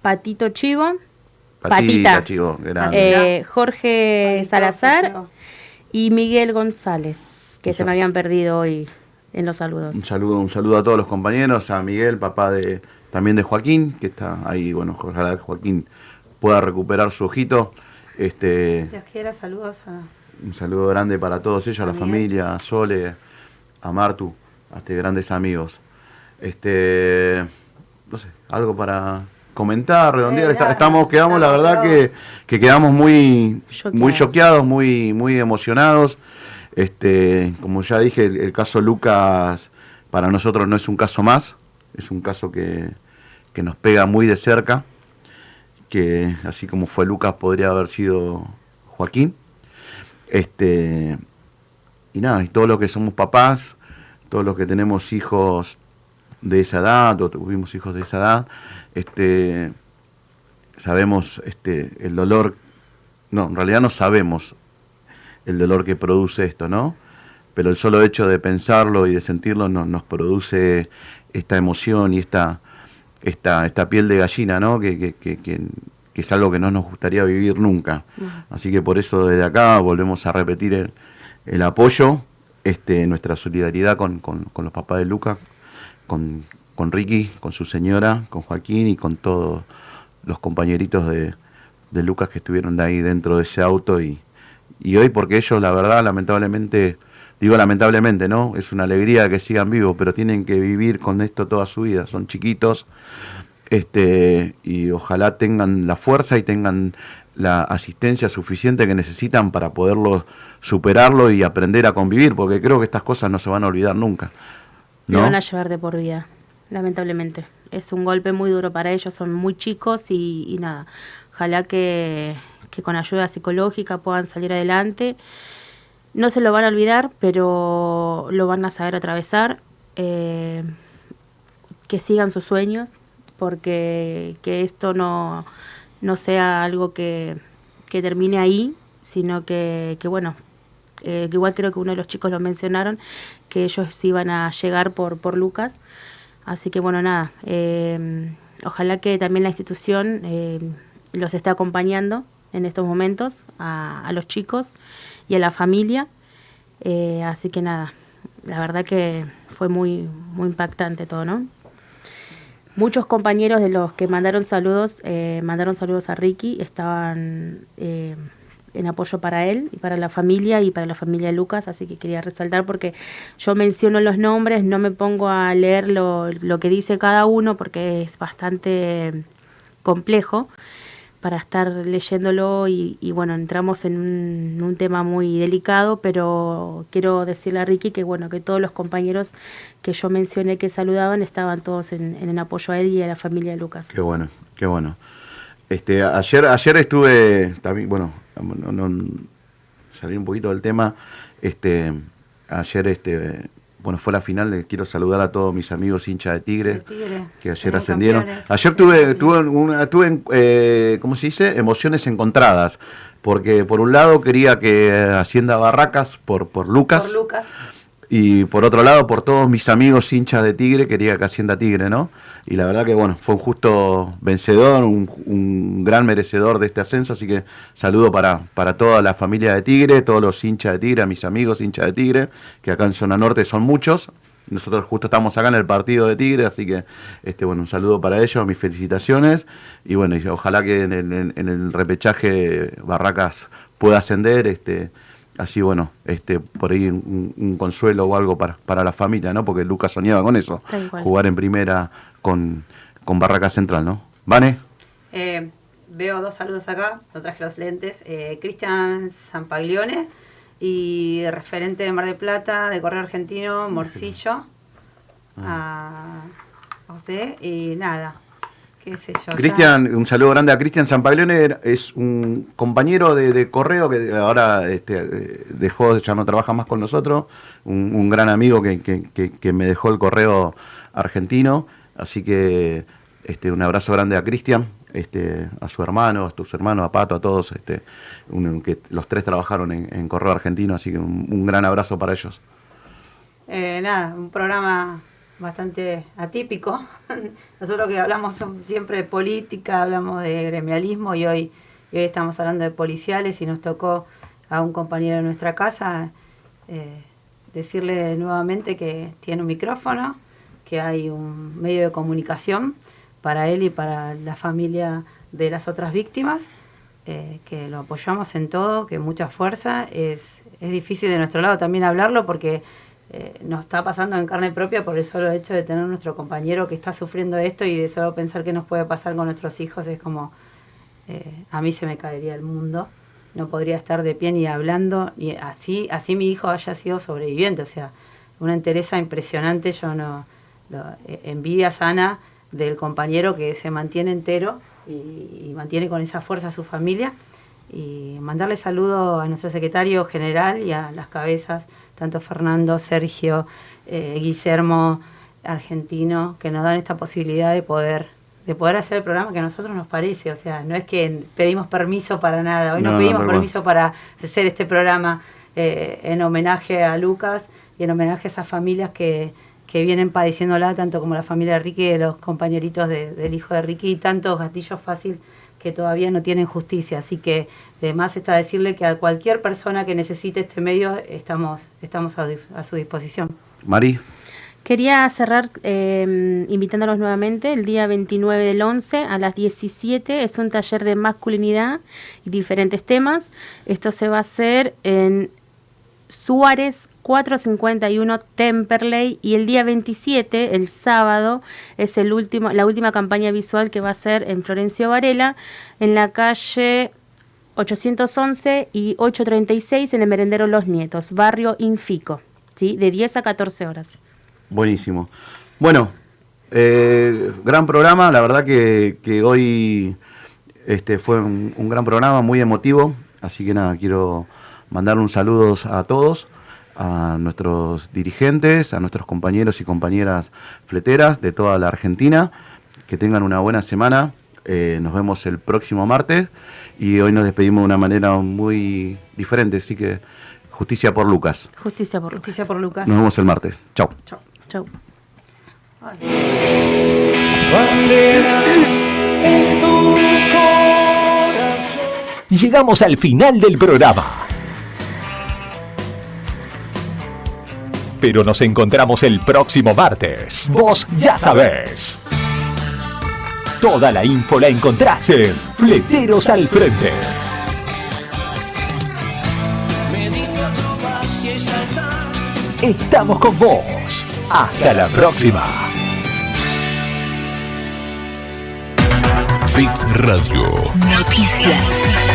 Patito Chivo. Patita, Patita. chivo, grande. eh, Jorge Salazar. Y Miguel González, que se me habían perdido hoy en los saludos. Un saludo, un saludo a todos los compañeros, a Miguel, papá de también de Joaquín, que está ahí, bueno, ojalá que Joaquín pueda recuperar su ojito. Este, Dios quiera, saludos a... un saludo grande para todos ellos, a la A Miguel. familia, a Sole, a Martu, a este grandes amigos. Este, no sé, algo para comentar, redondear. Eh, estamos, quedamos, la verdad que, que quedamos muy, muy choqueados, muy, muy emocionados. Este, como ya dije, el, el caso Lucas para nosotros no es un caso más, es un caso que, que nos pega muy de cerca, que así como fue Lucas podría haber sido Joaquín. Este, y nada, y todos los que somos papás, todos los que tenemos hijos de esa edad, o tuvimos hijos de esa edad, este, sabemos este, el dolor, no, en realidad no sabemos el dolor que produce esto, ¿no? Pero el solo hecho de pensarlo y de sentirlo no- nos produce esta emoción y esta, esta, esta piel de gallina, ¿no? Que, que- que- es algo que no nos gustaría vivir nunca. Así que por eso desde acá volvemos a repetir el, el apoyo, este, nuestra solidaridad con, con- con los papás de Luca, con, con Ricky, con su señora, con Joaquín y con todos los compañeritos de, de Lucas que estuvieron de ahí dentro de ese auto y, y hoy porque ellos la verdad lamentablemente digo lamentablemente no es una alegría que sigan vivos pero tienen que vivir con esto toda su vida. Son chiquitos este y ojalá tengan la fuerza y tengan la asistencia suficiente que necesitan para poderlo superarlo y aprender a convivir porque creo que estas cosas no se van a olvidar nunca Lo van a llevar de por vida, lamentablemente. Es un golpe muy duro para ellos, son muy chicos y, y nada. Ojalá que, que con ayuda psicológica puedan salir adelante. No se lo van a olvidar, pero lo van a saber atravesar. eh, que sigan sus sueños, porque que esto no, no sea algo que, que termine ahí, sino que, que bueno, eh, igual creo que uno de los chicos lo mencionaron, que ellos iban a llegar por, por Lucas. Así que bueno, nada, eh, ojalá que también la institución eh, los esté acompañando en estos momentos a, a los chicos y a la familia. Eh, así que nada, la verdad que fue muy, muy impactante todo, ¿no? Muchos compañeros de los que mandaron saludos, mandaron saludos a Ricky, estaban en apoyo para él y para la familia y para la familia de Lucas, así que quería resaltar porque yo menciono los nombres, no me pongo a leer lo, lo que dice cada uno porque es bastante complejo para estar leyéndolo y, y bueno, entramos en un, tema muy delicado, pero quiero decirle a Ricky que bueno, que todos los compañeros que yo mencioné que saludaban estaban todos en, en apoyo a él y a la familia de Lucas. Qué bueno, qué bueno. Este, ayer, ayer estuve también, bueno, no, no- salí un poquito del tema. Este, ayer, este, bueno, fue la final. le Quiero saludar a todos mis amigos hinchas de Tigre, Tigre. que ayer ascendieron. campeones. Ayer tuve, tuve, una, tuve eh, ¿cómo se dice? Emociones encontradas. Porque por un lado quería que ascienda Barracas por, por Lucas. Por Lucas. Y por otro lado, por todos mis amigos hinchas de Tigre, quería que ascienda Tigre, ¿no? Y la verdad que, bueno, fue un justo vencedor, un, un gran merecedor de este ascenso, así que saludo para, para toda la familia de Tigre, todos los hinchas de Tigre, a mis amigos hinchas de Tigre, que acá en Zona Norte son muchos. Nosotros justo estamos acá en el partido de Tigre, así que, este, bueno, un saludo para ellos, mis felicitaciones. Y bueno, y ojalá que en el, en- en el repechaje Barracas pueda ascender, este, así bueno, este, por ahí un, un consuelo o algo para, para la familia, ¿no? Porque Lucas soñaba con eso, jugar en primera con, con Barraca Central, ¿no? ¿Vane? Eh, veo dos saludos acá, no traje los lentes. Eh, Cristian Zampaglione y referente de Mar del Plata, de Correo Argentino, Morcillo. A José, y nada. qué sé yo. Cristian, un saludo grande a Cristian Zampaglione, es un compañero de, de correo que ahora este, eh, dejó, ya no trabaja más con nosotros, un, un gran amigo que, que- que- que me dejó el correo argentino, así que este, un abrazo grande a Cristian, este, a su hermano, a tus hermanos, a Pato, a todos, este, un- que los tres trabajaron en, correo argentino, así que un, un gran abrazo para ellos. Eh, nada, un programa bastante atípico. Nosotros que hablamos siempre de política, hablamos de gremialismo y hoy, y hoy estamos hablando de policiales y nos tocó a un compañero de nuestra casa eh, decirle nuevamente que tiene un micrófono, que hay un medio de comunicación para él y para la familia de las otras víctimas, eh, que lo apoyamos en todo, que mucha fuerza. Es, es difícil de nuestro lado también hablarlo porque eh, nos está pasando en carne propia por el solo hecho de tener nuestro compañero que está sufriendo esto y de solo pensar que nos puede pasar con nuestros hijos es como eh, a mí se me caería el mundo. No podría estar de pie ni hablando y así así mi hijo haya sido sobreviviente. O sea una entereza impresionante. Yo no lo- eh, envidia sana del compañero que se mantiene entero y, y mantiene con esa fuerza a su familia. Y mandarle saludo a nuestro secretario general y a las cabezas, tanto Fernando, Sergio, eh, Guillermo, argentino, que nos dan esta posibilidad de poder de poder hacer el programa que a nosotros nos parece, o sea, no es que pedimos permiso para nada, hoy no, pedimos permiso para hacer este programa eh, en homenaje a Lucas y en homenaje a esas familias que, que vienen padeciéndola, tanto como la familia de Ricky, de los compañeritos de- del hijo de Ricky y tantos gatillos fácil que todavía no tienen justicia. Así que además está decirle que a cualquier persona que necesite este medio estamos, estamos a, su disposición. Mari, Quería cerrar eh, invitándolos nuevamente el día 29 del 11 a las 17. Es un taller de masculinidad y diferentes temas. Esto se va a hacer en Suárez 451 Temperley y el día 27, el sábado, es el último, la última campaña visual que va a ser en Florencio Varela, en la calle 811 y 836 en el merendero Los Nietos, barrio Infico, ¿sí? de 10 a 14 horas. Buenísimo. Bueno, eh, gran programa, la verdad que, que hoy este, fue un, un gran programa, muy emotivo, así que nada, quiero mandar un saludo a todos, a nuestros dirigentes, a nuestros compañeros y compañeras fleteras de toda la Argentina, que tengan una buena semana, eh, nos vemos el próximo martes y hoy nos despedimos de una manera muy diferente, así que justicia por Lucas. Justicia por Justicia por Lucas. Nos vemos el martes. Chao. Chao. Chau. Tu corazón. Llegamos al final del programa. Pero nos encontramos el próximo martes. Vos ya sabés. Toda la info la encontrás en Fleteros al Frente. Estamos con vos. Hasta la próxima. Fix Radio. Noticias.